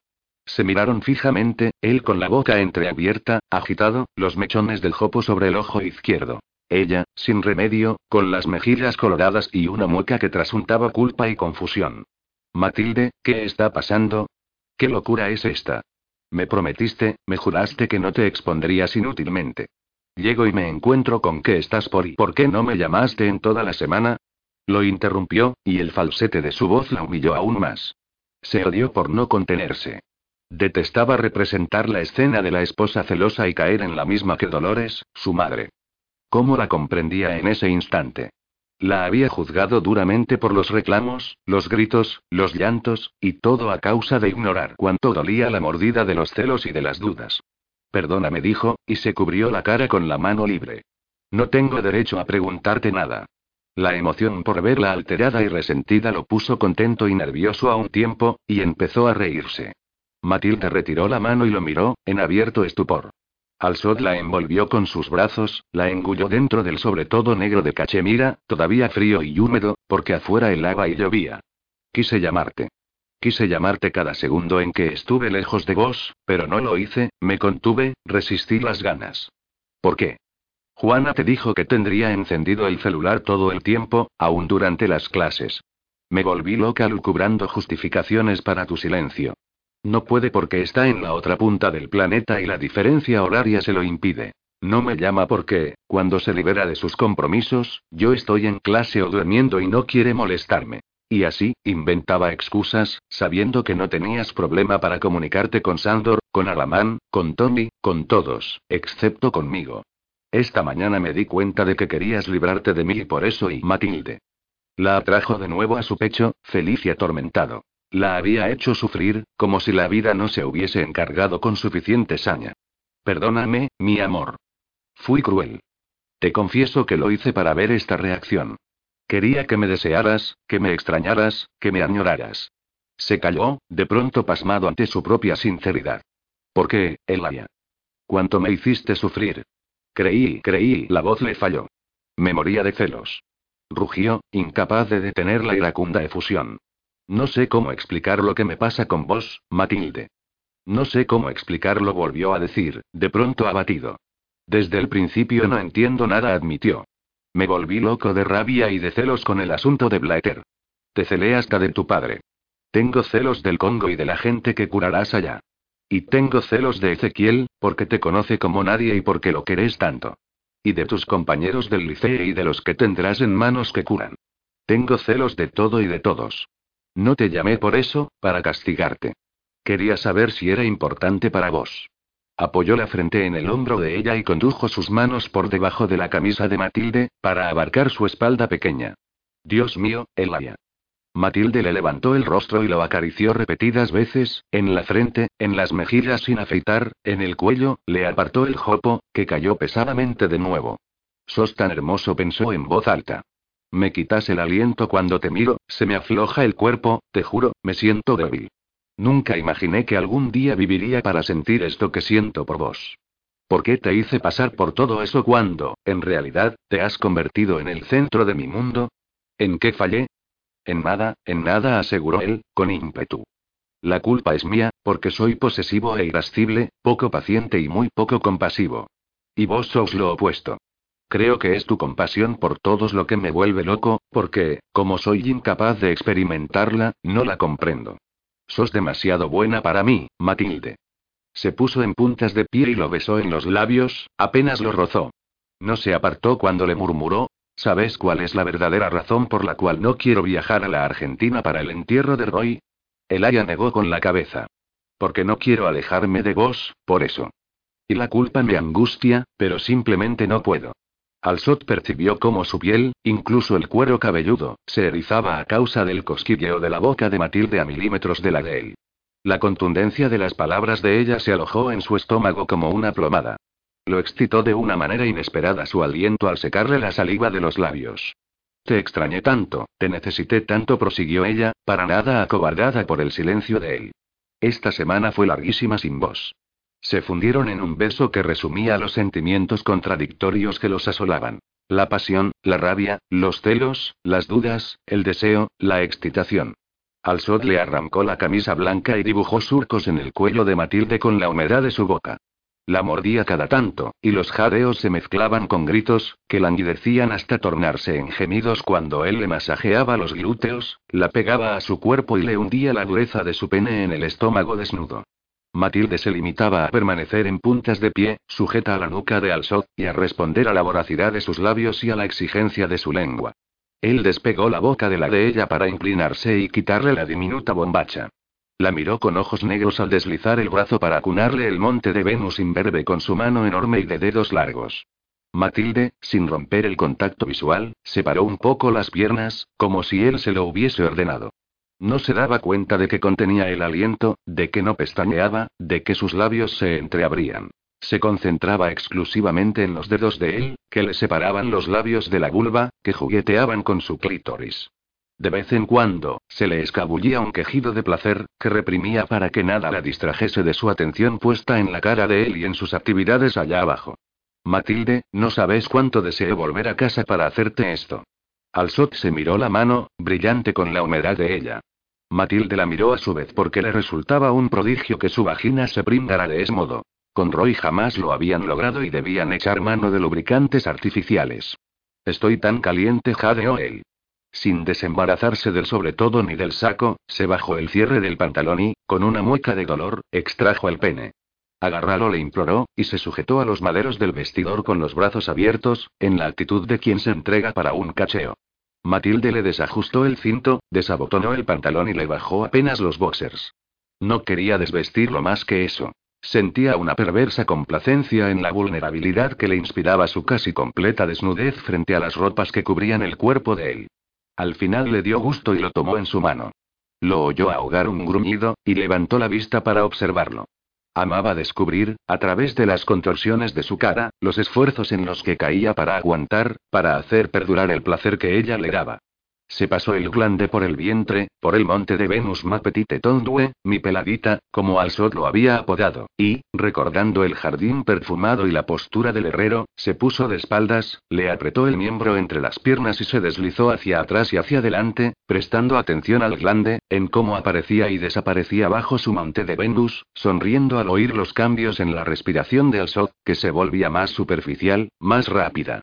[SPEAKER 1] Se miraron fijamente, él con la boca entreabierta, agitado, los mechones del jopo sobre el ojo izquierdo. Ella, sin remedio, con las mejillas coloradas y una mueca que trasuntaba culpa y confusión. Matilde, ¿qué está pasando? ¿Qué locura es esta? Me prometiste, me juraste que no te expondrías inútilmente. Llego y me encuentro con que estás por y ¿por qué no me llamaste en toda la semana? Lo interrumpió, y el falsete de su voz la humilló aún más. Se odió por no contenerse. Detestaba representar la escena de la esposa celosa y caer en la misma que Dolores, su madre. ¿Cómo la comprendía en ese instante? La había juzgado duramente por los reclamos, los gritos, los llantos, y todo a causa de ignorar cuánto dolía la mordida de los celos y de las dudas. Perdóname, dijo, y se cubrió la cara con la mano libre. No tengo derecho a preguntarte nada. La emoción por verla alterada y resentida lo puso contento y nervioso a un tiempo, y empezó a reírse. Matilde retiró la mano y lo miró, en abierto estupor. Alsod la envolvió con sus brazos, la engulló dentro del sobre todo negro de cachemira, todavía frío y húmedo, porque afuera helaba y llovía. Quise llamarte. Quise llamarte cada segundo en que estuve lejos de vos, pero no lo hice, me contuve, resistí las ganas. ¿Por qué? Juana te dijo que tendría encendido el celular todo el tiempo, aún durante las clases. Me volví loca lucubrando justificaciones para tu silencio. No puede porque está en la otra punta del planeta y la diferencia horaria se lo impide. No me llama porque, cuando se libera de sus compromisos, yo estoy en clase o durmiendo y no quiere molestarme. Y así, inventaba excusas, sabiendo que no tenías problema para comunicarte con Sandor, con Alamán, con Tony, con todos, excepto conmigo. Esta mañana me di cuenta de que querías librarte de mí y por eso y Matilde. La atrajo de nuevo a su pecho, feliz y atormentado. La había hecho sufrir, como si la vida no se hubiese encargado con suficiente saña. Perdóname, mi amor. Fui cruel. Te confieso que lo hice para ver esta reacción. Quería que me desearas, que me extrañaras, que me añoraras. Se calló, de pronto pasmado ante su propia sinceridad. ¿Por qué, Elia? ¿Cuánto me hiciste sufrir? Creí, creí, la voz le falló. Me moría de celos. Rugió, incapaz de detener la iracunda efusión. No sé cómo explicar lo que me pasa con vos, Matilde. No sé cómo explicarlo, volvió a decir, de pronto abatido. Desde el principio no entiendo nada, admitió. Me volví loco de rabia y de celos con el asunto de Blatter. Te celé hasta de tu padre. Tengo celos del Congo y de la gente que curarás allá. Y tengo celos de Ezequiel, porque te conoce como nadie y porque lo querés tanto. Y de tus compañeros del liceo y de los que tendrás en manos que curan. Tengo celos de todo y de todos. No te llamé por eso, para castigarte. Quería saber si era importante para vos. Apoyó la frente en el hombro de ella y condujo sus manos por debajo de la camisa de Matilde, para abarcar su espalda pequeña. Dios mío, Elia. Matilde le levantó el rostro y lo acarició repetidas veces, en la frente, en las mejillas sin afeitar, en el cuello, le apartó el jopo, que cayó pesadamente de nuevo. Sos tan hermoso, pensó en voz alta. Me quitas el aliento cuando te miro, se me afloja el cuerpo, te juro, me siento débil. Nunca imaginé que algún día viviría para sentir esto que siento por vos. ¿Por qué te hice pasar por todo eso cuando, en realidad, te has convertido en el centro de mi mundo? ¿En qué fallé? En nada, en nada, aseguró él, con ímpetu. La culpa es mía, porque soy posesivo e irascible, poco paciente y muy poco compasivo. Y vos sos lo opuesto. Creo que es tu compasión por todos lo que me vuelve loco, porque, como soy incapaz de experimentarla, no la comprendo. Sos demasiado buena para mí, Matilde. Se puso en puntas de pie y lo besó en los labios, apenas lo rozó. No se apartó cuando le murmuró, ¿Sabes cuál es la verdadera razón por la cual no quiero viajar a la Argentina para el entierro de Roy? Elaya negó con la cabeza. Porque no quiero alejarme de vos, por eso. Y la culpa me angustia, pero simplemente no puedo. Alsot percibió cómo su piel, incluso el cuero cabelludo, se erizaba a causa del cosquilleo de la boca de Matilde a milímetros de la de él. La contundencia de las palabras de ella se alojó en su estómago como una plomada. Lo excitó de una manera inesperada su aliento al secarle la saliva de los labios. Te extrañé tanto, te necesité tanto, prosiguió ella, para nada acobardada por el silencio de él. Esta semana fue larguísima sin vos. Se fundieron en un beso que resumía los sentimientos contradictorios que los asolaban. La pasión, la rabia, los celos, las dudas, el deseo, la excitación. Al sol le arrancó la camisa blanca y dibujó surcos en el cuello de Matilde con la humedad de su boca. La mordía cada tanto, y los jadeos se mezclaban con gritos, que languidecían hasta tornarse en gemidos cuando él le masajeaba los glúteos, la pegaba a su cuerpo y le hundía la dureza de su pene en el estómago desnudo. Matilde se limitaba a permanecer en puntas de pie, sujeta a la nuca de Alsot, y a responder a la voracidad de sus labios y a la exigencia de su lengua. Él despegó la boca de la de ella para inclinarse y quitarle la diminuta bombacha. La miró con ojos negros al deslizar el brazo para acunarle el monte de Venus imberbe con su mano enorme y de dedos largos. Matilde, sin romper el contacto visual, separó un poco las piernas, como si él se lo hubiese ordenado. No se daba cuenta de que contenía el aliento, de que no pestañeaba, de que sus labios se entreabrían. Se concentraba exclusivamente en los dedos de él, que le separaban los labios de la vulva, que jugueteaban con su clítoris. De vez en cuando, se le escabullía un quejido de placer, que reprimía para que nada la distrajese de su atención puesta en la cara de él y en sus actividades allá abajo. Matilde, no sabes cuánto deseo volver a casa para hacerte esto. Alsot se miró la mano, brillante con la humedad de ella. Matilde la miró a su vez porque le resultaba un prodigio que su vagina se pringara de ese modo. Con Roy jamás lo habían logrado y debían echar mano de lubricantes artificiales. Estoy tan caliente, jadeó él. Sin desembarazarse del sobre todo ni del saco, se bajó el cierre del pantalón y, con una mueca de dolor, extrajo el pene. Agarralo le imploró, y se sujetó a los maderos del vestidor con los brazos abiertos, en la actitud de quien se entrega para un cacheo. Matilde le desajustó el cinto, desabotonó el pantalón y le bajó apenas los boxers. No quería desvestirlo más que eso. Sentía una perversa complacencia en la vulnerabilidad que le inspiraba su casi completa desnudez frente a las ropas que cubrían el cuerpo de él. Al final le dio gusto y lo tomó en su mano. Lo oyó ahogar un gruñido, y levantó la vista para observarlo. Amaba descubrir, a través de las contorsiones de su cara, los esfuerzos en los que caía para aguantar, para hacer perdurar el placer que ella le daba. Se pasó el glande por el vientre, por el monte de Venus ma petite tondue, mi peladita, como al sol lo había apodado, y, recordando el jardín perfumado y la postura del herrero, se puso de espaldas, le apretó el miembro entre las piernas y se deslizó hacia atrás y hacia adelante, prestando atención al glande, en cómo aparecía y desaparecía bajo su monte de Venus, sonriendo al oír los cambios en la respiración de Alsot, que se volvía más superficial, más rápida.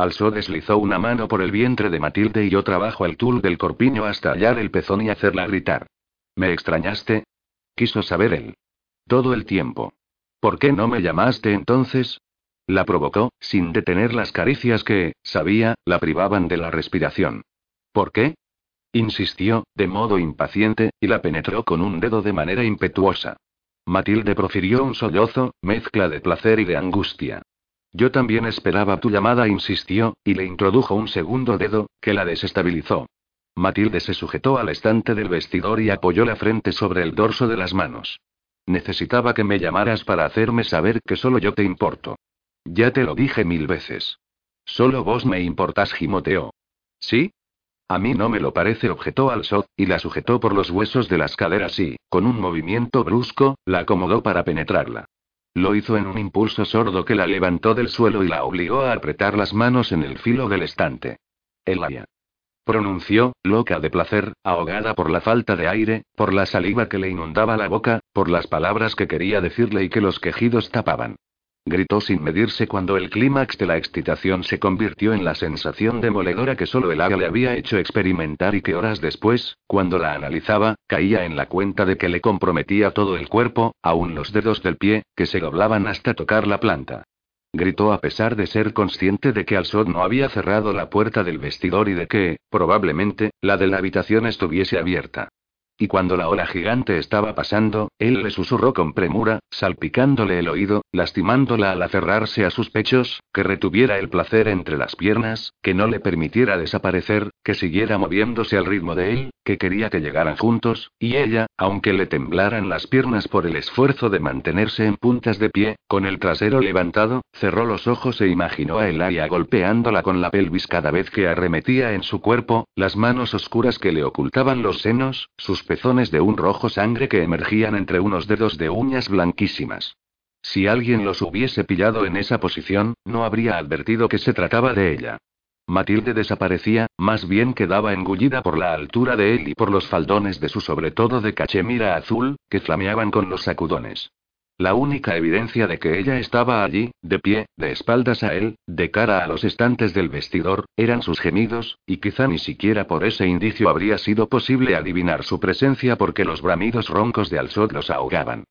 [SPEAKER 1] Alsó deslizó una mano por el vientre de Matilde y otra bajo el tul del corpiño hasta hallar el pezón y hacerla gritar. ¿Me extrañaste? Quiso saber él. Todo el tiempo. ¿Por qué no me llamaste entonces? La provocó, sin detener las caricias que, sabía, la privaban de la respiración. ¿Por qué? Insistió, de modo impaciente, y la penetró con un dedo de manera impetuosa. Matilde profirió un sollozo, mezcla de placer y de angustia. Yo también esperaba tu llamada, insistió, y le introdujo un segundo dedo, que la desestabilizó. Matilde se sujetó al estante del vestidor y apoyó la frente sobre el dorso de las manos. Necesitaba que me llamaras para hacerme saber que solo yo te importo. Ya te lo dije mil veces. Solo vos me importás, gimoteó. ¿Sí? A mí no me lo parece, objetó Alsot, y la sujetó por los huesos de las caderas y, con un movimiento brusco, la acomodó para penetrarla. Lo hizo en un impulso sordo que la levantó del suelo y la obligó a apretar las manos en el filo del estante. Elaya. Pronunció, loca de placer, ahogada por la falta de aire, por la saliva que le inundaba la boca, por las palabras que quería decirle y que los quejidos tapaban. Gritó sin medirse cuando el clímax de la excitación se convirtió en la sensación demoledora que solo el haga le había hecho experimentar y que horas después, cuando la analizaba, caía en la cuenta de que le comprometía todo el cuerpo, aun los dedos del pie, que se doblaban hasta tocar la planta. Gritó a pesar de ser consciente de que Alsod no había cerrado la puerta del vestidor y de que, probablemente, la de la habitación estuviese abierta. Y cuando la ola gigante estaba pasando, él le susurró con premura, salpicándole el oído, lastimándola al aferrarse a sus pechos, que retuviera el placer entre las piernas, que no le permitiera desaparecer, que siguiera moviéndose al ritmo de él, que quería que llegaran juntos, y ella, aunque le temblaran las piernas por el esfuerzo de mantenerse en puntas de pie, con el trasero levantado, cerró los ojos e imaginó a Elaria golpeándola con la pelvis cada vez que arremetía en su cuerpo, las manos oscuras que le ocultaban los senos, sus pezones de un rojo sangre que emergían entre unos dedos de uñas blanquísimas. Si alguien los hubiese pillado en esa posición, no habría advertido que se trataba de ella. Matilde desaparecía, más bien quedaba engullida por la altura de él y por los faldones de su sobretodo de cachemira azul, que flameaban con los sacudones. La única evidencia de que ella estaba allí, de pie, de espaldas a él, de cara a los estantes del vestidor, eran sus gemidos, y quizá ni siquiera por ese indicio habría sido posible adivinar su presencia porque los bramidos roncos de Alsot los ahogaban.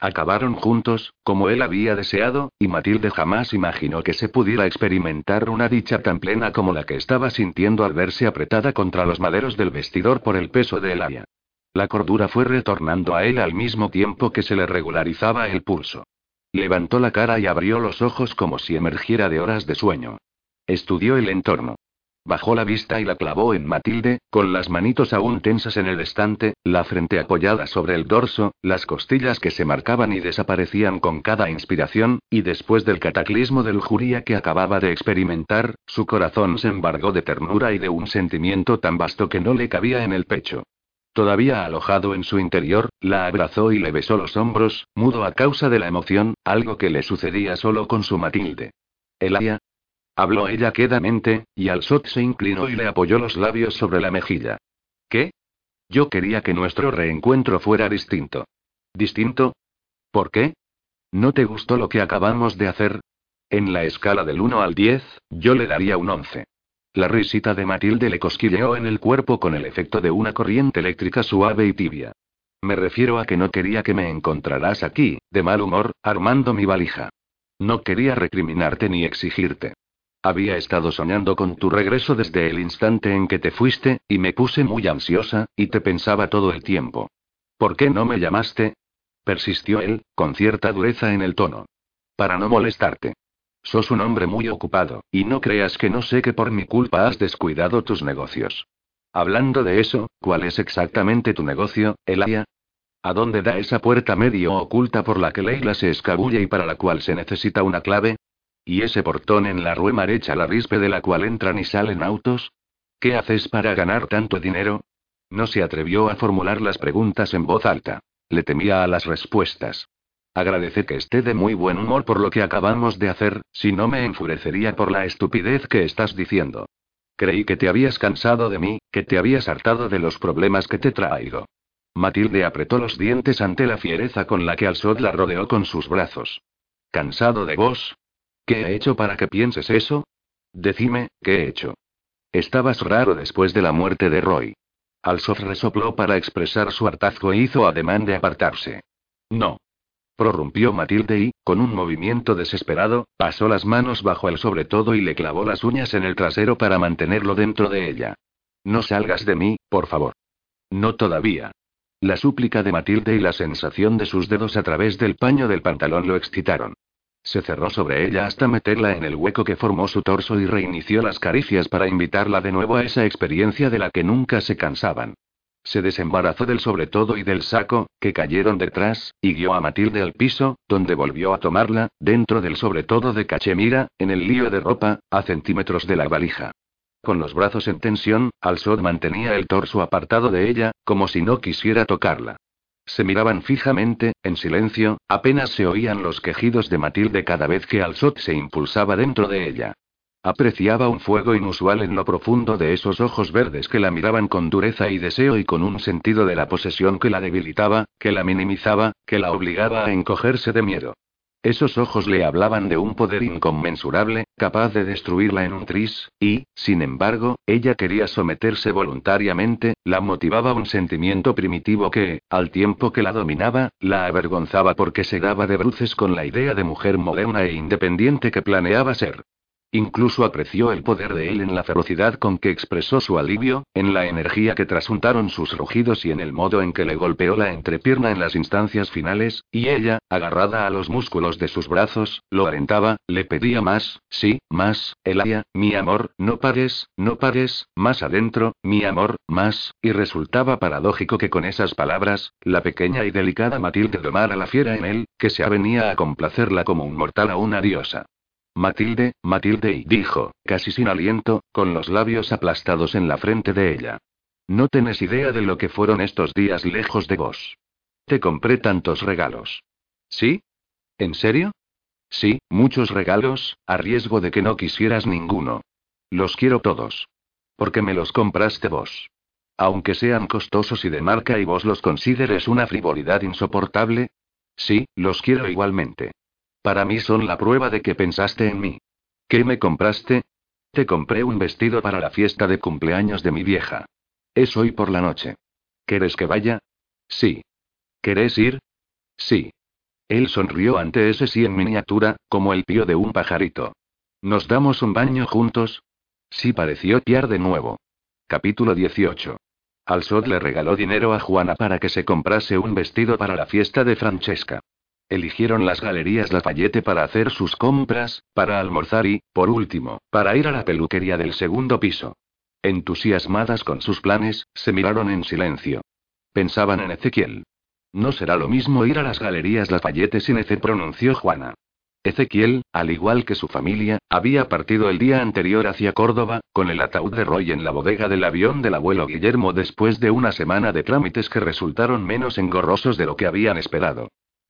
[SPEAKER 1] Acabaron juntos, como él había deseado, y Matilde jamás imaginó que se pudiera experimentar una dicha tan plena como la que estaba sintiendo al verse apretada contra los maderos del vestidor por el peso de Elaria. La cordura fue retornando a él al mismo tiempo que se le regularizaba el pulso. Levantó la cara y abrió los ojos como si emergiera de horas de sueño. Estudió el entorno. Bajó la vista y la clavó en Matilde, con las manitos aún tensas en el estante, la frente apoyada sobre el dorso, las costillas que se marcaban y desaparecían con cada inspiración, y después del cataclismo de lujuria que acababa de experimentar, su corazón se embargó de ternura y de un sentimiento tan vasto que no le cabía en el pecho. Todavía alojado en su interior, la abrazó y le besó los hombros, mudo a causa de la emoción, algo que le sucedía solo con su Matilde. Elia. Habló ella quedamente, y Alsot se inclinó y le apoyó los labios sobre la mejilla. ¿Qué? Yo quería que nuestro reencuentro fuera distinto. ¿Distinto? ¿Por qué? ¿No te gustó lo que acabamos de hacer? En la escala del 1 al 10, yo le daría un 11. La risita de Matilde le cosquilleó en el cuerpo con el efecto de una corriente eléctrica suave y tibia. Me refiero a que no quería que me encontraras aquí, de mal humor, armando mi valija. No quería recriminarte ni exigirte. Había estado soñando con tu regreso desde el instante en que te fuiste, y me puse muy ansiosa, y te pensaba todo el tiempo. ¿Por qué no me llamaste? persistió él, con cierta dureza en el tono. Para no molestarte. Sos un hombre muy ocupado, y no creas que no sé que por mi culpa has descuidado tus negocios. Hablando de eso, ¿cuál es exactamente tu negocio, Elia? ¿A dónde da esa puerta medio oculta por la que Leila se escabulle y para la cual se necesita una clave? ¿Y ese portón en la rue Marecha la rispe de la cual entran y salen autos? ¿Qué haces para ganar tanto dinero? No se atrevió a formular las preguntas en voz alta. Le temía a las respuestas. Agradece que esté de muy buen humor por lo que acabamos de hacer, si no me enfurecería por la estupidez que estás diciendo. Creí que te habías cansado de mí, que te habías hartado de los problemas que te traigo. Matilde apretó los dientes ante la fiereza con la que Alsod la rodeó con sus brazos. ¿Cansado de vos? ¿Qué he hecho para que pienses eso? Decime, ¿qué he hecho? Estabas raro después de la muerte de Roy. Alsot resopló para expresar su hartazgo e hizo ademán de apartarse. No. Prorrumpió Matilde y, con un movimiento desesperado, pasó las manos bajo el sobre todo y le clavó las uñas en el trasero para mantenerlo dentro de ella. No salgas de mí, por favor. No todavía. La súplica de Matilde y la sensación de sus dedos a través del paño del pantalón lo excitaron. Se cerró sobre ella hasta meterla en el hueco que formó su torso y reinició las caricias para invitarla de nuevo a esa experiencia de la que nunca se cansaban. Se desembarazó del sobre todo y del saco, que cayeron detrás, y guió a Matilde al piso, donde volvió a tomarla, dentro del sobre todo de cachemira, en el lío de ropa, a centímetros de la valija. Con los brazos en tensión, Alsod mantenía el torso apartado de ella, como si no quisiera tocarla. Se miraban fijamente, en silencio, apenas se oían los quejidos de Matilde cada vez que Alsot se impulsaba dentro de ella. Apreciaba un fuego inusual en lo profundo de esos ojos verdes que la miraban con dureza y deseo y con un sentido de la posesión que la debilitaba, que la minimizaba, que la obligaba a encogerse de miedo. Esos ojos le hablaban de un poder inconmensurable, capaz de destruirla en un tris, y, sin embargo, ella quería someterse voluntariamente, la motivaba un sentimiento primitivo que, al tiempo que la dominaba, la avergonzaba porque se daba de bruces con la idea de mujer moderna e independiente que planeaba ser. Incluso apreció el poder de él en la ferocidad con que expresó su alivio, en la energía que trasuntaron sus rugidos y en el modo en que le golpeó la entrepierna en las instancias finales, y ella, agarrada a los músculos de sus brazos, lo alentaba, le pedía más, sí, más, Elia, mi amor, no pares, no pares, más adentro, mi amor, más, y resultaba paradójico que con esas palabras, la pequeña y delicada Matilde domara la fiera en él, que se avenía a complacerla como un mortal a una diosa. Matilde, Matilde, y dijo, casi sin aliento, con los labios aplastados en la frente de ella. No tenés idea de lo que fueron estos días lejos de vos. Te compré tantos regalos. ¿Sí? ¿En serio? Sí, muchos regalos, a riesgo de que no quisieras ninguno. Los quiero todos. Porque me los compraste vos. Aunque sean costosos y de marca y vos los consideres una frivolidad insoportable. Sí, los quiero igualmente. Para mí son la prueba de que pensaste en mí. ¿Qué me compraste? Te compré un vestido para la fiesta de cumpleaños de mi vieja. Es hoy por la noche. ¿Quieres que vaya? Sí. ¿Querés ir? Sí. Él sonrió ante ese sí en miniatura, como el pío de un pajarito. ¿Nos damos un baño juntos? Sí pareció piar de nuevo. Capítulo 18. Alsod le regaló dinero a Juana para que se comprase un vestido para la fiesta de Francesca. Eligieron las galerías Lafayette para hacer sus compras, para almorzar y, por último, para ir a la peluquería del segundo piso. Entusiasmadas con sus planes, se miraron en silencio. Pensaban en Ezequiel. No será lo mismo ir a las galerías Lafayette sin Ece, pronunció Juana. Ezequiel, al igual que su familia, había partido el día anterior hacia Córdoba, con el ataúd de Roy en la bodega del avión del abuelo Guillermo después de una semana de trámites que resultaron menos engorrosos de lo que habían esperado.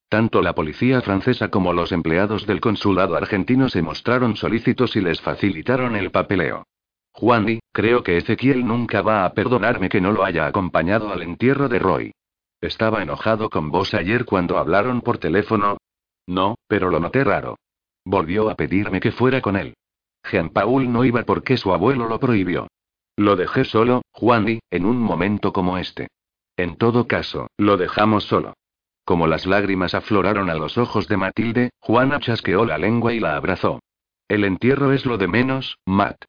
[SPEAKER 1] Tanto la policía francesa como los empleados del consulado argentino se mostraron solícitos y les facilitaron el papeleo. Juan creo que Ezequiel nunca va a perdonarme que no lo haya acompañado al entierro de Roy. Estaba enojado con vos ayer cuando hablaron por teléfono. No, pero lo noté raro. Volvió a pedirme que fuera con él. Jean-Paul no iba porque su abuelo lo prohibió. Lo dejé solo, Juan en un momento como este. En todo caso, lo dejamos solo. Como las lágrimas afloraron a los ojos de Matilde, Juana chasqueó la lengua y la abrazó. El entierro es lo de menos, Matt.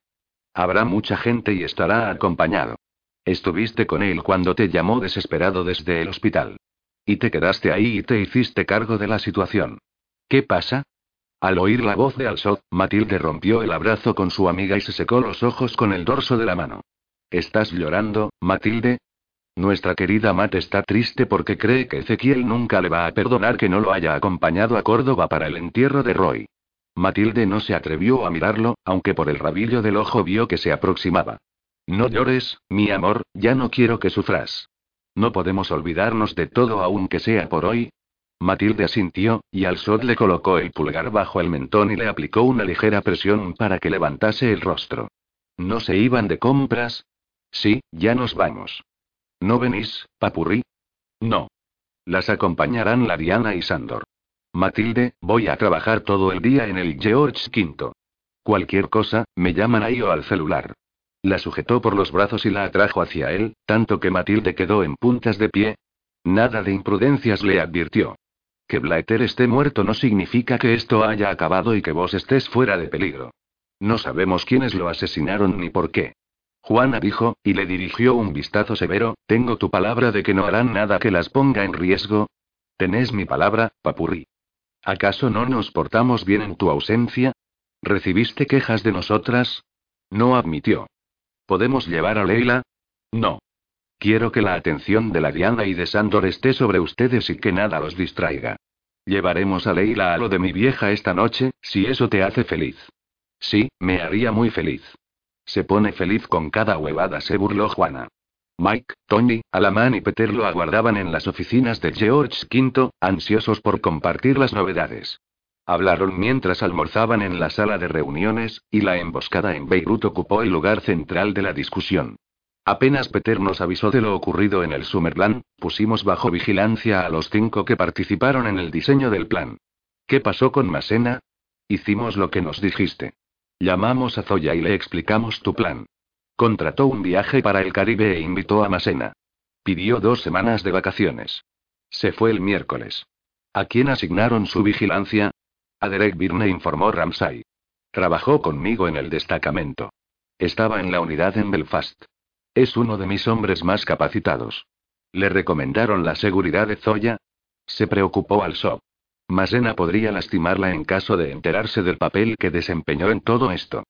[SPEAKER 1] Habrá mucha gente y estará acompañado. Estuviste con él cuando te llamó desesperado desde el hospital. Y te quedaste ahí y te hiciste cargo de la situación. ¿Qué pasa? Al oír la voz de Alsot, Matilde rompió el abrazo con su amiga y se secó los ojos con el dorso de la mano. ¿Estás llorando, Matilde? Nuestra querida Matt está triste porque cree que Ezequiel nunca le va a perdonar que no lo haya acompañado a Córdoba para el entierro de Roy. Matilde no se atrevió a mirarlo, aunque por el rabillo del ojo vio que se aproximaba. No llores, mi amor, ya no quiero que sufras. No podemos olvidarnos de todo aunque sea por hoy. Matilde asintió, y al Sod le colocó el pulgar bajo el mentón y le aplicó una ligera presión para que levantase el rostro. ¿No se iban de compras? Sí, ya nos vamos. ¿No venís, papurri? No. Las acompañarán la Diana y Sandor. Matilde, voy a trabajar todo el día en el George V. Cualquier cosa, me llaman ahí o al celular. La sujetó por los brazos y la atrajo hacia él, tanto que Matilde quedó en puntas de pie. Nada de imprudencias le advirtió. Que Blaeter esté muerto no significa que esto haya acabado y que vos estés fuera de peligro. No sabemos quiénes lo asesinaron ni por qué. Juana dijo, y le dirigió un vistazo severo, tengo tu palabra de que no harán nada que las ponga en riesgo. Tenés mi palabra, papurri. ¿Acaso no nos portamos bien en tu ausencia? ¿Recibiste quejas de nosotras? No admitió. ¿Podemos llevar a Leila? No. Quiero que la atención de la Diana y de Sandor esté sobre ustedes y que nada los distraiga. Llevaremos a Leila a lo de mi vieja esta noche, si eso te hace feliz. Sí, me haría muy feliz. Se pone feliz con cada huevada, se burló Juana. Mike, Tony, Alamán y Peter lo aguardaban en las oficinas de George V, ansiosos por compartir las novedades. Hablaron mientras almorzaban en la sala de reuniones, y la emboscada en Beirut ocupó el lugar central de la discusión. Apenas Peter nos avisó de lo ocurrido en el Summerland, pusimos bajo vigilancia a los cinco que participaron en el diseño del plan. ¿Qué pasó con Masena? Hicimos lo que nos dijiste. Llamamos a Zoya y le explicamos tu plan. Contrató un viaje para el Caribe e invitó a Masena. Pidió dos semanas de vacaciones. Se fue el miércoles. ¿A quién asignaron su vigilancia? A Derek Birne informó Ramsay. Trabajó conmigo en el destacamento. Estaba en la unidad en Belfast. Es uno de mis hombres más capacitados. ¿Le recomendaron la seguridad de Zoya? Se preocupó al SOP. Masena podría lastimarla en caso de enterarse del papel que desempeñó en todo esto.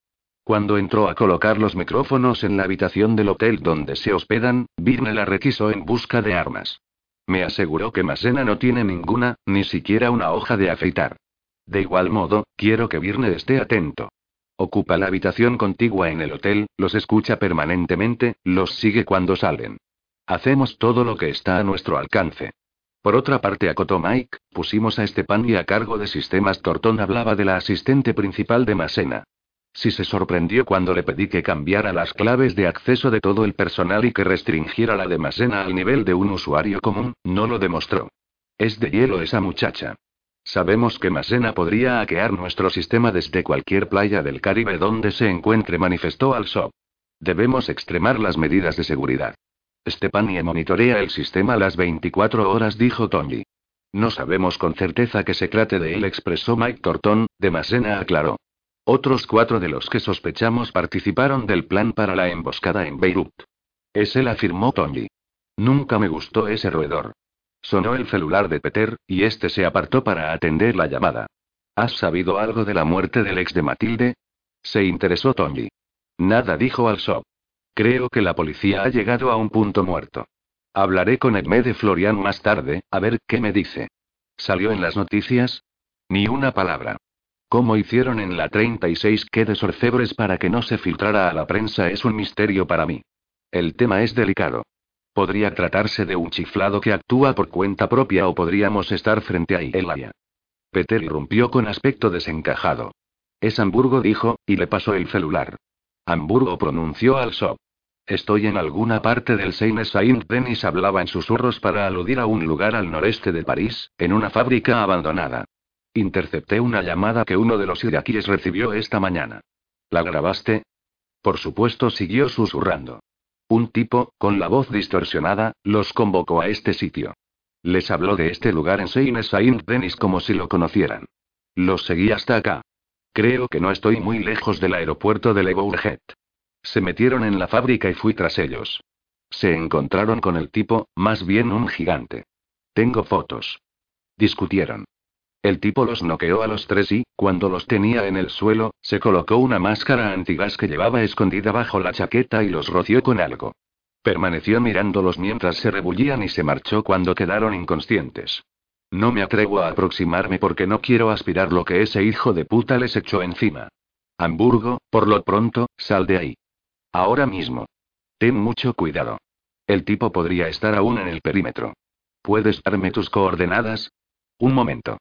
[SPEAKER 1] Cuando entró a colocar los micrófonos en la habitación del hotel donde se hospedan, Birne la requisó en busca de armas. Me aseguró que Masena no tiene ninguna, ni siquiera una hoja de afeitar. De igual modo, quiero que Birne esté atento. Ocupa la habitación contigua en el hotel, los escucha permanentemente, los sigue cuando salen. Hacemos todo lo que está a nuestro alcance. Por otra parte, acotó Mike, pusimos a Estepan y a cargo de sistemas. Tortón hablaba de la asistente principal de Masena. Si se sorprendió cuando le pedí que cambiara las claves de acceso de todo el personal y que restringiera la de Masena al nivel de un usuario común, no lo demostró. Es de hielo esa muchacha. Sabemos que Masena podría hackear nuestro sistema desde cualquier playa del Caribe donde se encuentre, manifestó al SOP. Debemos extremar las medidas de seguridad. Stepanie monitorea el sistema las 24 horas, dijo Tony. No sabemos con certeza que se trate de él, expresó Mike Torton, de Masena aclaró. Otros cuatro de los que sospechamos participaron del plan para la emboscada en Beirut. Es él, afirmó Tony. Nunca me gustó ese roedor. Sonó el celular de Peter, y este se apartó para atender la llamada. ¿Has sabido algo de la muerte del ex de Matilde? Se interesó Tony. Nada dijo al SOP. Creo que la policía ha llegado a un punto muerto. Hablaré con Edme de Florian más tarde, a ver qué me dice. ¿Salió en las noticias? Ni una palabra. ¿Cómo hicieron en la 36 que de Sorcebres para que no se filtrara a la prensa es un misterio para mí. El tema es delicado. Podría tratarse de un chiflado que actúa por cuenta propia o podríamos estar frente a Elia. Peter irrumpió con aspecto desencajado. Es Hamburgo, dijo, y le pasó el celular. Hamburgo pronunció al SOP. Estoy en alguna parte del Seine Saint-Denis, hablaba en susurros para aludir a un lugar al noreste de París, en una fábrica abandonada. Intercepté una llamada que uno de los iraquíes recibió esta mañana. ¿La grabaste? Por supuesto, siguió susurrando. Un tipo, con la voz distorsionada, los convocó a este sitio. Les habló de este lugar en Seine Saint-Denis como si lo conocieran. Los seguí hasta acá. Creo que no estoy muy lejos del aeropuerto de Le Bourget. Se metieron en la fábrica y fui tras ellos. Se encontraron con el tipo, más bien un gigante. Tengo fotos. Discutieron. El tipo los noqueó a los tres y, cuando los tenía en el suelo, se colocó una máscara antigas que llevaba escondida bajo la chaqueta y los roció con algo. Permaneció mirándolos mientras se rebullían y se marchó cuando quedaron inconscientes. No me atrevo a aproximarme porque no quiero aspirar lo que ese hijo de puta les echó encima. Hamburgo, por lo pronto, sal de ahí. Ahora mismo. Ten mucho cuidado. El tipo podría estar aún en el perímetro. ¿Puedes darme tus coordenadas? Un momento.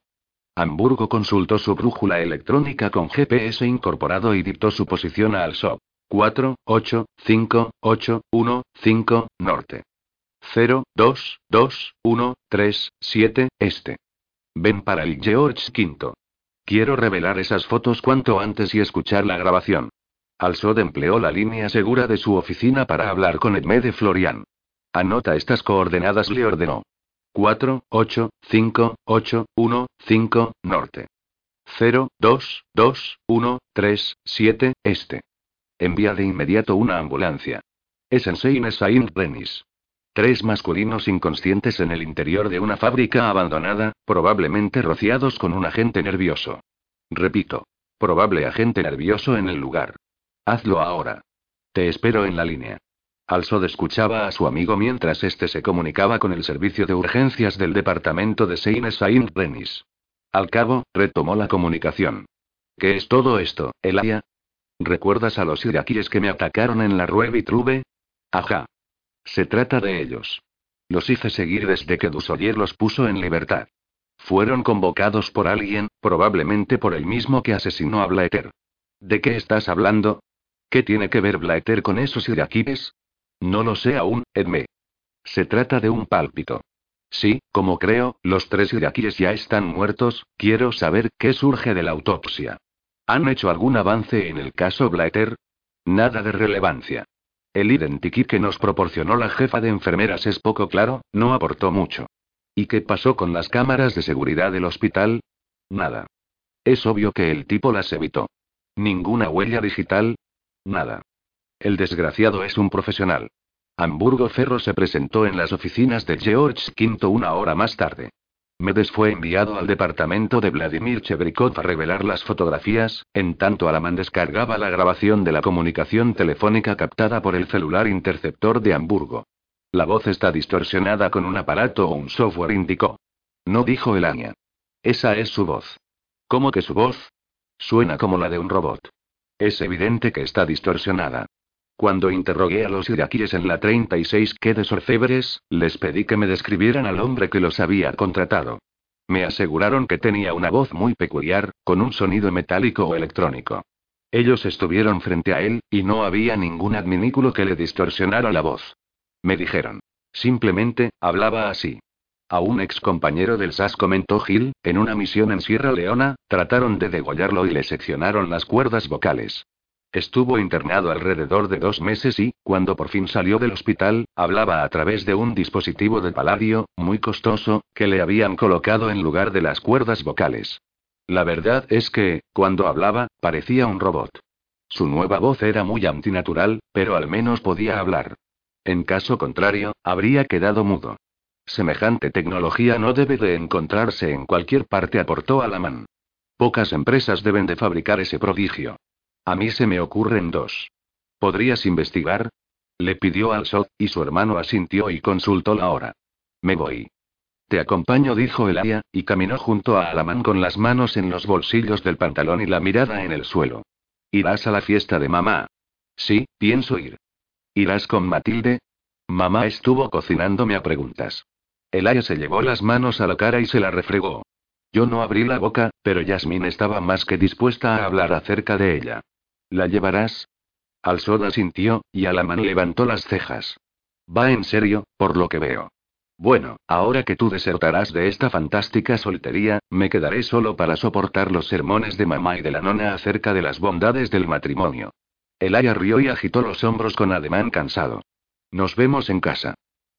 [SPEAKER 1] Hamburgo consultó su brújula electrónica con GPS incorporado y dictó su posición al SOP. 4, 8, 5, 8, 1, 5, norte. 0, 2, 2, 1, 3, 7, este. Ven para el George V. Quiero revelar esas fotos cuanto antes y escuchar la grabación. Alsod empleó la línea segura de su oficina para hablar con Edmé de Florian. Anota estas coordenadas, le ordenó. 4, 8, 5, 8, 1, 5, norte. 0, 2, 2, 1, 3, 7, este. Envía de inmediato una ambulancia. Es en Saint-Renis. Tres masculinos inconscientes en el interior de una fábrica abandonada, probablemente rociados con un agente nervioso. Repito. Probable agente nervioso en el lugar. Hazlo ahora. Te espero en la línea. Alsod escuchaba a su amigo mientras este se comunicaba con el servicio de urgencias del departamento de Seine Saint-Renis. Al cabo, retomó la comunicación. ¿Qué es todo esto, Elia? ¿Recuerdas a los iraquíes que me atacaron en la Rue Vitrube? Ajá. Se trata de ellos. Los hice seguir desde que Dusoyer los puso en libertad. Fueron convocados por alguien, probablemente por el mismo que asesinó a Blaeter. ¿De qué estás hablando? ¿Qué tiene que ver Blaeter con esos iraquíes? No lo sé aún, Edme. Se trata de un pálpito. Sí, como creo, los tres iraquíes ya están muertos, quiero saber qué surge de la autopsia. ¿Han hecho algún avance en el caso Blaeter? Nada de relevancia. El identikit que nos proporcionó la jefa de enfermeras es poco claro, no aportó mucho. ¿Y qué pasó con las cámaras de seguridad del hospital? Nada. Es obvio que el tipo las evitó. Ninguna huella digital. Nada. El desgraciado es un profesional. Hamburgo Ferro se presentó en las oficinas de George V una hora más tarde. Medes fue enviado al departamento de Vladimir Chebrikov a revelar las fotografías, en tanto Alaman descargaba la grabación de la comunicación telefónica captada por el celular interceptor de Hamburgo. La voz está distorsionada con un aparato o un software, indicó. No dijo Elania. Esa es su voz. ¿Cómo que su voz? Suena como la de un robot. Es evidente que está distorsionada. Cuando interrogué a los iraquíes en la 36 que de Sorfebres, les pedí que me describieran al hombre que los había contratado. Me aseguraron que tenía una voz muy peculiar, con un sonido metálico o electrónico. Ellos estuvieron frente a él, y no había ningún adminículo que le distorsionara la voz. Me dijeron. Simplemente, hablaba así. A un ex compañero del SAS comentó Gil, en una misión en Sierra Leona, trataron de degollarlo y le seccionaron las cuerdas vocales. Estuvo internado alrededor de dos meses y, cuando por fin salió del hospital, hablaba a través de un dispositivo de paladio, muy costoso, que le habían colocado en lugar de las cuerdas vocales. La verdad es que, cuando hablaba, parecía un robot. Su nueva voz era muy antinatural, pero al menos podía hablar. En caso contrario, habría quedado mudo. Semejante tecnología no debe de encontrarse en cualquier parte, aportó Alaman. Pocas empresas deben de fabricar ese prodigio. A mí se me ocurren dos. ¿Podrías investigar? Le pidió al Sot, y su hermano asintió y consultó la hora. Me voy. Te acompaño, dijo Elia, y caminó junto a Alamán con las manos en los bolsillos del pantalón y la mirada en el suelo. ¿Irás a la fiesta de mamá? Sí, pienso ir. ¿Irás con Matilde? Mamá estuvo cocinándome a preguntas. Elia se llevó las manos a la cara y se la refregó. Yo no abrí la boca, pero Yasmín estaba más que dispuesta a hablar acerca de ella. ¿La llevarás? Alsoda sintió, y Alaman levantó las cejas. Va en serio, por lo que veo. Bueno, ahora que tú desertarás de esta fantástica soltería, me quedaré solo para soportar los sermones de mamá y de la nona acerca de las bondades del matrimonio. Elaya rió y agitó los hombros con ademán cansado. Nos vemos en casa.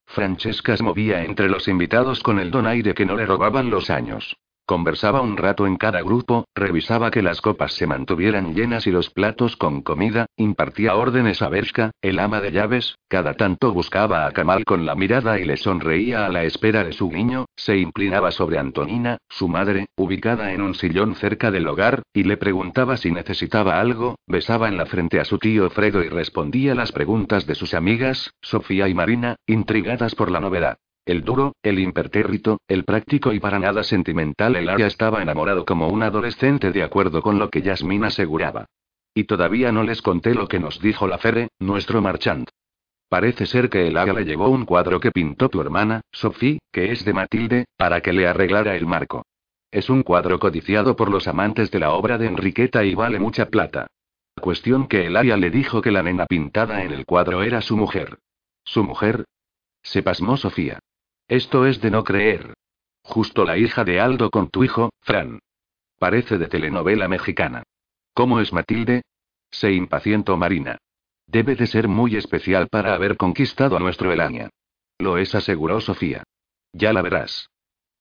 [SPEAKER 1] Francesca se movía entre los invitados con el donaire que no le robaban los años. Conversaba un rato en cada grupo, revisaba que las copas se mantuvieran llenas y los platos con comida, impartía órdenes a Bershka, el ama de llaves, cada tanto buscaba a Kamal con la mirada y le sonreía a la espera de su niño, se inclinaba sobre Antonina, su madre, ubicada en un sillón cerca del hogar, y le preguntaba si necesitaba algo, besaba en la frente a su tío Fredo y respondía las preguntas de sus amigas, Sofía y Marina, intrigadas por la novedad. El duro, el impertérrito, el práctico y para nada sentimental el área estaba enamorado como un adolescente de acuerdo con lo que Yasmín aseguraba. Y todavía no les conté lo que nos dijo la Ferre, nuestro marchand. Parece ser que el le llevó un cuadro que pintó tu hermana, Sophie, que es de Matilde, para que le arreglara el marco. Es un cuadro codiciado por los amantes de la obra de Enriqueta y vale mucha plata. Cuestión que el le dijo que la nena pintada en el cuadro era su mujer. ¿Su mujer? Se pasmó Sofía. Esto es de no creer. Justo la hija de Aldo con tu hijo, Fran. Parece de telenovela mexicana. ¿Cómo es Matilde? Se impacientó Marina. Debe de ser muy especial para haber conquistado a nuestro Elania. Lo es, aseguró Sofía. Ya la verás.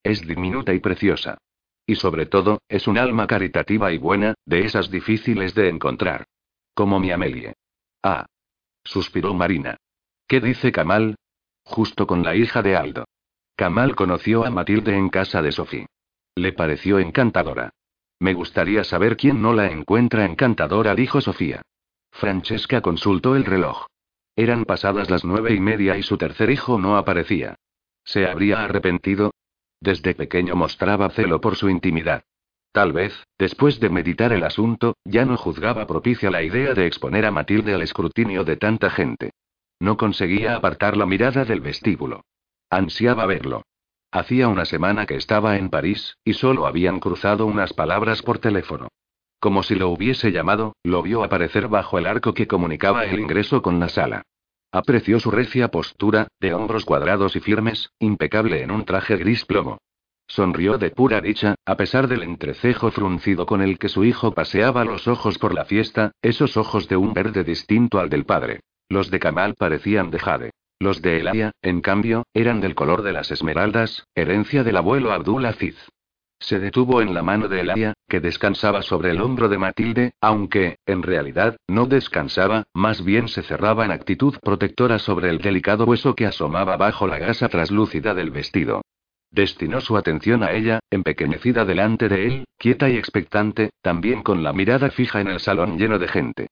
[SPEAKER 1] Es diminuta y preciosa. Y sobre todo, es un alma caritativa y buena, de esas difíciles de encontrar. Como mi Amelie. Ah. Suspiró Marina. ¿Qué dice Kamal? Justo con la hija de Aldo. Kamal conoció a Matilde en casa de Sofía. Le pareció encantadora. Me gustaría saber quién no la encuentra encantadora, dijo Sofía. Francesca consultó el reloj. Eran pasadas las nueve y media y su tercer hijo no aparecía. ¿Se habría arrepentido? Desde pequeño mostraba celo por su intimidad. Tal vez, después de meditar el asunto, ya no juzgaba propicia la idea de exponer a Matilde al escrutinio de tanta gente. No conseguía apartar la mirada del vestíbulo. Ansiaba verlo. Hacía una semana que estaba en París, y solo habían cruzado unas palabras por teléfono. Como si lo hubiese llamado, lo vio aparecer bajo el arco que comunicaba el ingreso con la sala. Apreció su recia postura, de hombros cuadrados y firmes, impecable en un traje gris plomo. Sonrió de pura dicha, a pesar del entrecejo fruncido con el que su hijo paseaba los ojos por la fiesta, esos ojos de un verde distinto al del padre. Los de Kamal parecían de jade. Los de Elia, en cambio, eran del color de las esmeraldas, herencia del abuelo Abdul Aziz. Se detuvo en la mano de Elia, que descansaba sobre el hombro de Matilde, aunque, en realidad, no descansaba, más bien se cerraba en actitud protectora sobre el delicado hueso que asomaba bajo la gasa traslúcida del vestido. Destinó su atención a ella, empequeñecida delante de él, quieta y expectante, también con la mirada fija en el salón lleno de gente.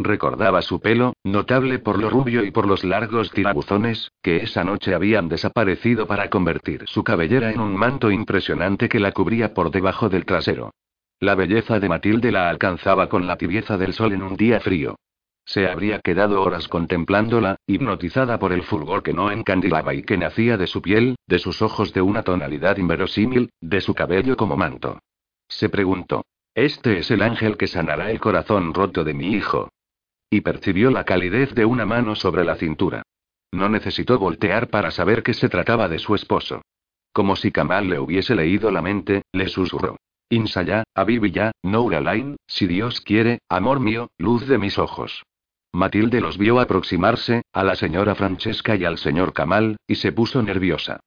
[SPEAKER 1] Recordaba su pelo, notable por lo rubio y por los largos tirabuzones, que esa noche habían desaparecido para convertir su cabellera en un manto impresionante que la cubría por debajo del trasero. La belleza de Matilde la alcanzaba con la tibieza del sol en un día frío. Se habría quedado horas contemplándola, hipnotizada por el fulgor que no encandilaba y que nacía de su piel, de sus ojos de una tonalidad inverosímil, de su cabello como manto. Se preguntó. Este es el ángel que sanará el corazón roto de mi hijo. Y percibió la calidez de una mano sobre la cintura. No necesitó voltear para saber que se trataba de su esposo. Como si Kamal le hubiese leído la mente, le susurró. Insaya, Abibilla, Nouralain, si Dios quiere, amor mío, luz de mis ojos. Matilde los vio aproximarse, a la señora Francesca y al señor Kamal, y se puso nerviosa.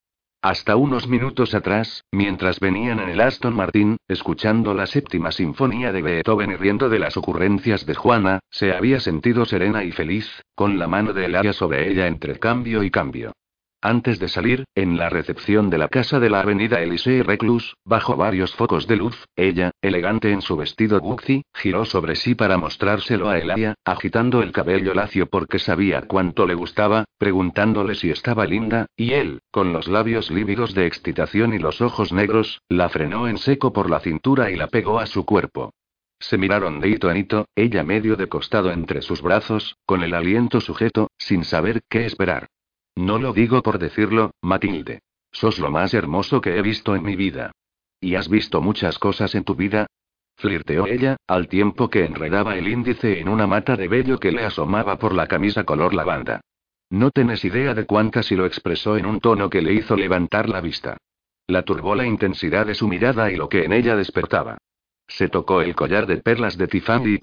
[SPEAKER 1] Hasta unos minutos atrás, mientras venían en el Aston Martin, escuchando la séptima sinfonía de Beethoven y riendo de las ocurrencias de Juana, se había sentido serena y feliz, con la mano de Elaria sobre ella entre cambio y cambio. Antes de salir, en la recepción de la casa de la avenida Elysée Reclus, bajo varios focos de luz, ella, elegante en su vestido Gucci, giró sobre sí para mostrárselo a Elaria, agitando el cabello lacio porque sabía cuánto le gustaba, preguntándole si estaba linda, y él, con los labios lívidos de excitación y los ojos negros, la frenó en seco por la cintura y la pegó a su cuerpo. Se miraron de hito en hito, ella medio de costado entre sus brazos, con el aliento sujeto, sin saber qué esperar. No lo digo por decirlo, Matilde. Sos lo más hermoso que he visto en mi vida. ¿Y has visto muchas cosas en tu vida? Flirteó ella, al tiempo que enredaba el índice en una mata de vello que le asomaba por la camisa color lavanda. No tenés idea de cuántas y lo expresó en un tono que le hizo levantar la vista. La turbó la intensidad de su mirada y lo que en ella despertaba. Se tocó el collar de perlas de Tiffany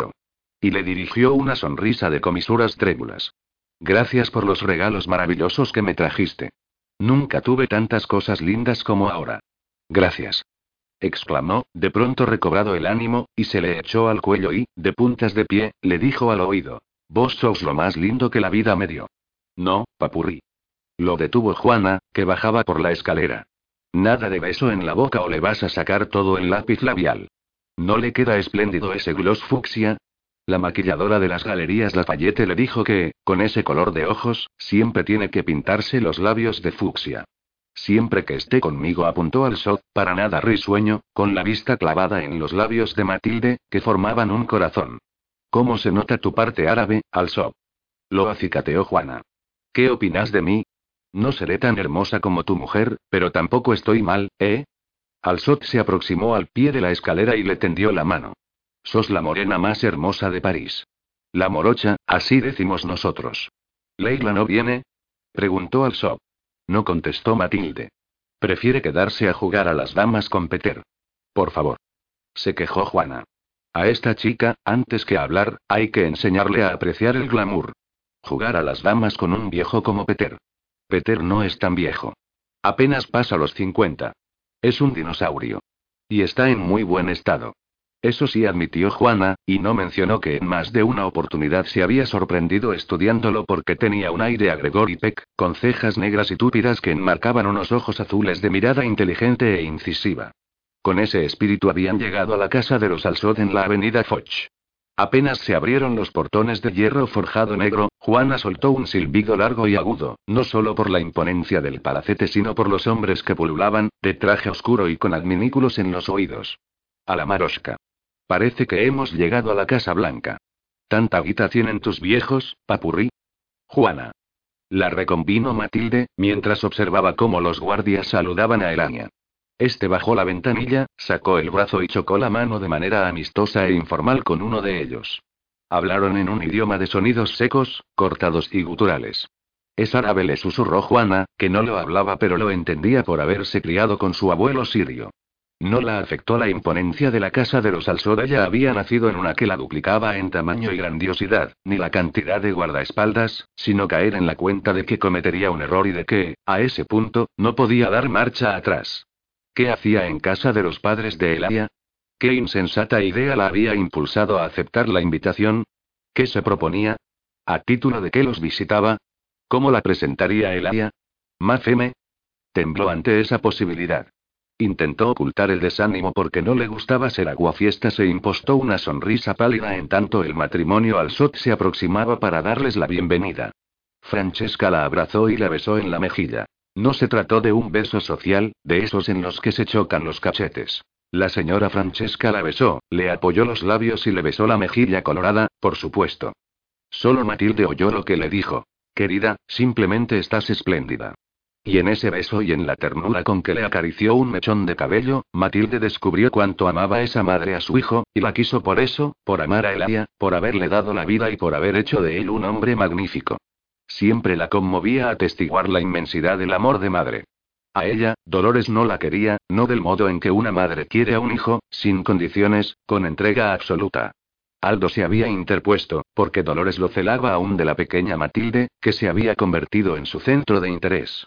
[SPEAKER 1] y le dirigió una sonrisa de comisuras trémulas. Gracias por los regalos maravillosos que me trajiste. Nunca tuve tantas cosas lindas como ahora. Gracias. exclamó, de pronto recobrado el ánimo, y se le echó al cuello y, de puntas de pie, le dijo al oído. Vos sos lo más lindo que la vida me dio. No, papurri. Lo detuvo Juana, que bajaba por la escalera. Nada de beso en la boca o le vas a sacar todo el lápiz labial. ¿No le queda espléndido ese gloss fucsia? La maquilladora de las galerías Lafayette le dijo que, con ese color de ojos, siempre tiene que pintarse los labios de fucsia. Siempre que esté conmigo apuntó al para nada risueño, con la vista clavada en los labios de Matilde, que formaban un corazón. ¿Cómo se nota tu parte árabe, al? Lo acicateó Juana. ¿Qué opinas de mí? No seré tan hermosa como tu mujer, pero tampoco estoy mal, ¿eh? Alsot se aproximó al pie de la escalera y le tendió la mano. Sos la morena más hermosa de París. La morocha, así decimos nosotros. ¿Leila no viene? Preguntó al Sob. No contestó Matilde. Prefiere quedarse a jugar a las damas con Peter. Por favor. Se quejó Juana. A esta chica, antes que hablar, hay que enseñarle a apreciar el glamour. Jugar a las damas con un viejo como Peter. Peter no es tan viejo. Apenas pasa los 50. Es un dinosaurio. Y está en muy buen estado. Eso sí admitió Juana, y no mencionó que en más de una oportunidad se había sorprendido estudiándolo porque tenía un aire a Gregory Peck, con cejas negras y túpidas que enmarcaban unos ojos azules de mirada inteligente e incisiva. Con ese espíritu habían llegado a la casa de los Alsod en la avenida Foch. Apenas se abrieron los portones de hierro forjado negro, Juana soltó un silbido largo y agudo, no solo por la imponencia del palacete, sino por los hombres que pululaban, de traje oscuro y con adminículos en los oídos. A la marosca. Parece que hemos llegado a la Casa Blanca. ¿Tanta guita tienen tus viejos, papurrí? Juana. La reconvino Matilde, mientras observaba cómo los guardias saludaban a Elania. Este bajó la ventanilla, sacó el brazo y chocó la mano de manera amistosa e informal con uno de ellos. Hablaron en un idioma de sonidos secos, cortados y guturales. Es árabe, le susurró Juana, que no lo hablaba pero lo entendía por haberse criado con su abuelo sirio. No la afectó la imponencia de la casa de los Alsoda, ya había nacido en una que la duplicaba en tamaño y grandiosidad, ni la cantidad de guardaespaldas, sino caer en la cuenta de que cometería un error y de que, a ese punto, no podía dar marcha atrás. ¿Qué hacía en casa de los padres de Eladia? ¿Qué insensata idea la había impulsado a aceptar la invitación? ¿Qué se proponía? ¿A título de qué los visitaba? ¿Cómo la presentaría Eladia? ¿Mafeme? Tembló ante esa posibilidad. Intentó ocultar el desánimo porque no le gustaba ser aguafiestas e impostó una sonrisa pálida en tanto el matrimonio al sot se aproximaba para darles la bienvenida. Francesca la abrazó y la besó en la mejilla. No se trató de un beso social, de esos en los que se chocan los cachetes. La señora Francesca la besó, le apoyó los labios y le besó la mejilla colorada, por supuesto. Solo Matilde oyó lo que le dijo. Querida, simplemente estás espléndida. Y en ese beso y en la ternura con que le acarició un mechón de cabello, Matilde descubrió cuánto amaba esa madre a su hijo, y la quiso por eso, por amar a Elia, por haberle dado la vida y por haber hecho de él un hombre magnífico. Siempre la conmovía atestiguar la inmensidad del amor de madre. A ella, Dolores no la quería, no del modo en que una madre quiere a un hijo, sin condiciones, con entrega absoluta. Aldo se había interpuesto, porque Dolores lo celaba aún de la pequeña Matilde, que se había convertido en su centro de interés.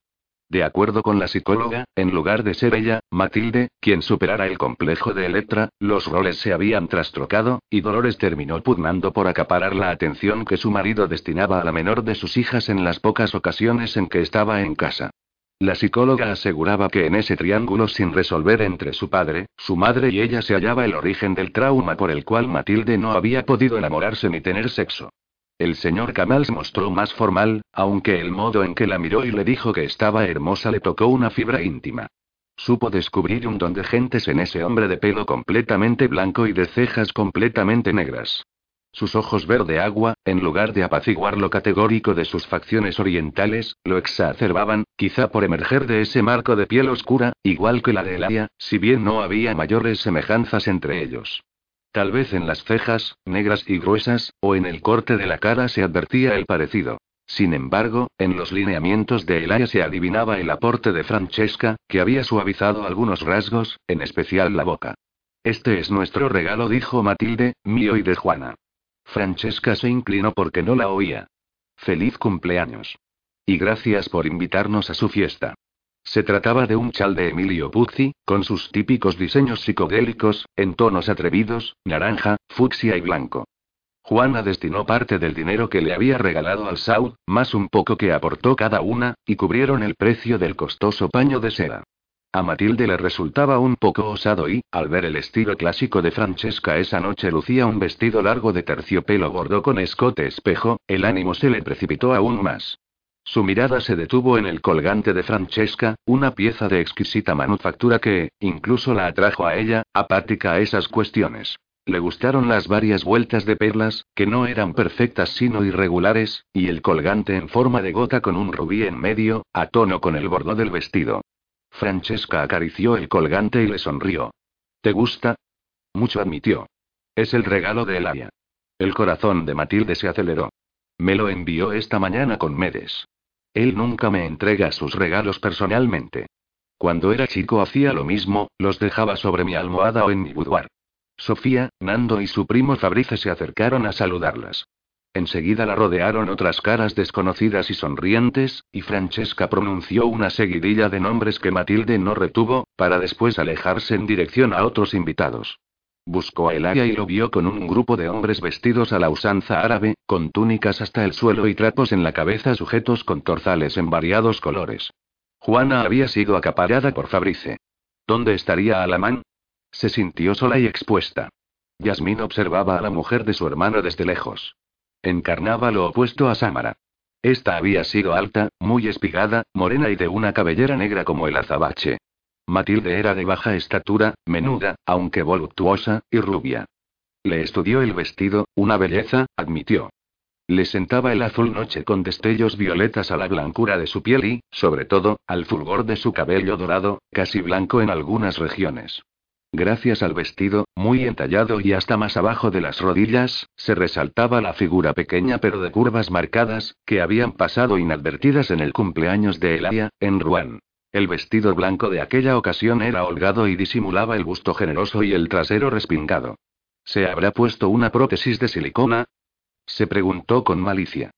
[SPEAKER 1] De acuerdo con la psicóloga, en lugar de ser ella, Matilde, quien superara el complejo de Electra, los roles se habían trastrocado, y Dolores terminó pugnando por acaparar la atención que su marido destinaba a la menor de sus hijas en las pocas ocasiones en que estaba en casa. La psicóloga aseguraba que en ese triángulo sin resolver entre su padre, su madre y ella se hallaba el origen del trauma por el cual Matilde no había podido enamorarse ni tener sexo. El señor Kamal se mostró más formal, aunque el modo en que la miró y le dijo que estaba hermosa le tocó una fibra íntima. Supo descubrir un don de gentes en ese hombre de pelo completamente blanco y de cejas completamente negras. Sus ojos verde agua, en lugar de apaciguar lo categórico de sus facciones orientales, lo exacerbaban, quizá por emerger de ese marco de piel oscura, igual que la de Elia, si bien no había mayores semejanzas entre ellos. Tal vez en las cejas, negras y gruesas, o en el corte de la cara se advertía el parecido. Sin embargo, en los lineamientos de Elia se adivinaba el aporte de Francesca, que había suavizado algunos rasgos, en especial la boca. Este es nuestro regalo, dijo Matilde, mío y de Juana. Francesca se inclinó porque no la oía. Feliz cumpleaños. Y gracias por invitarnos a su fiesta. Se trataba de un chal de Emilio Puzzi, con sus típicos diseños psicodélicos, en tonos atrevidos, naranja, fucsia y blanco. Juana destinó parte del dinero que le había regalado al Saud, más un poco que aportó cada una, y cubrieron el precio del costoso paño de seda. A Matilde le resultaba un poco osado y, al ver el estilo clásico de Francesca esa noche lucía un vestido largo de terciopelo gordo con escote espejo, el ánimo se le precipitó aún más. Su mirada se detuvo en el colgante de Francesca, una pieza de exquisita manufactura que, incluso la atrajo a ella, apática a esas cuestiones. Le gustaron las varias vueltas de perlas, que no eran perfectas sino irregulares, y el colgante en forma de gota con un rubí en medio, a tono con el bordó del vestido. Francesca acarició el colgante y le sonrió. ¿Te gusta? Mucho admitió. Es el regalo de Eladia. El corazón de Matilde se aceleró. Me lo envió esta mañana con Medes. Él nunca me entrega sus regalos personalmente. Cuando era chico hacía lo mismo, los dejaba sobre mi almohada o en mi boudoir. Sofía, Nando y su primo Fabrice se acercaron a saludarlas. Enseguida la rodearon otras caras desconocidas y sonrientes, y Francesca pronunció una seguidilla de nombres que Matilde no retuvo, para después alejarse en dirección a otros invitados. Buscó a Elaria y lo vio con un grupo de hombres vestidos a la usanza árabe, con túnicas hasta el suelo y trapos en la cabeza sujetos con torzales en variados colores. Juana había sido acaparada por Fabrice. ¿Dónde estaría Alamán? Se sintió sola y expuesta. Yasmín observaba a la mujer de su hermano desde lejos. Encarnaba lo opuesto a Samara. Esta había sido alta, muy espigada, morena y de una cabellera negra como el azabache. Matilde era de baja estatura, menuda, aunque voluptuosa, y rubia. Le estudió el vestido, una belleza, admitió. Le sentaba el azul noche con destellos violetas a la blancura de su piel y, sobre todo, al fulgor de su cabello dorado, casi blanco en algunas regiones. Gracias al vestido, muy entallado y hasta más abajo de las rodillas, se resaltaba la figura pequeña pero de curvas marcadas, que habían pasado inadvertidas en el cumpleaños de Elia, en Rouen. El vestido blanco de aquella ocasión era holgado y disimulaba el busto generoso y el trasero respingado. ¿Se habrá puesto una prótesis de silicona? Se preguntó con malicia.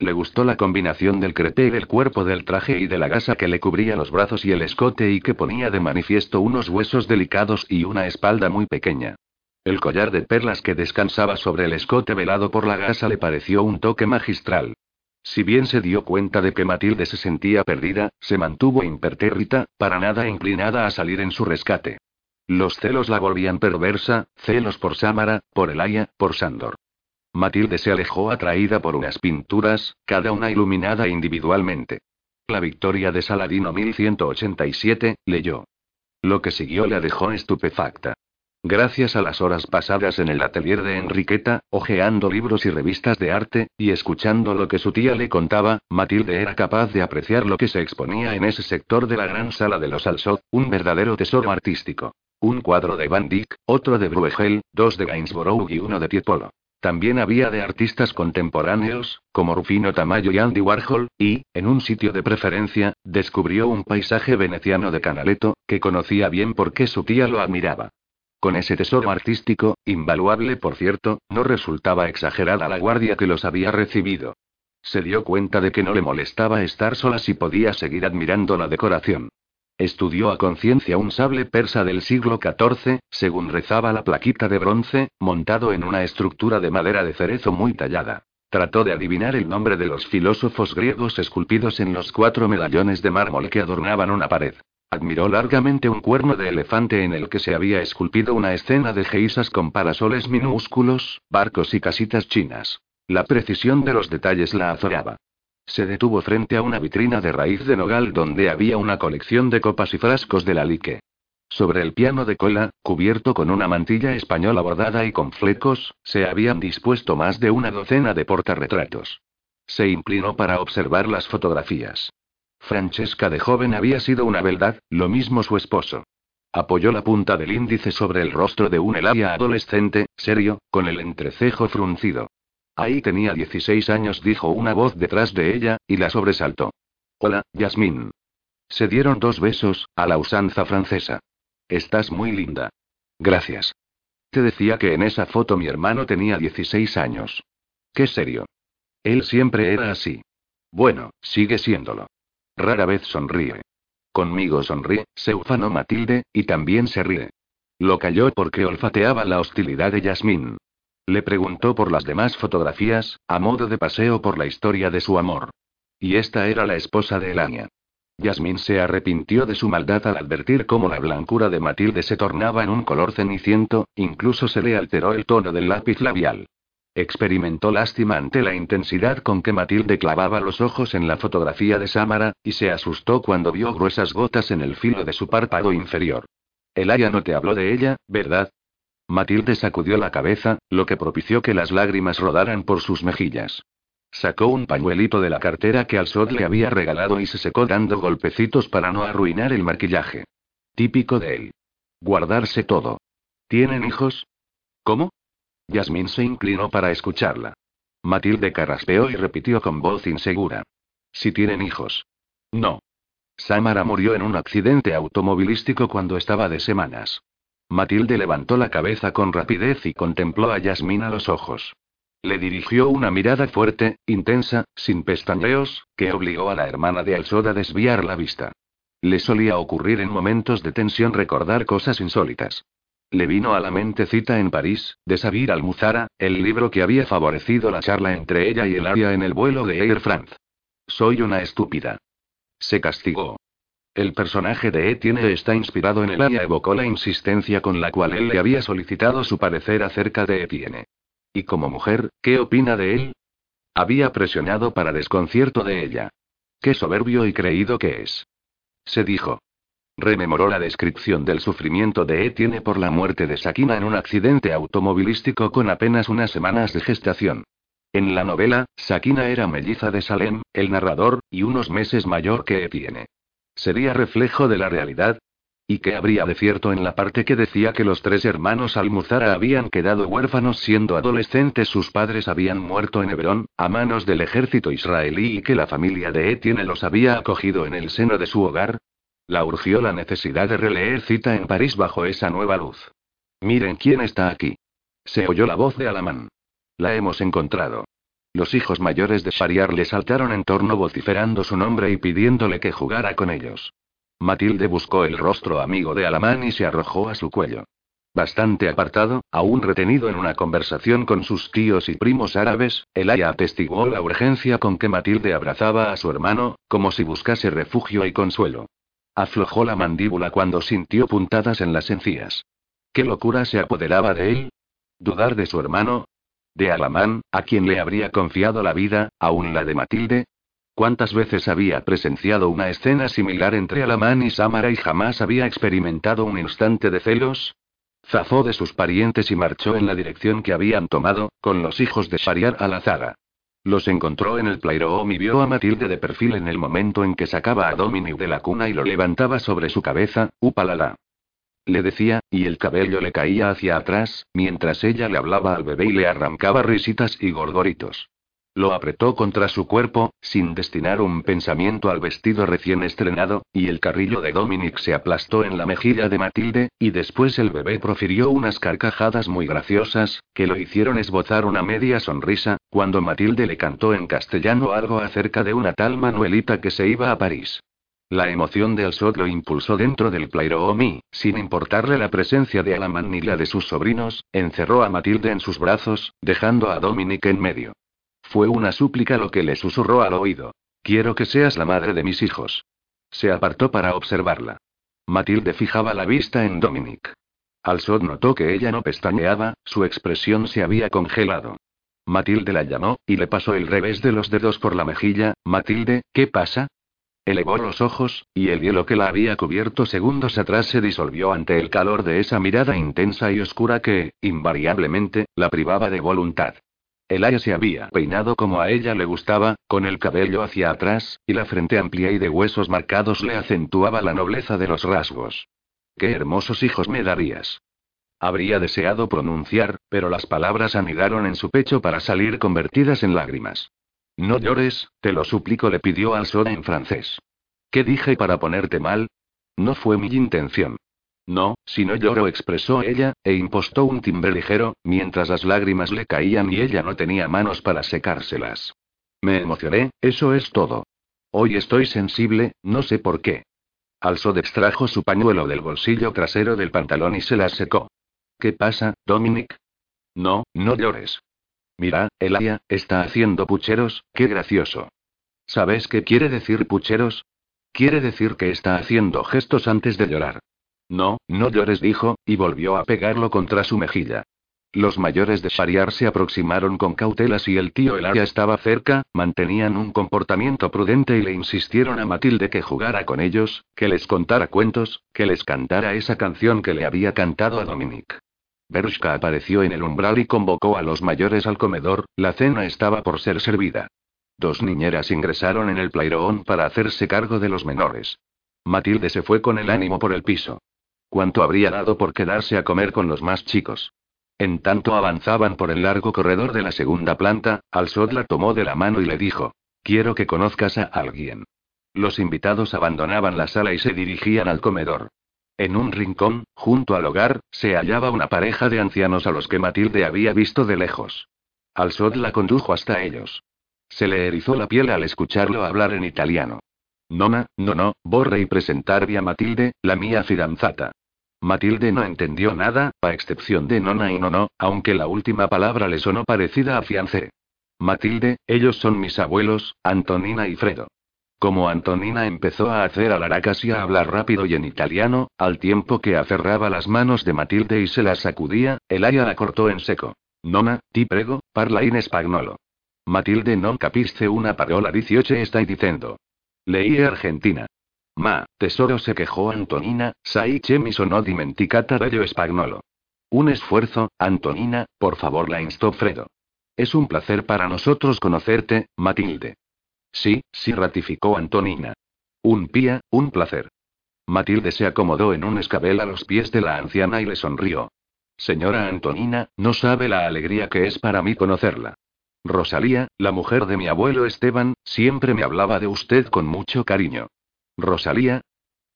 [SPEAKER 1] Le gustó la combinación del creté del cuerpo del traje y de la gasa que le cubría los brazos y el escote y que ponía de manifiesto unos huesos delicados y una espalda muy pequeña. El collar de perlas que descansaba sobre el escote velado por la gasa le pareció un toque magistral. Si bien se dio cuenta de que Matilde se sentía perdida, se mantuvo impertérrita, para nada inclinada a salir en su rescate. Los celos la volvían perversa, celos por Samara, por Elaya, por Sandor. Matilde se alejó atraída por unas pinturas, cada una iluminada individualmente. La victoria de Saladino 1187, leyó. Lo que siguió la dejó estupefacta. Gracias a las horas pasadas en el atelier de Enriqueta, hojeando libros y revistas de arte, y escuchando lo que su tía le contaba, Matilde era capaz de apreciar lo que se exponía en ese sector de la gran sala de los Alsot, un verdadero tesoro artístico. Un cuadro de Van Dyck, otro de Bruegel, dos de Gainsborough y uno de Tiepolo. También había de artistas contemporáneos, como Rufino Tamayo y Andy Warhol, y, en un sitio de preferencia, descubrió un paisaje veneciano de Canaletto, que conocía bien porque su tía lo admiraba. Con ese tesoro artístico, invaluable por cierto, no resultaba exagerada la guardia que los había recibido. Se dio cuenta de que no le molestaba estar sola si podía seguir admirando la decoración. Estudió a conciencia un sable persa del siglo XIV, según rezaba la plaquita de bronce, montado en una estructura de madera de cerezo muy tallada. Trató de adivinar el nombre de los filósofos griegos esculpidos en los cuatro medallones de mármol que adornaban una pared. Admiró largamente un cuerno de elefante en el que se había esculpido una escena de geisas con parasoles minúsculos, barcos y casitas chinas. La precisión de los detalles la azoraba. Se detuvo frente a una vitrina de raíz de nogal donde había una colección de copas y frascos de la lique. Sobre el piano de cola, cubierto con una mantilla española bordada y con flecos, se habían dispuesto más de una docena de portarretratos. Se inclinó para observar las fotografías. Francesca de joven había sido una beldad, lo mismo su esposo. Apoyó la punta del índice sobre el rostro de un Eladia adolescente, serio, con el entrecejo fruncido. Ahí tenía 16 años, dijo una voz detrás de ella, y la sobresaltó. Hola, Yasmín. Se dieron dos besos, a la usanza francesa. Estás muy linda. Gracias. Te decía que en esa foto mi hermano tenía 16 años. Qué serio. Él siempre era así. Bueno, sigue siéndolo. Rara vez sonríe. Conmigo sonríe, se ufanó Matilde, y también se ríe. Lo calló porque olfateaba la hostilidad de Yasmín. Le preguntó por las demás fotografías, a modo de paseo por la historia de su amor. Y esta era la esposa de Elania. Yasmín se arrepintió de su maldad al advertir cómo la blancura de Matilde se tornaba en un color ceniciento, incluso se le alteró el tono del lápiz labial. Experimentó lástima ante la intensidad con que Matilde clavaba los ojos en la fotografía de Samara, y se asustó cuando vio gruesas gotas en el filo de su párpado inferior. Elaya no te habló de ella, ¿verdad? Matilde sacudió la cabeza, lo que propició que las lágrimas rodaran por sus mejillas. Sacó un pañuelito de la cartera que Alsod le había regalado y se secó dando golpecitos para no arruinar el maquillaje. Típico de él. Guardarse todo. ¿Tienen hijos? ¿Cómo? Yasmín se inclinó para escucharla. Matilde carraspeó y repitió con voz insegura. Si tienen hijos. No. Samara murió en un accidente automovilístico cuando estaba de semanas. Matilde levantó la cabeza con rapidez y contempló a Yasmín a los ojos. Le dirigió una mirada fuerte, intensa, sin pestañeos, que obligó a la hermana de Alsod a desviar la vista. Le solía ocurrir en momentos de tensión recordar cosas insólitas. Le vino a la mente cita en París, de Sabir Almuzara, el libro que había favorecido la charla entre ella y el área en el vuelo de Air France. Soy una estúpida. Se castigó. El personaje de Etienne está inspirado en el área evocó la insistencia con la cual él le había solicitado su parecer acerca de Etienne. Y como mujer, ¿qué opina de él? Había presionado para desconcierto de ella. Qué soberbio y creído que es. Se dijo. Rememoró la descripción del sufrimiento de Etienne por la muerte de Sakina en un accidente automovilístico con apenas unas semanas de gestación. En la novela, Sakina era melliza de Salem, el narrador, y unos meses mayor que Etienne. ¿Sería reflejo de la realidad? ¿Y qué habría de cierto en la parte que decía que los tres hermanos Almuzara habían quedado huérfanos siendo adolescentes? Sus padres habían muerto en Hebrón, a manos del ejército israelí y que la familia de Etienne los había acogido en el seno de su hogar. La urgió la necesidad de releer cita en París bajo esa nueva luz. Miren quién está aquí. Se oyó la voz de Alamán. La hemos encontrado. Los hijos mayores de Shariar le saltaron en torno vociferando su nombre y pidiéndole que jugara con ellos. Matilde buscó el rostro amigo de Alamán y se arrojó a su cuello. Bastante apartado, aún retenido en una conversación con sus tíos y primos árabes, Elaya atestiguó la urgencia con que Matilde abrazaba a su hermano, como si buscase refugio y consuelo. Aflojó la mandíbula cuando sintió puntadas en las encías. ¿Qué locura se apoderaba de él? ¿Dudar de su hermano? ¿De Alamán, a quien le habría confiado la vida, aún la de Matilde? ¿Cuántas veces había presenciado una escena similar entre Alamán y Samara y jamás había experimentado un instante de celos? Zafó de sus parientes y marchó en la dirección que habían tomado, con los hijos de Shariar a la zaga. Los encontró en el Playroom y vio a Matilde de perfil en el momento en que sacaba a Dominic de la cuna y lo levantaba sobre su cabeza, upalala. Le decía, y el cabello le caía hacia atrás, mientras ella le hablaba al bebé y le arrancaba risitas y gorgoritos. Lo apretó contra su cuerpo, sin destinar un pensamiento al vestido recién estrenado, y el carrillo de Dominic se aplastó en la mejilla de Matilde, y después el bebé profirió unas carcajadas muy graciosas, que lo hicieron esbozar una media sonrisa, cuando Matilde le cantó en castellano algo acerca de una tal Manuelita que se iba a París. La emoción de Alsot lo impulsó dentro del Playroom y, sin importarle la presencia de Alaman ni la de sus sobrinos, encerró a Matilde en sus brazos, dejando a Dominic en medio. Fue una súplica lo que le susurró al oído. Quiero que seas la madre de mis hijos. Se apartó para observarla. Matilde fijaba la vista en Dominic. Alsod notó que ella no pestañeaba, su expresión se había congelado. Matilde la llamó, y le pasó el revés de los dedos por la mejilla. Matilde, ¿qué pasa? Elevó los ojos, y el hielo que la había cubierto segundos atrás se disolvió ante el calor de esa mirada intensa y oscura que, invariablemente, la privaba de voluntad. El aya se había peinado como a ella le gustaba, con el cabello hacia atrás, y la frente amplia y de huesos marcados le acentuaba la nobleza de los rasgos. ¡Qué hermosos hijos me darías! Habría deseado pronunciar, pero las palabras anidaron en su pecho para salir convertidas en lágrimas. No llores, te lo suplico, le pidió al Soda en francés. ¿Qué dije para ponerte mal? No fue mi intención. No, si no lloro, expresó ella, e impostó un timbre ligero, mientras las lágrimas le caían y ella no tenía manos para secárselas. Me emocioné, eso es todo. Hoy estoy sensible, no sé por qué. Alsod extrajo su pañuelo del bolsillo trasero del pantalón y se la secó. ¿Qué pasa, Dominic? No, no llores. Mira, Elia, está haciendo pucheros, qué gracioso. ¿Sabes qué quiere decir pucheros? Quiere decir que está haciendo gestos antes de llorar. No, no llores, dijo, y volvió a pegarlo contra su mejilla. Los mayores de Shariar se aproximaron con cautela si el tío Elaria estaba cerca, mantenían un comportamiento prudente y le insistieron a Matilde que jugara con ellos, que les contara cuentos, que les cantara esa canción que le había cantado a Dominic. Berushka apareció en el umbral y convocó a los mayores al comedor, la cena estaba por ser servida. Dos niñeras ingresaron en el playroom para hacerse cargo de los menores. Matilde se fue con el ánimo por el piso. ¿Cuánto habría dado por quedarse a comer con los más chicos? En tanto avanzaban por el largo corredor de la segunda planta, Alsod la tomó de la mano y le dijo: Quiero que conozcas a alguien. Los invitados abandonaban la sala y se dirigían al comedor. En un rincón, junto al hogar, se hallaba una pareja de ancianos a los que Matilde había visto de lejos. Alsod la condujo hasta ellos. Se le erizó la piel al escucharlo hablar en italiano. Nona, no, no, borre y presentarvi a Matilde, la mía fidanzata. Matilde no entendió nada, a excepción de nona y no no, aunque la última palabra le sonó parecida a fiancé. Matilde, ellos son mis abuelos, Antonina y Fredo. Como Antonina empezó a hacer alaracas y a hablar rápido y en italiano, al tiempo que aferraba las manos de Matilde y se las sacudía, el aya la cortó en seco. Nona, ti prego, parla in spagnolo. Matilde non capisce una parola 18 está diciendo. Leí Argentina. Ma, tesoro se quejó Antonina, sai che mi dimenticata dello spagnolo. Un esfuerzo, Antonina, por favor la instó Fredo. Es un placer para nosotros conocerte, Matilde. Sí, sí, ratificó Antonina. Un pía, un placer. Matilde se acomodó en un escabel a los pies de la anciana y le sonrió. Señora Antonina, no sabe la alegría que es para mí conocerla. Rosalía, la mujer de mi abuelo Esteban, siempre me hablaba de usted con mucho cariño. ¿Rosalía?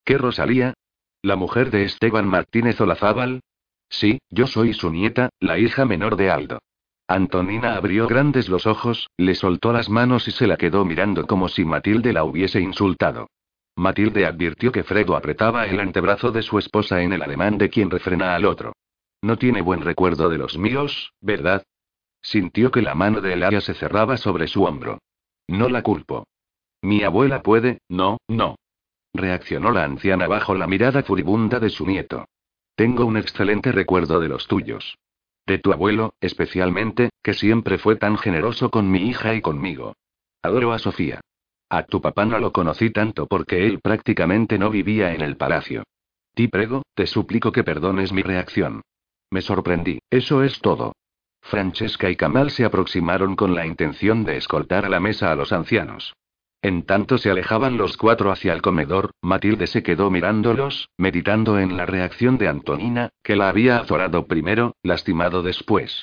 [SPEAKER 1] ¿Qué Rosalía? ¿La mujer de Esteban Martínez Olazábal? Sí, yo soy su nieta, la hija menor de Aldo. Antonina abrió grandes los ojos, le soltó las manos y se la quedó mirando como si Matilde la hubiese insultado. Matilde advirtió que Fredo apretaba el antebrazo de su esposa en el alemán de quien refrena al otro. No tiene buen recuerdo de los míos, ¿verdad? Sintió que la mano de Elaria se cerraba sobre su hombro. No la culpo. Mi abuela puede, no, no. Reaccionó la anciana bajo la mirada furibunda de su nieto. Tengo un excelente recuerdo de los tuyos. De tu abuelo, especialmente, que siempre fue tan generoso con mi hija y conmigo. Adoro a Sofía. A tu papá no lo conocí tanto porque él prácticamente no vivía en el palacio. Ti prego, te suplico que perdones mi reacción. Me sorprendí, eso es todo. Francesca y Kamal se aproximaron con la intención de escoltar a la mesa a los ancianos. En tanto se alejaban los cuatro hacia el comedor, Matilde se quedó mirándolos, meditando en la reacción de Antonina, que la había azorado primero, lastimado después.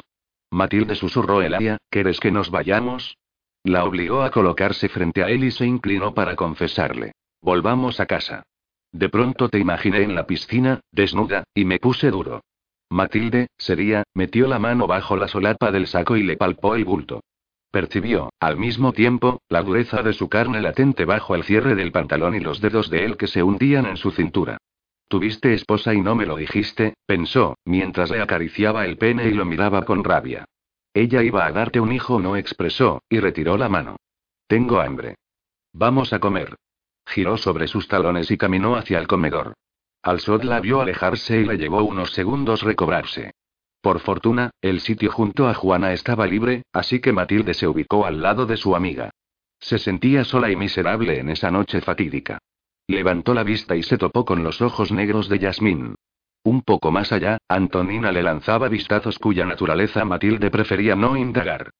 [SPEAKER 1] Matilde susurró el aya, ¿quieres que nos vayamos? La obligó a colocarse frente a él y se inclinó para confesarle. Volvamos a casa. De pronto te imaginé en la piscina, desnuda, y me puse duro. Matilde, sería, metió la mano bajo la solapa del saco y le palpó el bulto. Percibió, al mismo tiempo, la dureza de su carne latente bajo el cierre del pantalón y los dedos de él que se hundían en su cintura. Tuviste esposa y no me lo dijiste, pensó, mientras le acariciaba el pene y lo miraba con rabia. Ella iba a darte un hijo, no expresó, y retiró la mano. Tengo hambre. Vamos a comer. Giró sobre sus talones y caminó hacia el comedor. Alsod la vio alejarse y le llevó unos segundos recobrarse. Por fortuna, el sitio junto a Juana estaba libre, así que Matilde se ubicó al lado de su amiga. Se sentía sola y miserable en esa noche fatídica. Levantó la vista y se topó con los ojos negros de Yasmín. Un poco más allá, Antonina le lanzaba vistazos cuya naturaleza Matilde prefería no indagar.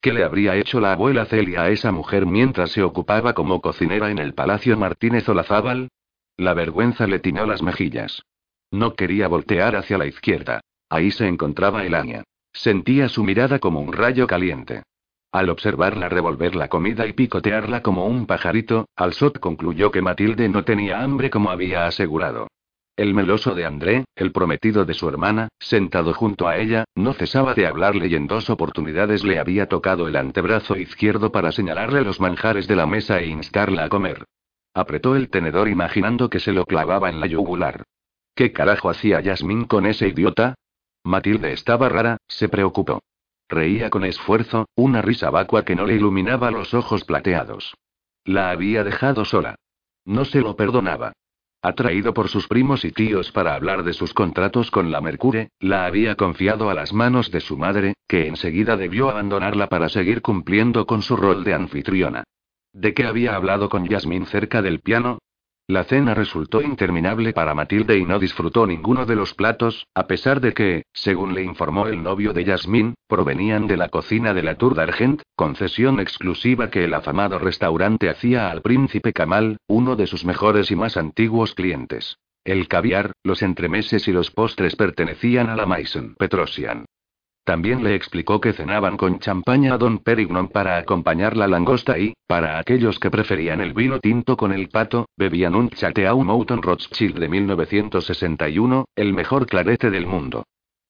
[SPEAKER 1] ¿Qué le habría hecho la abuela Celia a esa mujer mientras se ocupaba como cocinera en el Palacio Martínez Olazábal? La vergüenza le tiñó las mejillas. No quería voltear hacia la izquierda. Ahí se encontraba Elania. Sentía su mirada como un rayo caliente. Al observarla revolver la comida y picotearla como un pajarito, Alsot concluyó que Matilde no tenía hambre como había asegurado. El meloso de André, el prometido de su hermana, sentado junto a ella, no cesaba de hablarle y en dos oportunidades le había tocado el antebrazo izquierdo para señalarle los manjares de la mesa e instarla a comer. Apretó el tenedor imaginando que se lo clavaba en la yugular. ¿Qué carajo hacía Yasmín con ese idiota? Matilde estaba rara, se preocupó. Reía con esfuerzo, una risa vacua que no le iluminaba los ojos plateados. La había dejado sola. No se lo perdonaba. Atraído por sus primos y tíos para hablar de sus contratos con la Mercure, la había confiado a las manos de su madre, que enseguida debió abandonarla para seguir cumpliendo con su rol de anfitriona. ¿De qué había hablado con Yasmín cerca del piano? La cena resultó interminable para Matilde y no disfrutó ninguno de los platos, a pesar de que, según le informó el novio de Yasmín, provenían de la cocina de la Tour d'Argent, concesión exclusiva que el afamado restaurante hacía al príncipe Kamal, uno de sus mejores y más antiguos clientes. El caviar, los entremeses y los postres pertenecían a la Maison Petrosian. También le explicó que cenaban con champaña a Don Perignon para acompañar la langosta y, para aquellos que preferían el vino tinto con el pato, bebían un Chateau Mouton Rothschild de 1961, el mejor clarete del mundo.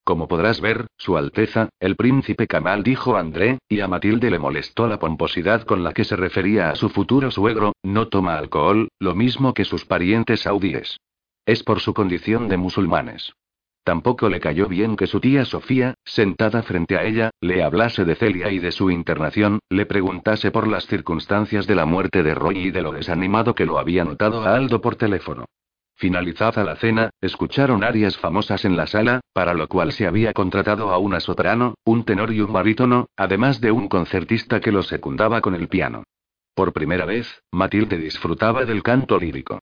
[SPEAKER 1] Como podrás ver, Su Alteza, el príncipe Kamal dijo André, y a Matilde le molestó la pomposidad con la que se refería a su futuro suegro, no toma alcohol, lo mismo que sus parientes saudíes. Es por su condición de musulmanes. Tampoco le cayó bien que su tía Sofía, sentada frente a ella, le hablase de Celia y de su internación, le preguntase por las circunstancias de la muerte de Roy y de lo desanimado que lo había notado a Aldo por teléfono. Finalizada la cena, escucharon arias famosas en la sala, para lo cual se había contratado a una soprano, un tenor y un barítono, además de un concertista que lo secundaba con el piano. Por primera vez, Matilde disfrutaba del canto lírico.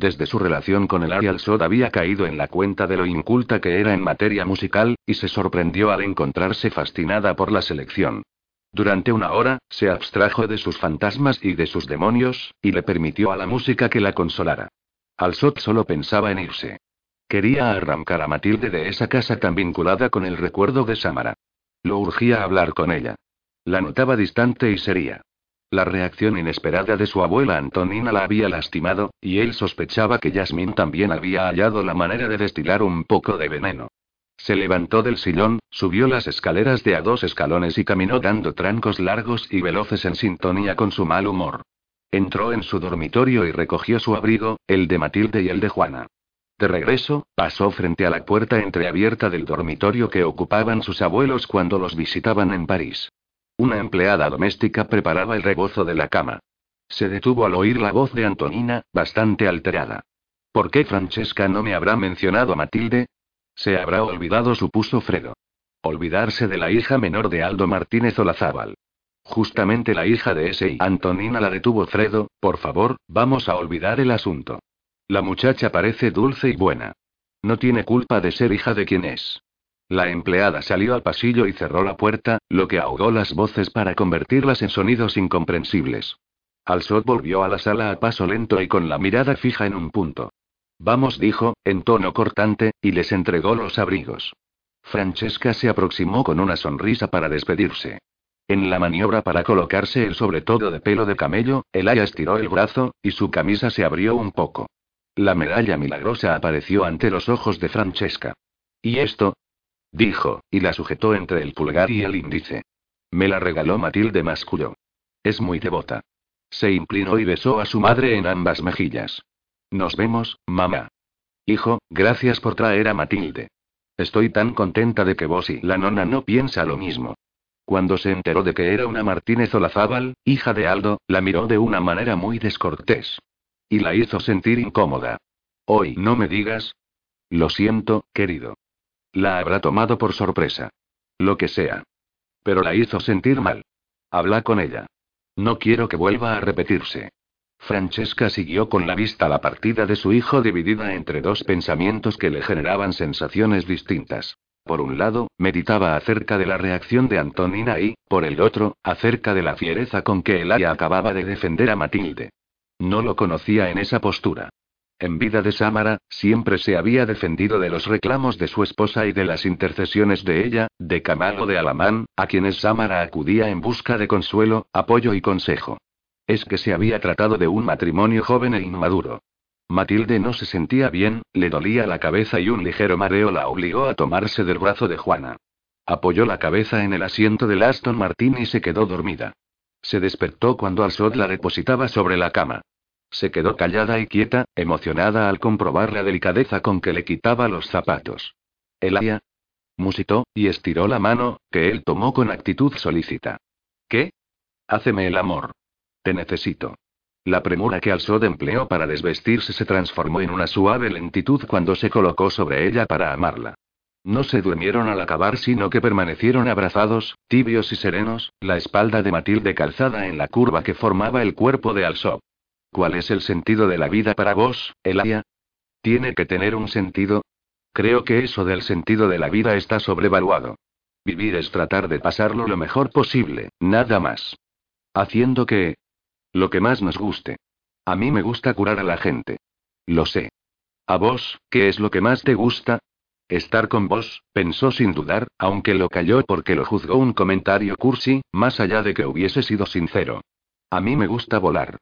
[SPEAKER 1] Desde su relación con el Ariel Sod había caído en la cuenta de lo inculta que era en materia musical, y se sorprendió al encontrarse fascinada por la selección. Durante una hora, se abstrajo de sus fantasmas y de sus demonios, y le permitió a la música que la consolara. Alsot solo pensaba en irse. Quería arrancar a Matilde de esa casa tan vinculada con el recuerdo de Samara. Lo urgía hablar con ella. La notaba distante y seria. La reacción inesperada de su abuela Antonina la había lastimado, y él sospechaba que Yasmín también había hallado la manera de destilar un poco de veneno. Se levantó del sillón, subió las escaleras de a dos escalones y caminó dando trancos largos y veloces en sintonía con su mal humor. Entró en su dormitorio y recogió su abrigo, el de Matilde y el de Juana. De regreso, pasó frente a la puerta entreabierta del dormitorio que ocupaban sus abuelos cuando los visitaban en París. Una empleada doméstica preparaba el rebozo de la cama. Se detuvo al oír la voz de Antonina, bastante alterada. ¿Por qué Francesca no me habrá mencionado a Matilde? Se habrá olvidado, supuso Fredo. Olvidarse de la hija menor de Aldo Martínez Olazábal. Justamente la hija de ese y Antonina la detuvo Fredo, por favor, vamos a olvidar el asunto. La muchacha parece dulce y buena. No tiene culpa de ser hija de quien es. La empleada salió al pasillo y cerró la puerta, lo que ahogó las voces para convertirlas en sonidos incomprensibles. Alsot volvió a la sala a paso lento y con la mirada fija en un punto. Vamos, dijo, en tono cortante, y les entregó los abrigos. Francesca se aproximó con una sonrisa para despedirse. En la maniobra para colocarse el sobretodo de pelo de camello, Elaya estiró el brazo, y su camisa se abrió un poco. La medalla milagrosa apareció ante los ojos de Francesca. ¿Y esto? Dijo, y la sujetó entre el pulgar y el índice. Me la regaló Matilde Mascullo. Es muy devota. Se inclinó y besó a su madre en ambas mejillas. Nos vemos, mamá. Hijo, gracias por traer a Matilde. Estoy tan contenta de que vos y la nona no piensa lo mismo. Cuando se enteró de que era una Martínez Olazábal, hija de Aldo, la miró de una manera muy descortés. Y la hizo sentir incómoda. Hoy no me digas. Lo siento, querido. La habrá tomado por sorpresa. Lo que sea. Pero la hizo sentir mal. Habla con ella. No quiero que vuelva a repetirse. Francesca siguió con la vista la partida de su hijo dividida entre dos pensamientos que le generaban sensaciones distintas. Por un lado, meditaba acerca de la reacción de Antonina y, por el otro, acerca de la fiereza con que Elaria acababa de defender a Matilde. No lo conocía en esa postura. En vida de Samara, siempre se había defendido de los reclamos de su esposa y de las intercesiones de ella, de Kamal o de Alamán, a quienes Samara acudía en busca de consuelo, apoyo y consejo. Es que se había tratado de un matrimonio joven e inmaduro. Matilde no se sentía bien, le dolía la cabeza y un ligero mareo la obligó a tomarse del brazo de Juana. Apoyó la cabeza en el asiento del Aston Martin y se quedó dormida. Se despertó cuando Alsod la depositaba sobre la cama. Se quedó callada y quieta, emocionada al comprobar la delicadeza con que le quitaba los zapatos. Elia. Musitó, y estiró la mano, que él tomó con actitud solícita. ¿Qué? Háceme el amor. Te necesito. La premura que Alsod empleó para desvestirse se transformó en una suave lentitud cuando se colocó sobre ella para amarla. No se durmieron al acabar, sino que permanecieron abrazados, tibios y serenos, la espalda de Matilde calzada en la curva que formaba el cuerpo de Alsop. ¿Cuál es el sentido de la vida para vos, Elia? ¿Tiene que tener un sentido? Creo que eso del sentido de la vida está sobrevaluado. Vivir es tratar de pasarlo lo mejor posible, nada más. Haciendo que... Lo que más nos guste. A mí me gusta curar a la gente. Lo sé. ¿A vos, qué es lo que más te gusta? Estar con vos, pensó sin dudar, aunque lo calló porque lo juzgó un comentario cursi, más allá de que hubiese sido sincero. A mí me gusta volar.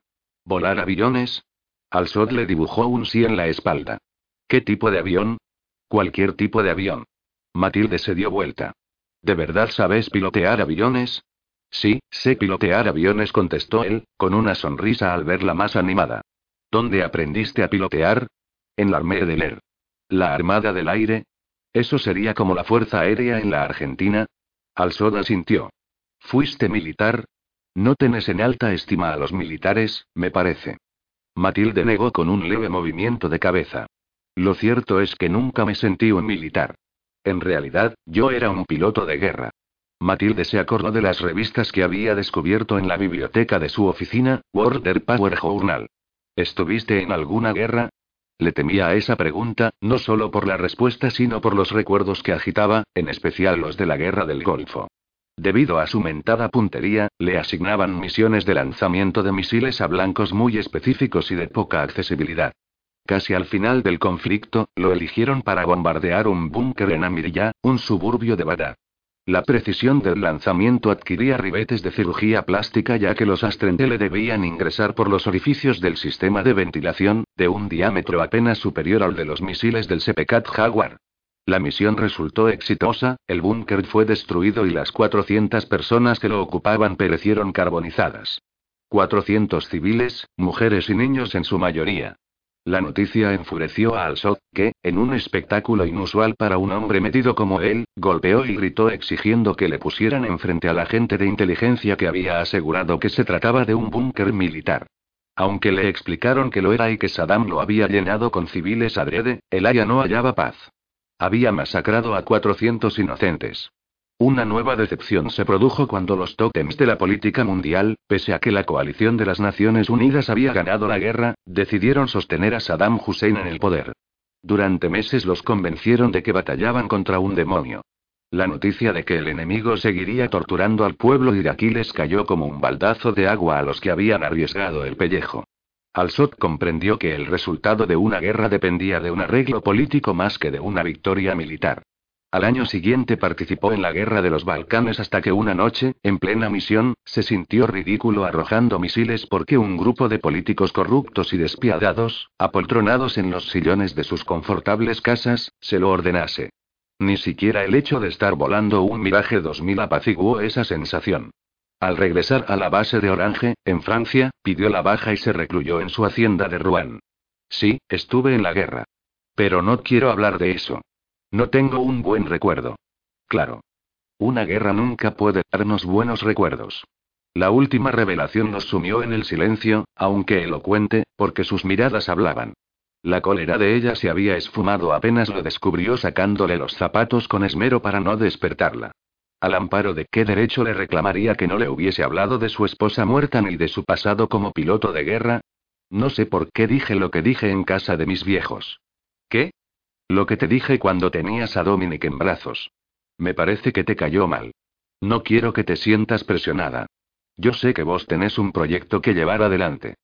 [SPEAKER 1] ¿Volar aviones? Al Sod le dibujó un sí en la espalda. ¿Qué tipo de avión? Cualquier tipo de avión. Matilde se dio vuelta. ¿De verdad sabes pilotear aviones? Sí, sé pilotear aviones, contestó él, con una sonrisa al verla más animada. ¿Dónde aprendiste a pilotear? En la Armée de l'Air. ¿La Armada del Aire? ¿Eso sería como la Fuerza Aérea en la Argentina? Alsoda sintió. ¿Fuiste militar? No tenés en alta estima a los militares, me parece. Matilde negó con un leve movimiento de cabeza. Lo cierto es que nunca me sentí un militar. En realidad, yo era un piloto de guerra. Matilde se acordó de las revistas que había descubierto en la biblioteca de su oficina, World Power Journal. ¿Estuviste en alguna guerra? Le temía a esa pregunta, no solo por la respuesta, sino por los recuerdos que agitaba, en especial los de la guerra del Golfo. Debido a su mentada puntería, le asignaban misiones de lanzamiento de misiles a blancos muy específicos y de poca accesibilidad. Casi al final del conflicto, lo eligieron para bombardear un búnker en Amiriyah, un suburbio de Bagdad. La precisión del lanzamiento adquiría ribetes de cirugía plástica ya que los Astrentele debían ingresar por los orificios del sistema de ventilación, de un diámetro apenas superior al de los misiles del Sepecat Jaguar. La misión resultó exitosa, el búnker fue destruido y las 400 personas que lo ocupaban perecieron carbonizadas. 400 civiles, mujeres y niños en su mayoría. La noticia enfureció a Al-Sod, que, en un espectáculo inusual para un hombre metido como él, golpeó y gritó exigiendo que le pusieran enfrente al agente de inteligencia que había asegurado que se trataba de un búnker militar. Aunque le explicaron que lo era y que Saddam lo había llenado con civiles adrede, el Aya no hallaba paz. Había masacrado a 400 inocentes. Una nueva decepción se produjo cuando los tótems de la política mundial, pese a que la coalición de las Naciones Unidas había ganado la guerra, decidieron sostener a Saddam Hussein en el poder. Durante meses los convencieron de que batallaban contra un demonio. La noticia de que el enemigo seguiría torturando al pueblo iraquí les cayó como un baldazo de agua a los que habían arriesgado el pellejo. Al-Sod comprendió que el resultado de una guerra dependía de un arreglo político más que de una victoria militar. Al año siguiente participó en la guerra de los Balcanes hasta que una noche, en plena misión, se sintió ridículo arrojando misiles porque un grupo de políticos corruptos y despiadados, apoltronados en los sillones de sus confortables casas, se lo ordenase. Ni siquiera el hecho de estar volando un Mirage 2000 apaciguó esa sensación. Al regresar a la base de Orange, en Francia, pidió la baja y se recluyó en su hacienda de Rouen. Sí, estuve en la guerra. Pero no quiero hablar de eso. No tengo un buen recuerdo. Claro. Una guerra nunca puede darnos buenos recuerdos. La última revelación nos sumió en el silencio, aunque elocuente, porque sus miradas hablaban. La cólera de ella se había esfumado apenas lo descubrió sacándole los zapatos con esmero para no despertarla. Al amparo de qué derecho le reclamaría que no le hubiese hablado de su esposa muerta ni de su pasado como piloto de guerra. No sé por qué dije lo que dije en casa de mis viejos. ¿Qué? Lo que te dije cuando tenías a Dominic en brazos. Me parece que te cayó mal. No quiero que te sientas presionada. Yo sé que vos tenés un proyecto que llevar adelante.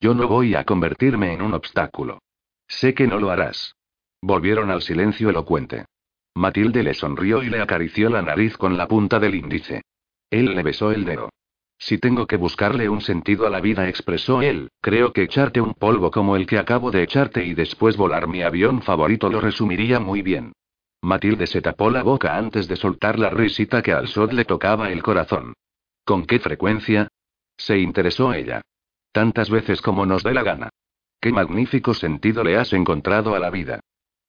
[SPEAKER 1] Yo no voy a convertirme en un obstáculo. Sé que no lo harás. Volvieron al silencio elocuente. Matilde le sonrió y le acarició la nariz con la punta del índice. Él le besó el dedo. Si tengo que buscarle un sentido a la vida, expresó él, creo que echarte un polvo como el que acabo de echarte y después volar mi avión favorito lo resumiría muy bien. Matilde se tapó la boca antes de soltar la risita que al Sod le tocaba el corazón. ¿Con qué frecuencia? Se interesó ella. Tantas veces como nos dé la gana. Qué magnífico sentido le has encontrado a la vida.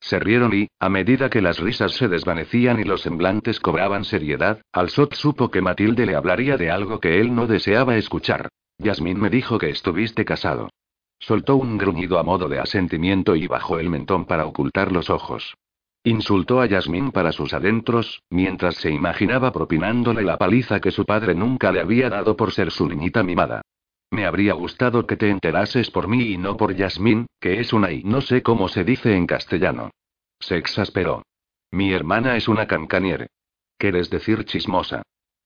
[SPEAKER 1] Se rieron y, a medida que las risas se desvanecían y los semblantes cobraban seriedad, Alsot supo que Matilde le hablaría de algo que él no deseaba escuchar. Yasmín me dijo que estuviste casado. Soltó un gruñido a modo de asentimiento y bajó el mentón para ocultar los ojos. Insultó a Yasmín para sus adentros, mientras se imaginaba propinándole la paliza que su padre nunca le había dado por ser su niñita mimada. Me habría gustado que te enterases por mí y no por Yasmín, que es una y no sé cómo se dice en castellano. Se exasperó. Mi hermana es una cancaniere. ¿Quieres decir chismosa?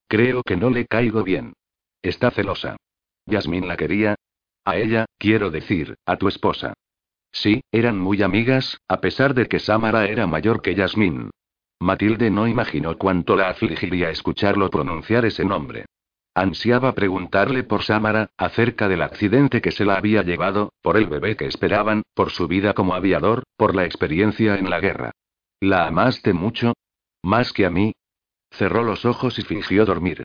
[SPEAKER 1] Creo que no le caigo bien. Está celosa. Yasmín la quería. A ella, quiero decir, a tu esposa. Sí, eran muy amigas, a pesar de que Samara era mayor que Yasmín. Matilde no imaginó cuánto la afligiría escucharlo pronunciar ese nombre. Ansiaba preguntarle por Samara, acerca del accidente que se la había llevado, por el bebé que esperaban, por su vida como aviador, por la experiencia en la guerra. ¿La amaste mucho? ¿Más que a mí? Cerró los ojos y fingió dormir.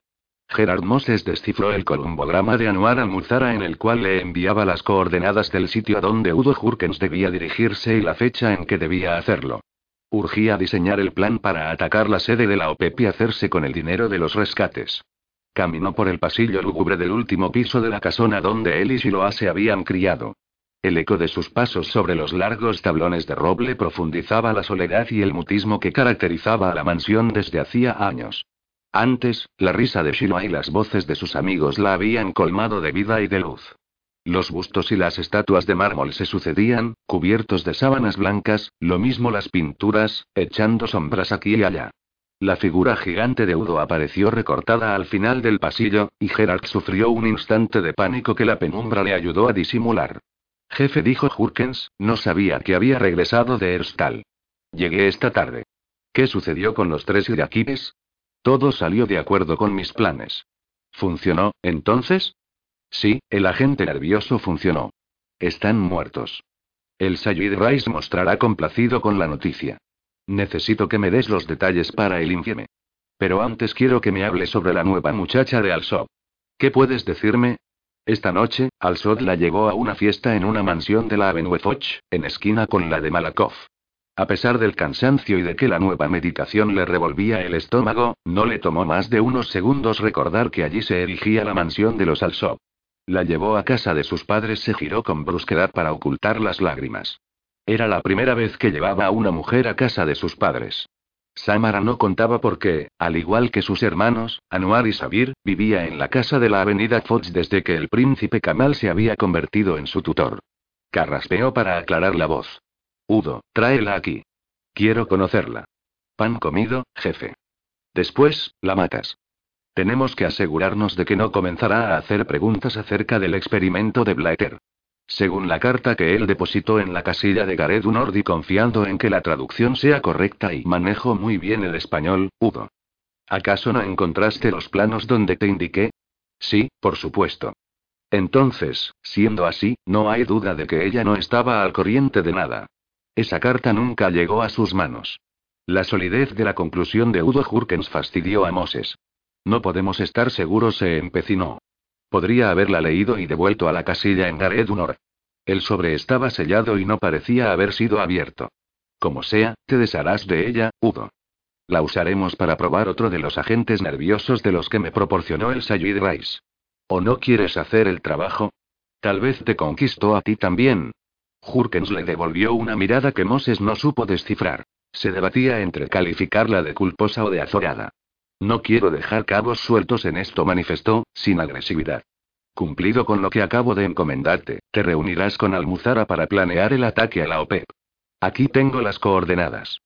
[SPEAKER 1] Gerard Moses descifró el columbograma de Anuar Almuzara en el cual le enviaba las coordenadas del sitio a donde Udo Hurkens debía dirigirse y la fecha en que debía hacerlo. Urgía diseñar el plan para atacar la sede de la OPEP y hacerse con el dinero de los rescates. Caminó por el pasillo lúgubre del último piso de la casona donde él y Shiloah se habían criado. El eco de sus pasos sobre los largos tablones de roble profundizaba la soledad y el mutismo que caracterizaba a la mansión desde hacía años. Antes, la risa de Shiloh y las voces de sus amigos la habían colmado de vida y de luz. Los bustos y las estatuas de mármol se sucedían, cubiertos de sábanas blancas, lo mismo las pinturas, echando sombras aquí y allá. La figura gigante de Udo apareció recortada al final del pasillo, y Gerard sufrió un instante de pánico que la penumbra le ayudó a disimular. Jefe dijo Hurkens, no sabía que había regresado de Erstal. Llegué esta tarde. ¿Qué sucedió con los tres iraquíes? Todo salió de acuerdo con mis planes. ¿Funcionó, entonces? Sí, el agente nervioso funcionó. Están muertos. El Sayid Rice mostrará complacido con la noticia. Necesito que me des los detalles para el infieme. Pero antes quiero que me hable sobre la nueva muchacha de Alsop. ¿Qué puedes decirme? Esta noche, Al-Sod la llevó a una fiesta en una mansión de la Avenue Foch, en esquina con la de Malakoff. A pesar del cansancio y de que la nueva medicación le revolvía el estómago, no le tomó más de unos segundos recordar que allí se erigía la mansión de los Alsop. La llevó a casa de sus padres, se giró con brusquedad para ocultar las lágrimas. Era la primera vez que llevaba a una mujer a casa de sus padres. Samara no contaba porque, al igual que sus hermanos, Anuar y Sabir, vivía en la casa de la avenida Fox desde que el príncipe Kamal se había convertido en su tutor. Carraspeó para aclarar la voz. Udo, tráela aquí. Quiero conocerla. Pan comido, jefe. Después, la matas. Tenemos que asegurarnos de que no comenzará a hacer preguntas acerca del experimento de Blatter. Según la carta que él depositó en la casilla de Gareth Unordi confiando en que la traducción sea correcta y manejo muy bien el español, Udo. ¿Acaso no encontraste los planos donde te indiqué? Sí, por supuesto. Entonces, siendo así, no hay duda de que ella no estaba al corriente de nada. Esa carta nunca llegó a sus manos. La solidez de la conclusión de Udo Hurkens fastidió a Moses. No podemos estar seguros, se empecinó. Podría haberla leído y devuelto a la casilla en Gareth Unor. El sobre estaba sellado y no parecía haber sido abierto. Como sea, te desharás de ella, Udo. La usaremos para probar otro de los agentes nerviosos de los que me proporcionó el Sayid Rice. ¿O no quieres hacer el trabajo? Tal vez te conquistó a ti también. Jurkens le devolvió una mirada que Moses no supo descifrar. Se debatía entre calificarla de culposa o de azorada. No quiero dejar cabos sueltos en esto, manifestó, sin agresividad. Cumplido con lo que acabo de encomendarte, te reunirás con Almuzara para planear el ataque a la OPEP. Aquí tengo las coordenadas.